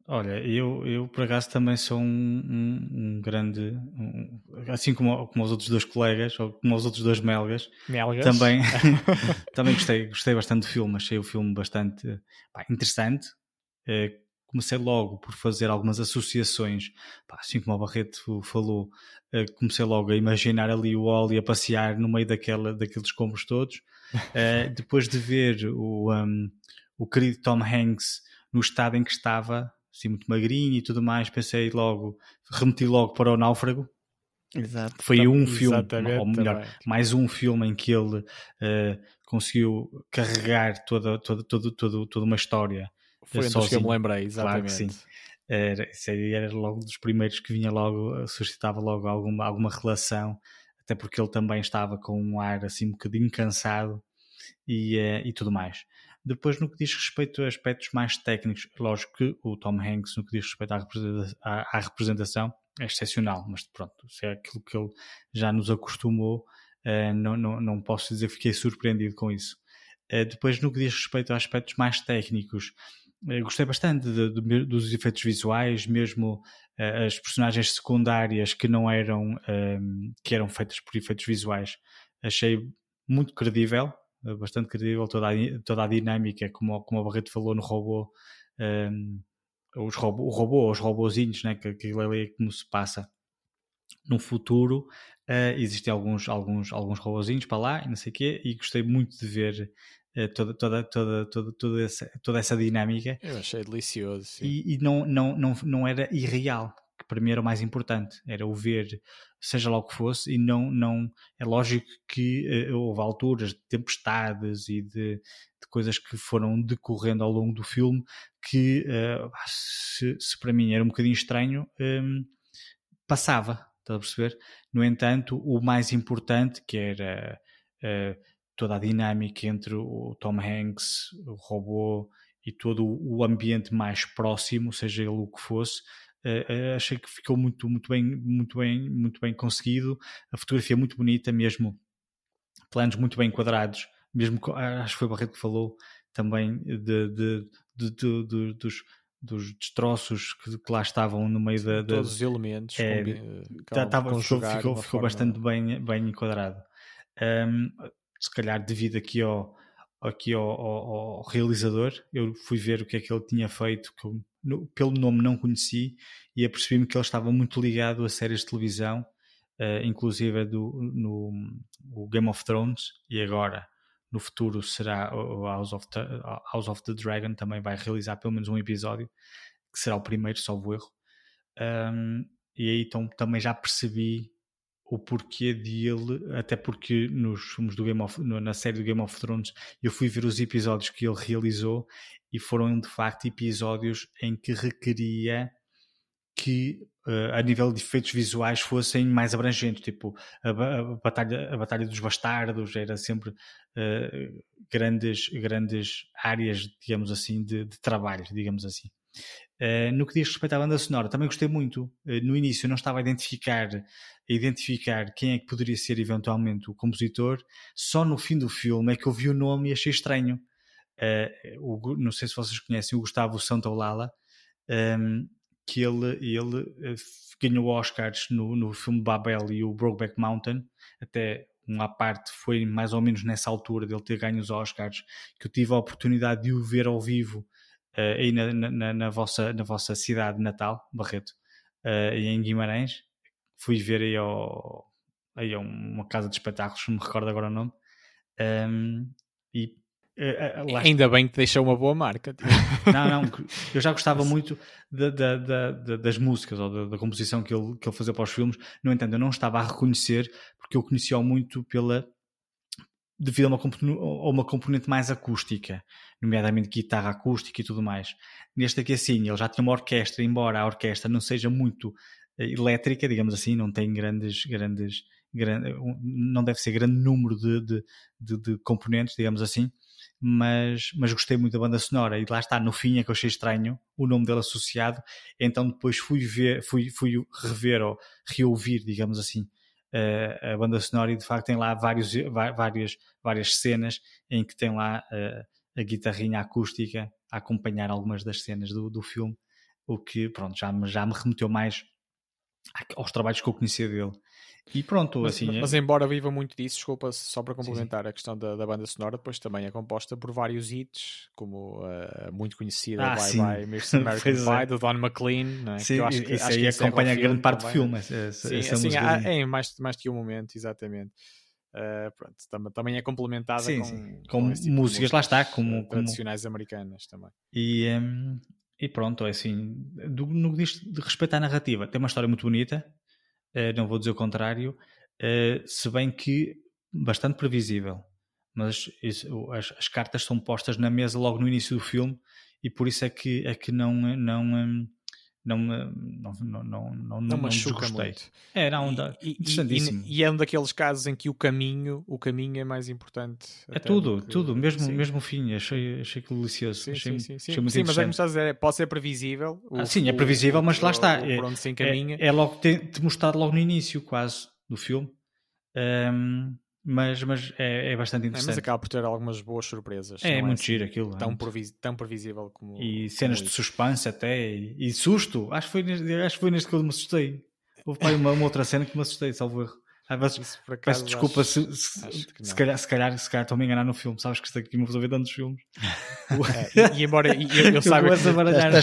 Olha, eu, eu por acaso também sou um, um, um grande, um, assim como, como os outros dois colegas, ou como os outros dois melgas, melgas. também, também gostei, gostei bastante do filme, achei o filme bastante pá, interessante. Eh, comecei logo por fazer algumas associações, pá, assim como o Barreto falou, eh, comecei logo a imaginar ali o Oli a passear no meio daquela, daqueles escombros todos. Eh, depois de ver o, o querido Tom Hanks no estado em que estava, assim muito magrinho e tudo mais, pensei logo, remeti logo para o Náufrago. Exato. Foi um filme, ou melhor, também. mais um filme em que ele uh, conseguiu carregar toda, toda, toda, toda, toda uma história. Foi um que eu me lembrei, exatamente. Claro que sim. Era, era logo dos primeiros que vinha logo, suscitava logo alguma, alguma relação, até porque ele também estava com um ar assim um bocadinho cansado e, uh, e tudo mais. Depois, no que diz respeito a aspectos mais técnicos, lógico que o Tom Hanks, no que diz respeito à representação, à, à representação é excepcional, mas pronto, se é aquilo que ele já nos acostumou, uh, não, não, não posso dizer que fiquei surpreendido com isso. Uh, depois, no que diz respeito a aspectos mais técnicos, uh, gostei bastante de, de, dos efeitos visuais, mesmo as personagens secundárias que não eram, que eram feitas por efeitos visuais, achei muito credível, bastante credível toda a, toda a dinâmica, como, como a Barreto falou no robô, um, os robô, o robô, os robôzinhos, né, que aquilo ali é como se passa no futuro. Uh, existem alguns, alguns, alguns robôzinhos para lá e não sei o quê, e gostei muito de ver uh, toda, toda, toda, toda, toda, essa, toda essa dinâmica. Eu achei delicioso. E, e, não, não, não, não era irreal que para mim era o mais importante, era o ver, seja lá o que fosse, e não, não é lógico que uh, houve alturas de tempestades e de, de, coisas que foram decorrendo ao longo do filme que uh, se, se, para mim era um bocadinho estranho, um, passava, está a perceber? No entanto, o mais importante, que era uh, toda a dinâmica entre o Tom Hanks, o robô e todo o ambiente mais próximo, seja ele o que fosse, Uh, achei que ficou muito, muito bem, muito bem, muito bem conseguido. A fotografia é muito bonita, mesmo planos muito bem enquadrados, mesmo acho que foi o Barreto que falou também de, de, de, dos, dos destroços que, que, lá estavam no meio da, todos os elementos é, tá, tava, ficou, ficou, ficou bastante bem, bem enquadrado. Um, se calhar devido aqui ao, aqui ao, ao, ao, realizador, eu fui ver o que é que ele tinha feito, que eu, no, pelo nome não conheci, e apercebi-me que ele estava muito ligado a séries de televisão, uh, inclusive do, no, no Game of Thrones, e agora no futuro será o House of, the, House of the Dragon, também vai realizar pelo menos um episódio, que será o primeiro, salvo erro. Um, e aí então também já percebi o porquê dele, até porque nos filmes do Game of, na série do Game of Thrones eu fui ver os episódios que ele realizou e foram de facto episódios em que requeria que uh, a nível de efeitos visuais fossem mais abrangentes, tipo a, a, batalha, a batalha dos bastardos era sempre uh, grandes, grandes áreas, digamos assim, de, de trabalho, digamos assim. Uh, no que diz respeito à banda sonora, também gostei muito. Uh, no início não estava a identificar, a identificar quem é que poderia ser eventualmente o compositor. Só no fim do filme é que eu vi o nome e achei estranho. Uh, o, não sei se vocês conhecem o Gustavo Santaolala, um, ehm, que ele, ele ganhou Oscars no, no filme Babel e o Brokeback Mountain. Até uma parte foi mais ou menos nessa altura dele ter ganho os Oscars que eu tive a oportunidade de o ver ao vivo aí na, na, na, vossa, na vossa cidade natal, Barreto, uh, em Guimarães. Fui ver aí, ao, aí a uma casa de espetáculos, não me recordo agora o nome. Um, e Uh, Ainda bem que deixou uma boa marca. Tipo. Não, não, eu já gostava muito da, da, da, das músicas ou da, composição que ele, que ele fazia para os filmes. No entanto, eu não estava a reconhecer porque eu conhecia-o muito pela devido a uma, a uma componente mais acústica, nomeadamente guitarra acústica e tudo mais. Neste aqui, assim, ele já tinha uma orquestra, embora a orquestra não seja muito eh, elétrica, digamos assim, não tem grandes, grandes, grande, não deve ser grande número de, de, de, de, componentes, digamos assim, mas, mas gostei muito da banda sonora e lá está, no fim é que eu achei estranho o nome dele associado, então depois fui ver, fui, fui rever ou reouvir, digamos assim, uh, a banda sonora e de facto tem lá vários, várias, várias cenas em que tem lá uh, a guitarrinha acústica a acompanhar algumas das cenas do, do filme, o que pronto, já, já me remeteu mais aos trabalhos que eu conhecia dele. E pronto, mas, assim. Mas, é... embora viva muito disso, desculpa, só para complementar sim, sim. a questão da, da, banda sonora, depois também é composta por vários hits, como a uh, muito conhecida ah, Bye sim. Bye Mr. American Pie, é. do Don McLean, é? Sim, que eu acho que, isso acho aí acompanha grande parte do filme. Essa, sim, assim, há, é mais, mais que um momento, exatamente. Uh, pronto, tam também é complementada sim, com, sim. com, com tipo músicas, lá está, como, tradicionais como... americanas também. E, um, e pronto, é assim, do, no que diz de respeito à narrativa, tem uma história muito bonita, uh, não vou dizer o contrário, uh, se bem que bastante previsível. Mas isso, as, as, cartas são postas na mesa logo no início do filme e por isso é que, é que não, não, um, não me não, não, não, não, Não machuca muito. É, não, E- interessantíssimo. e- e é um daqueles casos em que o caminho, o caminho é mais importante. é tudo, tudo, mesmo, mesmo o fim, achei, achei que delicioso. Sim, achei, sim, sim, sim. Sim, mas é como estás a dizer, é- pode ser previsível. Ah, sim, é previsível, mas lá está. É- onde se encaminha. É, é logo te mostrado logo no início, quase, do filme. Mas mas é, é bastante É, mas interessante. acaba por ter algumas boas surpresas. É, não muito assim giro aquilo. é Tão, previs- tão previsível como. E cenas como de suspense até, e, e susto. Acho que, foi, neste- acho que foi neste que eu me assustei. Houve uma, uma outra cena que me assustei, salvo erro. Vezes, Isso, por peço acaso, desculpa acho- se, se, acho se, calhar, se, calhar, se calhar estou a me enganar no filme. Sabes que isto aqui me vou ver tantos filmes. É, e, e embora e eu, eu saiba que,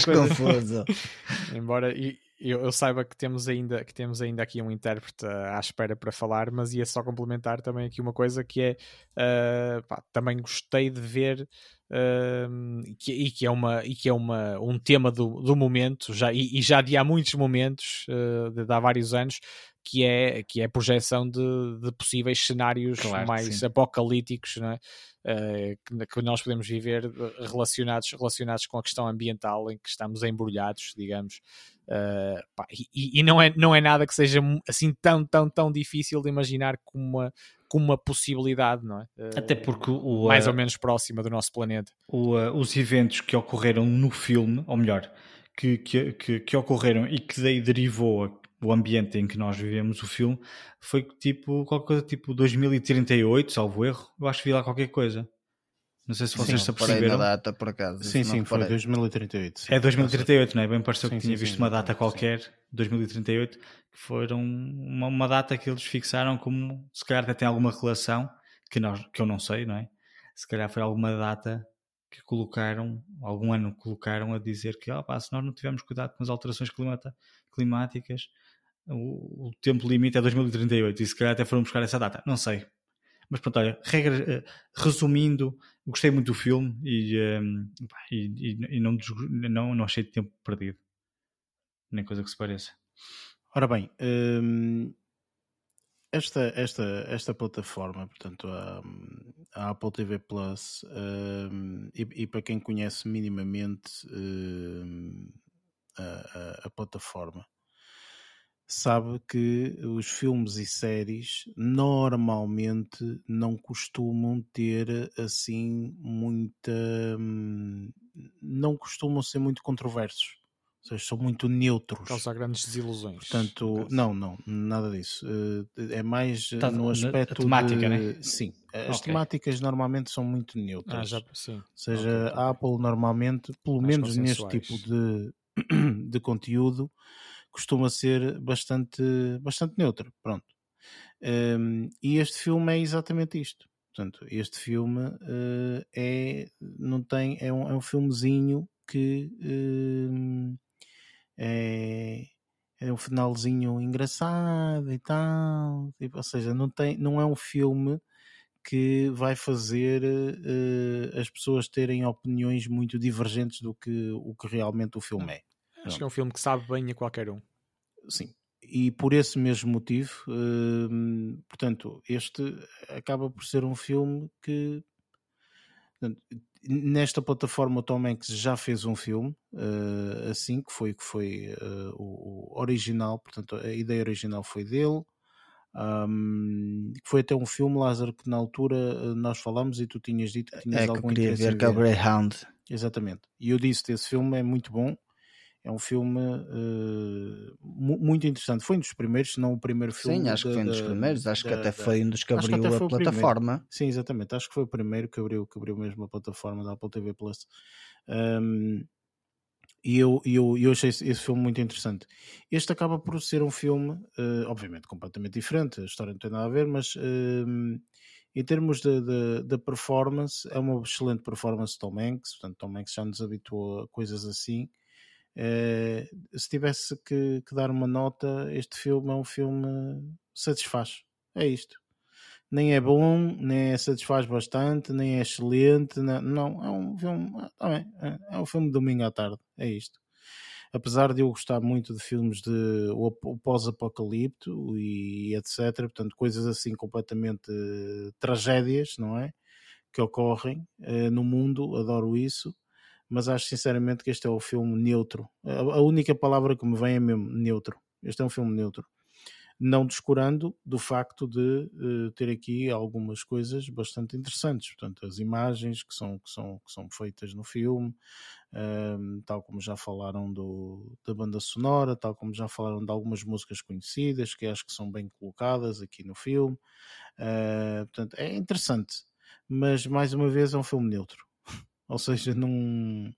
estás coisas. confuso. embora e- eu, eu saiba que temos ainda que temos ainda aqui um intérprete à espera para falar, mas ia só complementar também aqui uma coisa que é ah, pá, também gostei de ver ah, que, e que é uma e que é uma um tema do, do momento já e, e já de há muitos momentos ah, de, de há vários anos que é que é a projeção de, de possíveis cenários Claro mais sim. apocalípticos não é? Eh, que, nós podemos viver eh, relacionados, relacionados com a questão ambiental em que estamos embrulhados, digamos. Eh, pá, e, e não, é, não é nada que seja assim tão, tão, tão difícil de imaginar como uma, como uma possibilidade, não é? Até porque o, mais uh, ou menos próxima do nosso planeta. o, uh, os eventos que ocorreram no filme, ou melhor, que, que, que, que ocorreram e que daí derivou o ambiente em que nós vivemos o filme, foi tipo qualquer coisa tipo 2038, salvo erro. Eu acho que vi lá qualquer coisa. Não sei se vocês se Sim, na aperceberam. data, por acaso. Sim, sim, foi reparei. 2038. sim. É 2038, não é? Bem pareceu Sim, que tinha sim, visto sim, uma data sim. qualquer, 2038, que foram uma, uma data que eles fixaram como se calhar até tem alguma relação, que, nós, que eu não sei, não é? Se calhar foi alguma data que colocaram, algum ano colocaram a dizer que ah, pá, se nós não tivermos cuidado com as alterações climata- climáticas, o, o tempo limite é 2038 e se calhar até foram buscar essa data, não sei. Mas pronto, olha, regra, eh, resumindo, gostei muito do filme e, eh, pá, e, e- não, não, não achei tempo perdido. Nem coisa que se pareça. Ora bem, hum, esta, esta, esta plataforma, portanto, a, a Apple TV Plus, hum, e, e para quem conhece minimamente hum, a, a- a plataforma, sabe que os filmes e séries normalmente não costumam ter assim muita. hum, não costumam ser muito controversos. Ou seja, são muito neutros. Causar grandes desilusões. Portanto, não, não, nada disso. Eh, É mais eh, Tá- no aspecto a temática, de... né? Sim, as Ok. temáticas normalmente são muito neutras. Ah, já, sim. Ou seja, Ok, ok. a Apple normalmente, pelo Mais menos neste tipo de, de conteúdo, costuma ser bastante, bastante neutra. Pronto. Um, e este filme é exatamente isto. Portanto, este filme eh, é, não tem, é, um, é um filmezinho que hum, é, é um finalzinho engraçado e tal. Tipo, ou seja, não, tem, não é um filme que vai fazer eh, as pessoas terem opiniões muito divergentes do que o que realmente o filme é. Acho que é um filme que sabe bem a qualquer um. Sim. E por esse mesmo motivo, hum, portanto, este acaba por ser um filme que portanto, nesta plataforma o Tom Hanks já fez um filme eh, assim, que foi, que foi eh, o, o original, portanto a ideia original foi dele. que foi até um filme, Lázaro, que na altura eh, nós falámos e tu tinhas dito que tinhas É que eu algum queria interesse ver que ver. Greyhound. Exatamente. E eu disse esse filme é muito bom. É um filme mu- muito interessante. Foi um dos primeiros, se não o primeiro filme. Sim, acho que da- foi um dos da- primeiros. Acho que da- até da- foi um dos que que abriu até a o primeiro. plataforma. Sim, exatamente. Acho que foi o primeiro que abriu, que abriu mesmo a plataforma da Apple TV Plus. Um, e eu, eu, eu achei esse, esse filme muito interessante. Este acaba por ser um filme, eh, obviamente, completamente diferente. A história não tem nada a ver, mas um, em termos de performance, é uma excelente performance de Tom Hanks. Portanto, Tom Hanks já nos habituou a coisas assim. Eh, se tivesse que, que dar uma nota, este filme é um filme satisfaz. É isto. Nem é bom, nem é satisfaz bastante, nem é excelente. Não, não, é um filme. ah, tá bem, é, é um filme de domingo à tarde. É isto. Apesar de eu gostar muito de filmes de o pós-apocalipto e etc. Portanto, coisas assim completamente eh, tragédias, não é? Que ocorrem eh, no mundo, adoro isso mas acho sinceramente que este é o filme neutro. A, única palavra que me vem é mesmo neutro. Este é um filme neutro não descurando do facto de uh, ter aqui algumas coisas bastante interessantes. Portanto, as imagens que são, que são, que são feitas no filme, uh, tal como já falaram do, da banda sonora, tal como já falaram de algumas músicas conhecidas, que acho que são bem colocadas aqui no filme. Uh, portanto, é interessante, mas mais uma vez é um filme neutro. Ou seja, não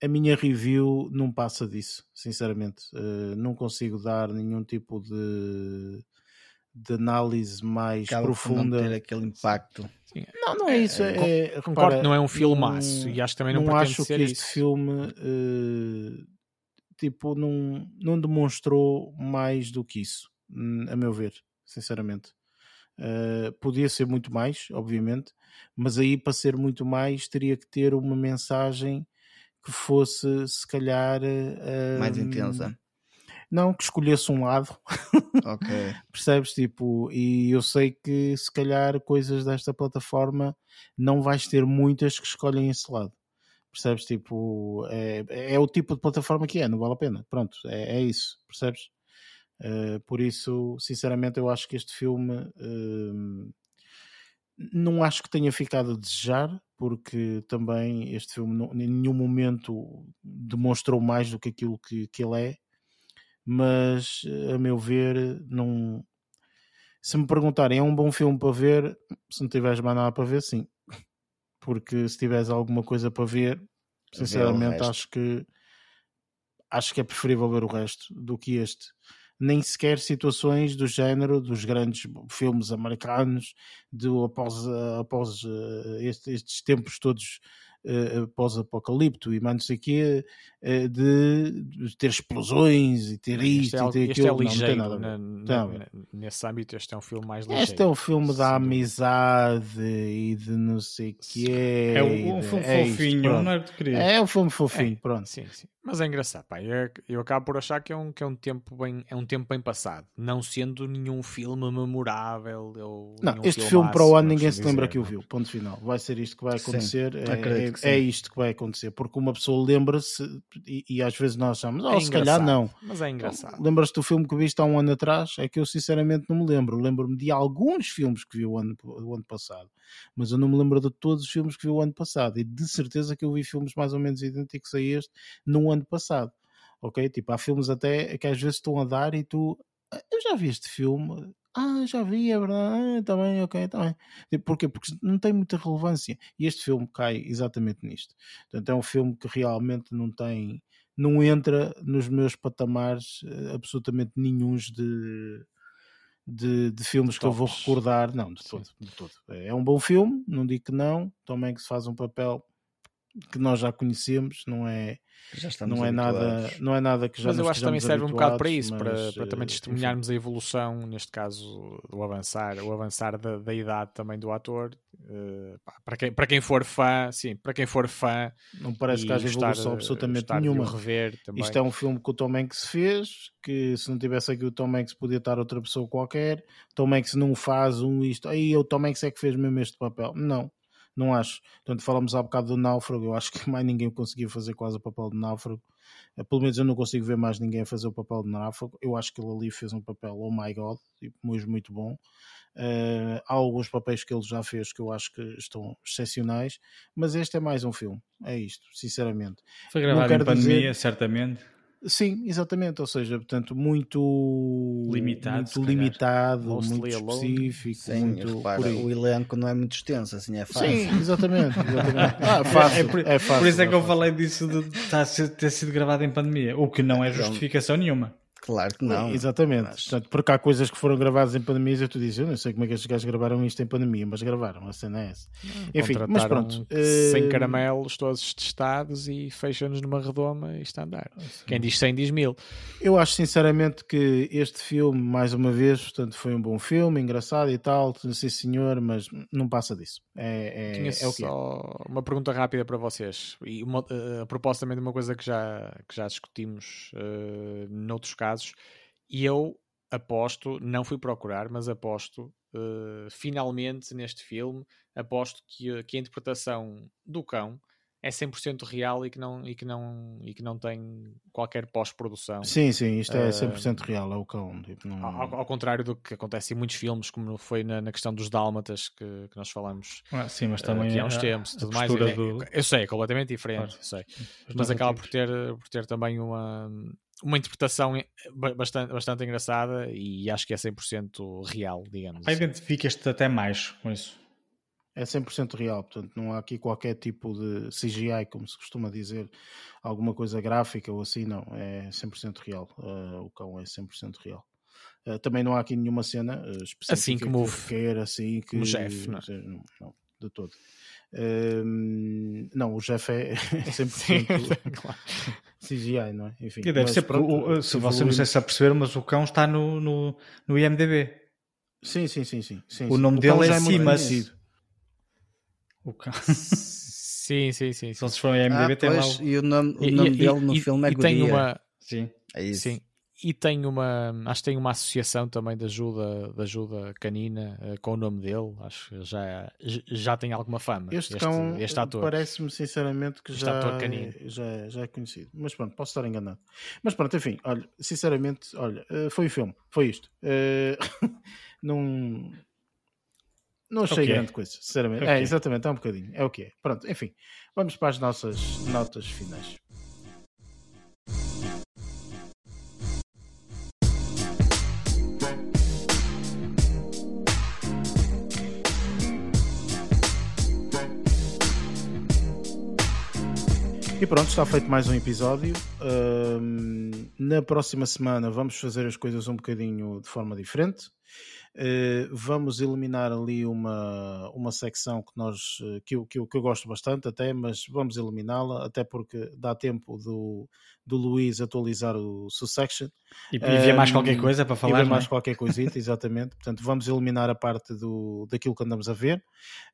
a minha review não passa disso, sinceramente. Uh, não consigo dar nenhum tipo de, de análise mais Acaba profunda. Não ter aquele impacto. Sim. Não, não é isso. É, é, concordo, não é um filmaço e acho que também não, não acho que este isso. filme uh, tipo não, não demonstrou mais do que isso, hum, a meu ver, sinceramente. Uh, podia ser muito mais, obviamente, mas aí para ser muito mais teria que ter uma mensagem que fosse se calhar uh, mais intensa. Não, que escolhesse um lado. Ok. Percebes? Tipo, e eu sei que se calhar coisas desta plataforma não vais ter muitas que escolhem esse lado. Percebes? Tipo, é, é o tipo de plataforma que é, não vale a pena. Pronto, é, é isso. Percebes? Uh, por isso, sinceramente, eu acho que este filme uh, não acho que tenha ficado a desejar, porque também este filme não, em nenhum momento demonstrou mais do que aquilo que, que ele é, mas a meu ver, não. Se me perguntarem, é um bom filme para ver? Se não tiveres mais nada para ver, sim. Porque se tiveres alguma coisa para ver, sinceramente acho que acho que é preferível ver o resto do que este nem sequer situações do género dos grandes filmes americanos de após, após uh, estes tempos todos uh, pós-apocalipto e mais não sei o quê, uh, de, ter explosões e ter isto é, e ter aquilo. Este é ligeiro, não, não na, na, nesse âmbito este é um filme mais ligeiro. Este é o filme da amizade e de não sei o quê. É um, um filme é fofinho, isto, não é. É um filme fofinho, é, pronto. Sim, sim. Mas é engraçado, pá. Eu, eu acabo por achar que é um, que é um tempo bem é um tempo bem passado, não sendo nenhum filme memorável. Ou não, este filme para o ano ninguém se lembra que o viu. Ponto final. Vai ser isto que vai acontecer. Sim, é, é, é, isto que vai acontecer, porque uma pessoa lembra-se e, e, às vezes nós achamos, oh, é se calhar não. Mas é engraçado. Lembras-te do filme que viste há um ano atrás? É que eu sinceramente não me lembro. Lembro-me de alguns filmes que vi o ano, o ano passado, mas eu não me lembro de todos os filmes que vi o ano passado. E de certeza que eu vi filmes mais ou menos idênticos a este no ano passado. Ok? Tipo, há filmes até que às vezes estão a dar e tu. Ah, eu já vi este filme, ah, já vi, é verdade, ah, bem, ok, está bem. Tipo, porquê? Porque não tem muita relevância. E este filme cai exatamente nisto. Portanto, é um filme que realmente não tem, não entra nos meus patamares uh, absolutamente nenhums de, de, de filmes que eu vou recordar. Não, de todo, de todo. É um bom filme, não digo que não. Também que se faz um papel que nós já conhecemos, não é não é nada não é nada que já mas eu acho que também serve um bocado para isso mas, para, para também testemunharmos enfim. a evolução neste caso do avançar o avançar da, da idade também do ator. Uh, para quem para quem for fã sim para quem for fã não parece que haja evolução absolutamente nenhuma. rever também. isto é um filme que o Tom Hanks fez que se não tivesse aqui o Tom Hanks podia estar outra pessoa qualquer. Tom Hanks não faz um isto aí o Tom Hanks é que fez mesmo este papel. Não não acho. Portanto, falamos há bocado do náufrago, eu acho que mais ninguém conseguiu fazer quase o papel de náufrago. Eh, pelo menos eu não consigo ver mais ninguém a fazer o papel de náufrago. Eu acho que ele ali fez um papel, oh my god, tipo, mesmo muito bom. Uh, há alguns papéis que ele já fez que eu acho que estão excepcionais, mas este é mais um filme. É isto, sinceramente. Foi gravado em pandemia, dizer... certamente. Sim, exatamente, ou seja, portanto, muito limitado, muito, limitado, muito específico. Sim, muito repara, o elenco não é muito extenso, assim é fácil. Sim, exatamente. exatamente. Ah, fácil, é, por, é, fácil, por isso é que é eu falei disso de ter sido gravado em pandemia, o que não é justificação nenhuma. Claro que não. Exatamente. Mas... Portanto, porque há coisas que foram gravadas em pandemia e tu dizes, eu não sei como é que estes gajos gravaram isto em pandemia, mas gravaram, a cena é essa. Enfim, mas pronto. Sem uh... caramelos, todos testados e fecham-nos numa redoma e está a andar. Quem diz 100 diz mil. Eu acho sinceramente que este filme, mais uma vez, portanto, foi um bom filme, engraçado e tal, sim senhor, mas não passa disso. É, é, Tinha é o que só é. uma pergunta rápida para vocês. E uma, uh, a propósito também de uma coisa que já, que já discutimos uh, noutros casos casos, e eu aposto, não fui procurar, mas aposto, uh, finalmente neste filme, aposto que, que a interpretação do cão é 100% real e que não, e que não, e que não tem qualquer pós-produção. Sim, sim, isto é Ah, 100% real, é o cão. Tipo, não... Ao, ao contrário do que acontece em muitos filmes, como foi na, na questão dos Dálmatas que, que nós falamos Ah, sim, mas eh, também aqui há uns tempos e a tudo mais. É- do- Eu sei, é completamente diferente, Claro. sei. os mas acaba por ter, por ter também uma, uma interpretação ba- bastante, bastante engraçada e acho que é 100% real, digamos. Assim. Identificas-te até mais com isso. É 100% real, portanto não há aqui qualquer tipo de CGI, como se costuma dizer, alguma coisa gráfica ou assim, não, é 100% real, uh, o cão é 100% real. Uh, também não há aqui nenhuma cena uh, específica Assim como que assim que... como o Jeff, não não, não, de todo. Um, não, o Jeff é 100% claro. CGI, não é? Enfim, E deve ser, pronto, o- o- se você não sei se aperceberam, mas o cão está no, no, no IMDB. Sim, sim, sim, sim, sim, O sim. nome cão dele é muito Simas. O cão. sim, sim, sim. Se sim. vocês forem IMDB, Ah, tem lá pois, o... e o nome, o E- nome e- dele no e- filme é e tem Guria. uma, Sim. É isso. Sim. E tem uma, acho que tem uma associação também de ajuda, de ajuda canina eh, com o nome dele. Acho que já, já tem alguma fama. Este, cão este ator. parece-me sinceramente que Este já, ator canino. é, já, já é conhecido. Mas pronto, posso estar enganado. Mas pronto, enfim, olha, sinceramente, olha, eh, foi o filme, foi isto. Eh, não, não achei É o que é. grande coisa, sinceramente. É o que é. exatamente, é um bocadinho, é o que é. Pronto, enfim, vamos para as nossas notas finais. E pronto, está feito mais um episódio. Na próxima semana vamos fazer as coisas um bocadinho de forma diferente. Uh, vamos eliminar ali uma, uma secção que, nós, uh, que, eu, que, eu, que eu gosto bastante até, mas vamos eliminá-la, até porque dá tempo do, do Luís atualizar o Succession. E, e ver mais Um, qualquer coisa para E falar, ver não é? mais qualquer coisita, exatamente. Portanto, vamos eliminar a parte do, daquilo que andamos a ver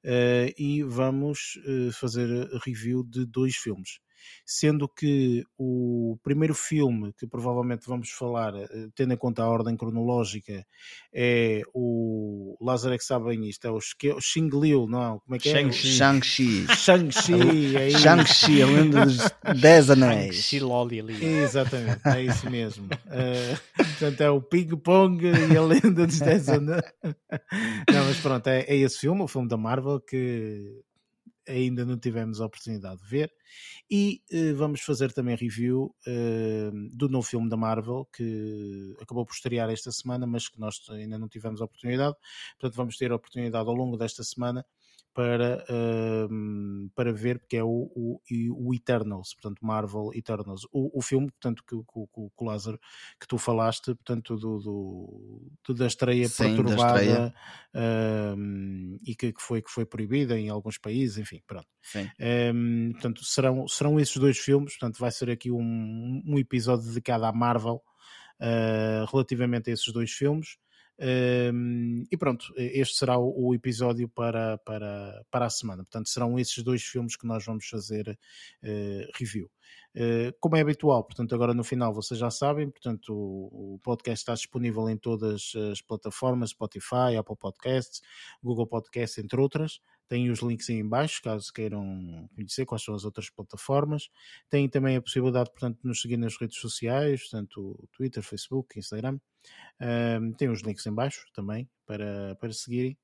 uh, e vamos uh, fazer review de dois filmes. Sendo que o primeiro filme que provavelmente vamos falar, uh, tendo em conta a ordem cronológica, é o Lázaro é que sabe bem isto, é o Xing Liu, não? Como é que é? Shang-Chi. Shang-Chi. Shang-Chi, é isso. Shang-Chi, a lenda dos Dez Anéis. Shiloli ali. Exatamente, é isso mesmo. Eh, portanto, é o Ping Pong e a lenda dos 10 anos. Não, mas pronto, é, é esse filme, o filme da Marvel, que ainda não tivemos a oportunidade de ver. E eh, vamos fazer também review eh, do novo filme da Marvel, que acabou por estrear esta semana, mas que nós ainda não tivemos a oportunidade. Portanto, vamos ter a oportunidade ao longo desta semana para, ehm, para ver, porque é o, o, o Eternals, portanto, Marvel Eternals. O, o filme, portanto, que, que, que, o Lázaro, que tu falaste, portanto, do, do, do da estreia Sim, da perturbada estreia. ehm, e que, que, foi, que foi proibida em alguns países, enfim, pronto. Sim. Um, portanto, serão, serão esses dois filmes. Portanto, vai ser aqui um, um episódio dedicado à Marvel uh, relativamente a esses dois filmes. E pronto, este será o, episódio para, para, para a semana. Portanto, serão esses dois filmes que nós vamos fazer uh, review. Uh, como é habitual, portanto, agora no final vocês já sabem, portanto, o, podcast está disponível em todas as plataformas, Spotify, Apple Podcasts, Google Podcasts, entre outras. Tem os links aí em baixo, caso queiram conhecer quais são as outras plataformas. Tem também a possibilidade, portanto, de nos seguir nas redes sociais, portanto, Twitter, Facebook, Instagram. Um, tem os links em baixo também para, para seguirem.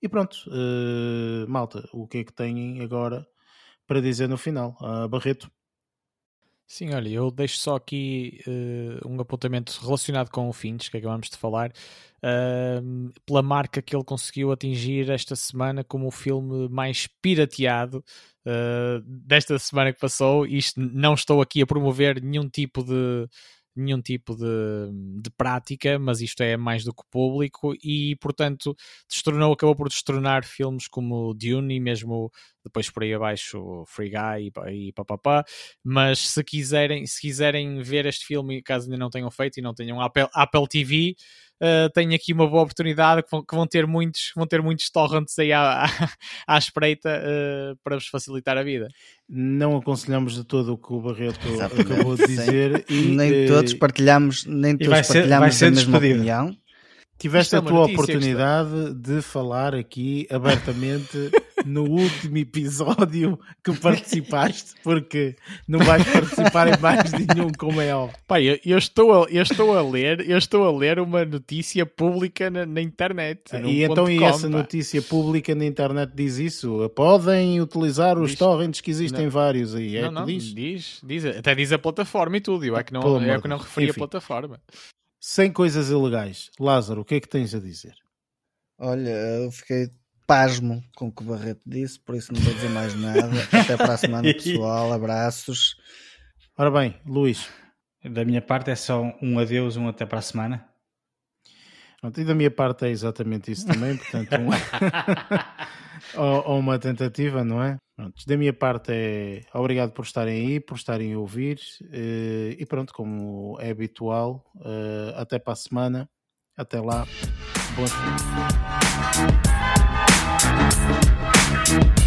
E pronto, uh, malta, o que é que têm agora para dizer no final? Uh, Barreto. Sim, olha, eu deixo só aqui uh, um apontamento relacionado com o Finch, que acabamos de falar, uh, pela marca que ele conseguiu atingir esta semana como o filme mais pirateado uh, desta semana que passou. Isto não estou aqui a promover nenhum tipo de nenhum tipo de, de prática, mas isto é mais do que público e, portanto, destronou, acabou por destronar filmes como Dune e mesmo depois por aí abaixo Free Guy e, e papapá, mas se quiserem, se quiserem ver este filme, caso ainda não tenham feito e não tenham Apple, Apple TV, uh, tenho aqui uma boa oportunidade que vão, que vão, ter muitos vão ter muitos torrents aí à, à, à espreita uh, para vos facilitar a vida. Não aconselhamos de todo o que o Barreto Exatamente. acabou de dizer e nem uh, todos partilhamos nem todos ser, partilhamos ser a mesma despedido. opinião. Tiveste é a tua notícia, oportunidade de falar aqui abertamente no último episódio que participaste, porque não vais participar em mais nenhum, como é óbvio. Pá, eu, eu estou a, eu estou a ler, eu estou a ler uma notícia pública na, na internet. num E então, e essa pá. notícia pública na internet diz isso? Podem utilizar os Diz- torrents que existem Não. vários aí, é não, não, diz? diz, diz, até diz a plataforma e tudo. Eu é que não, Pelo eu é que não referi a Enfim. plataforma. Sem coisas ilegais. Lázaro, o que é que tens a dizer? Olha, eu fiquei pasmo com o que o Barreto disse, por isso não vou dizer mais nada. Até para a semana, pessoal. Abraços. Ora bem, Luís, Da minha parte é só um adeus, um até para a semana. e da minha parte é exatamente isso também, portanto, um... ou, ou uma tentativa, não é? Pronto, da minha parte é obrigado por estarem aí, por estarem a ouvir, eh, e pronto, como é habitual, eh, até para a semana, até lá, boas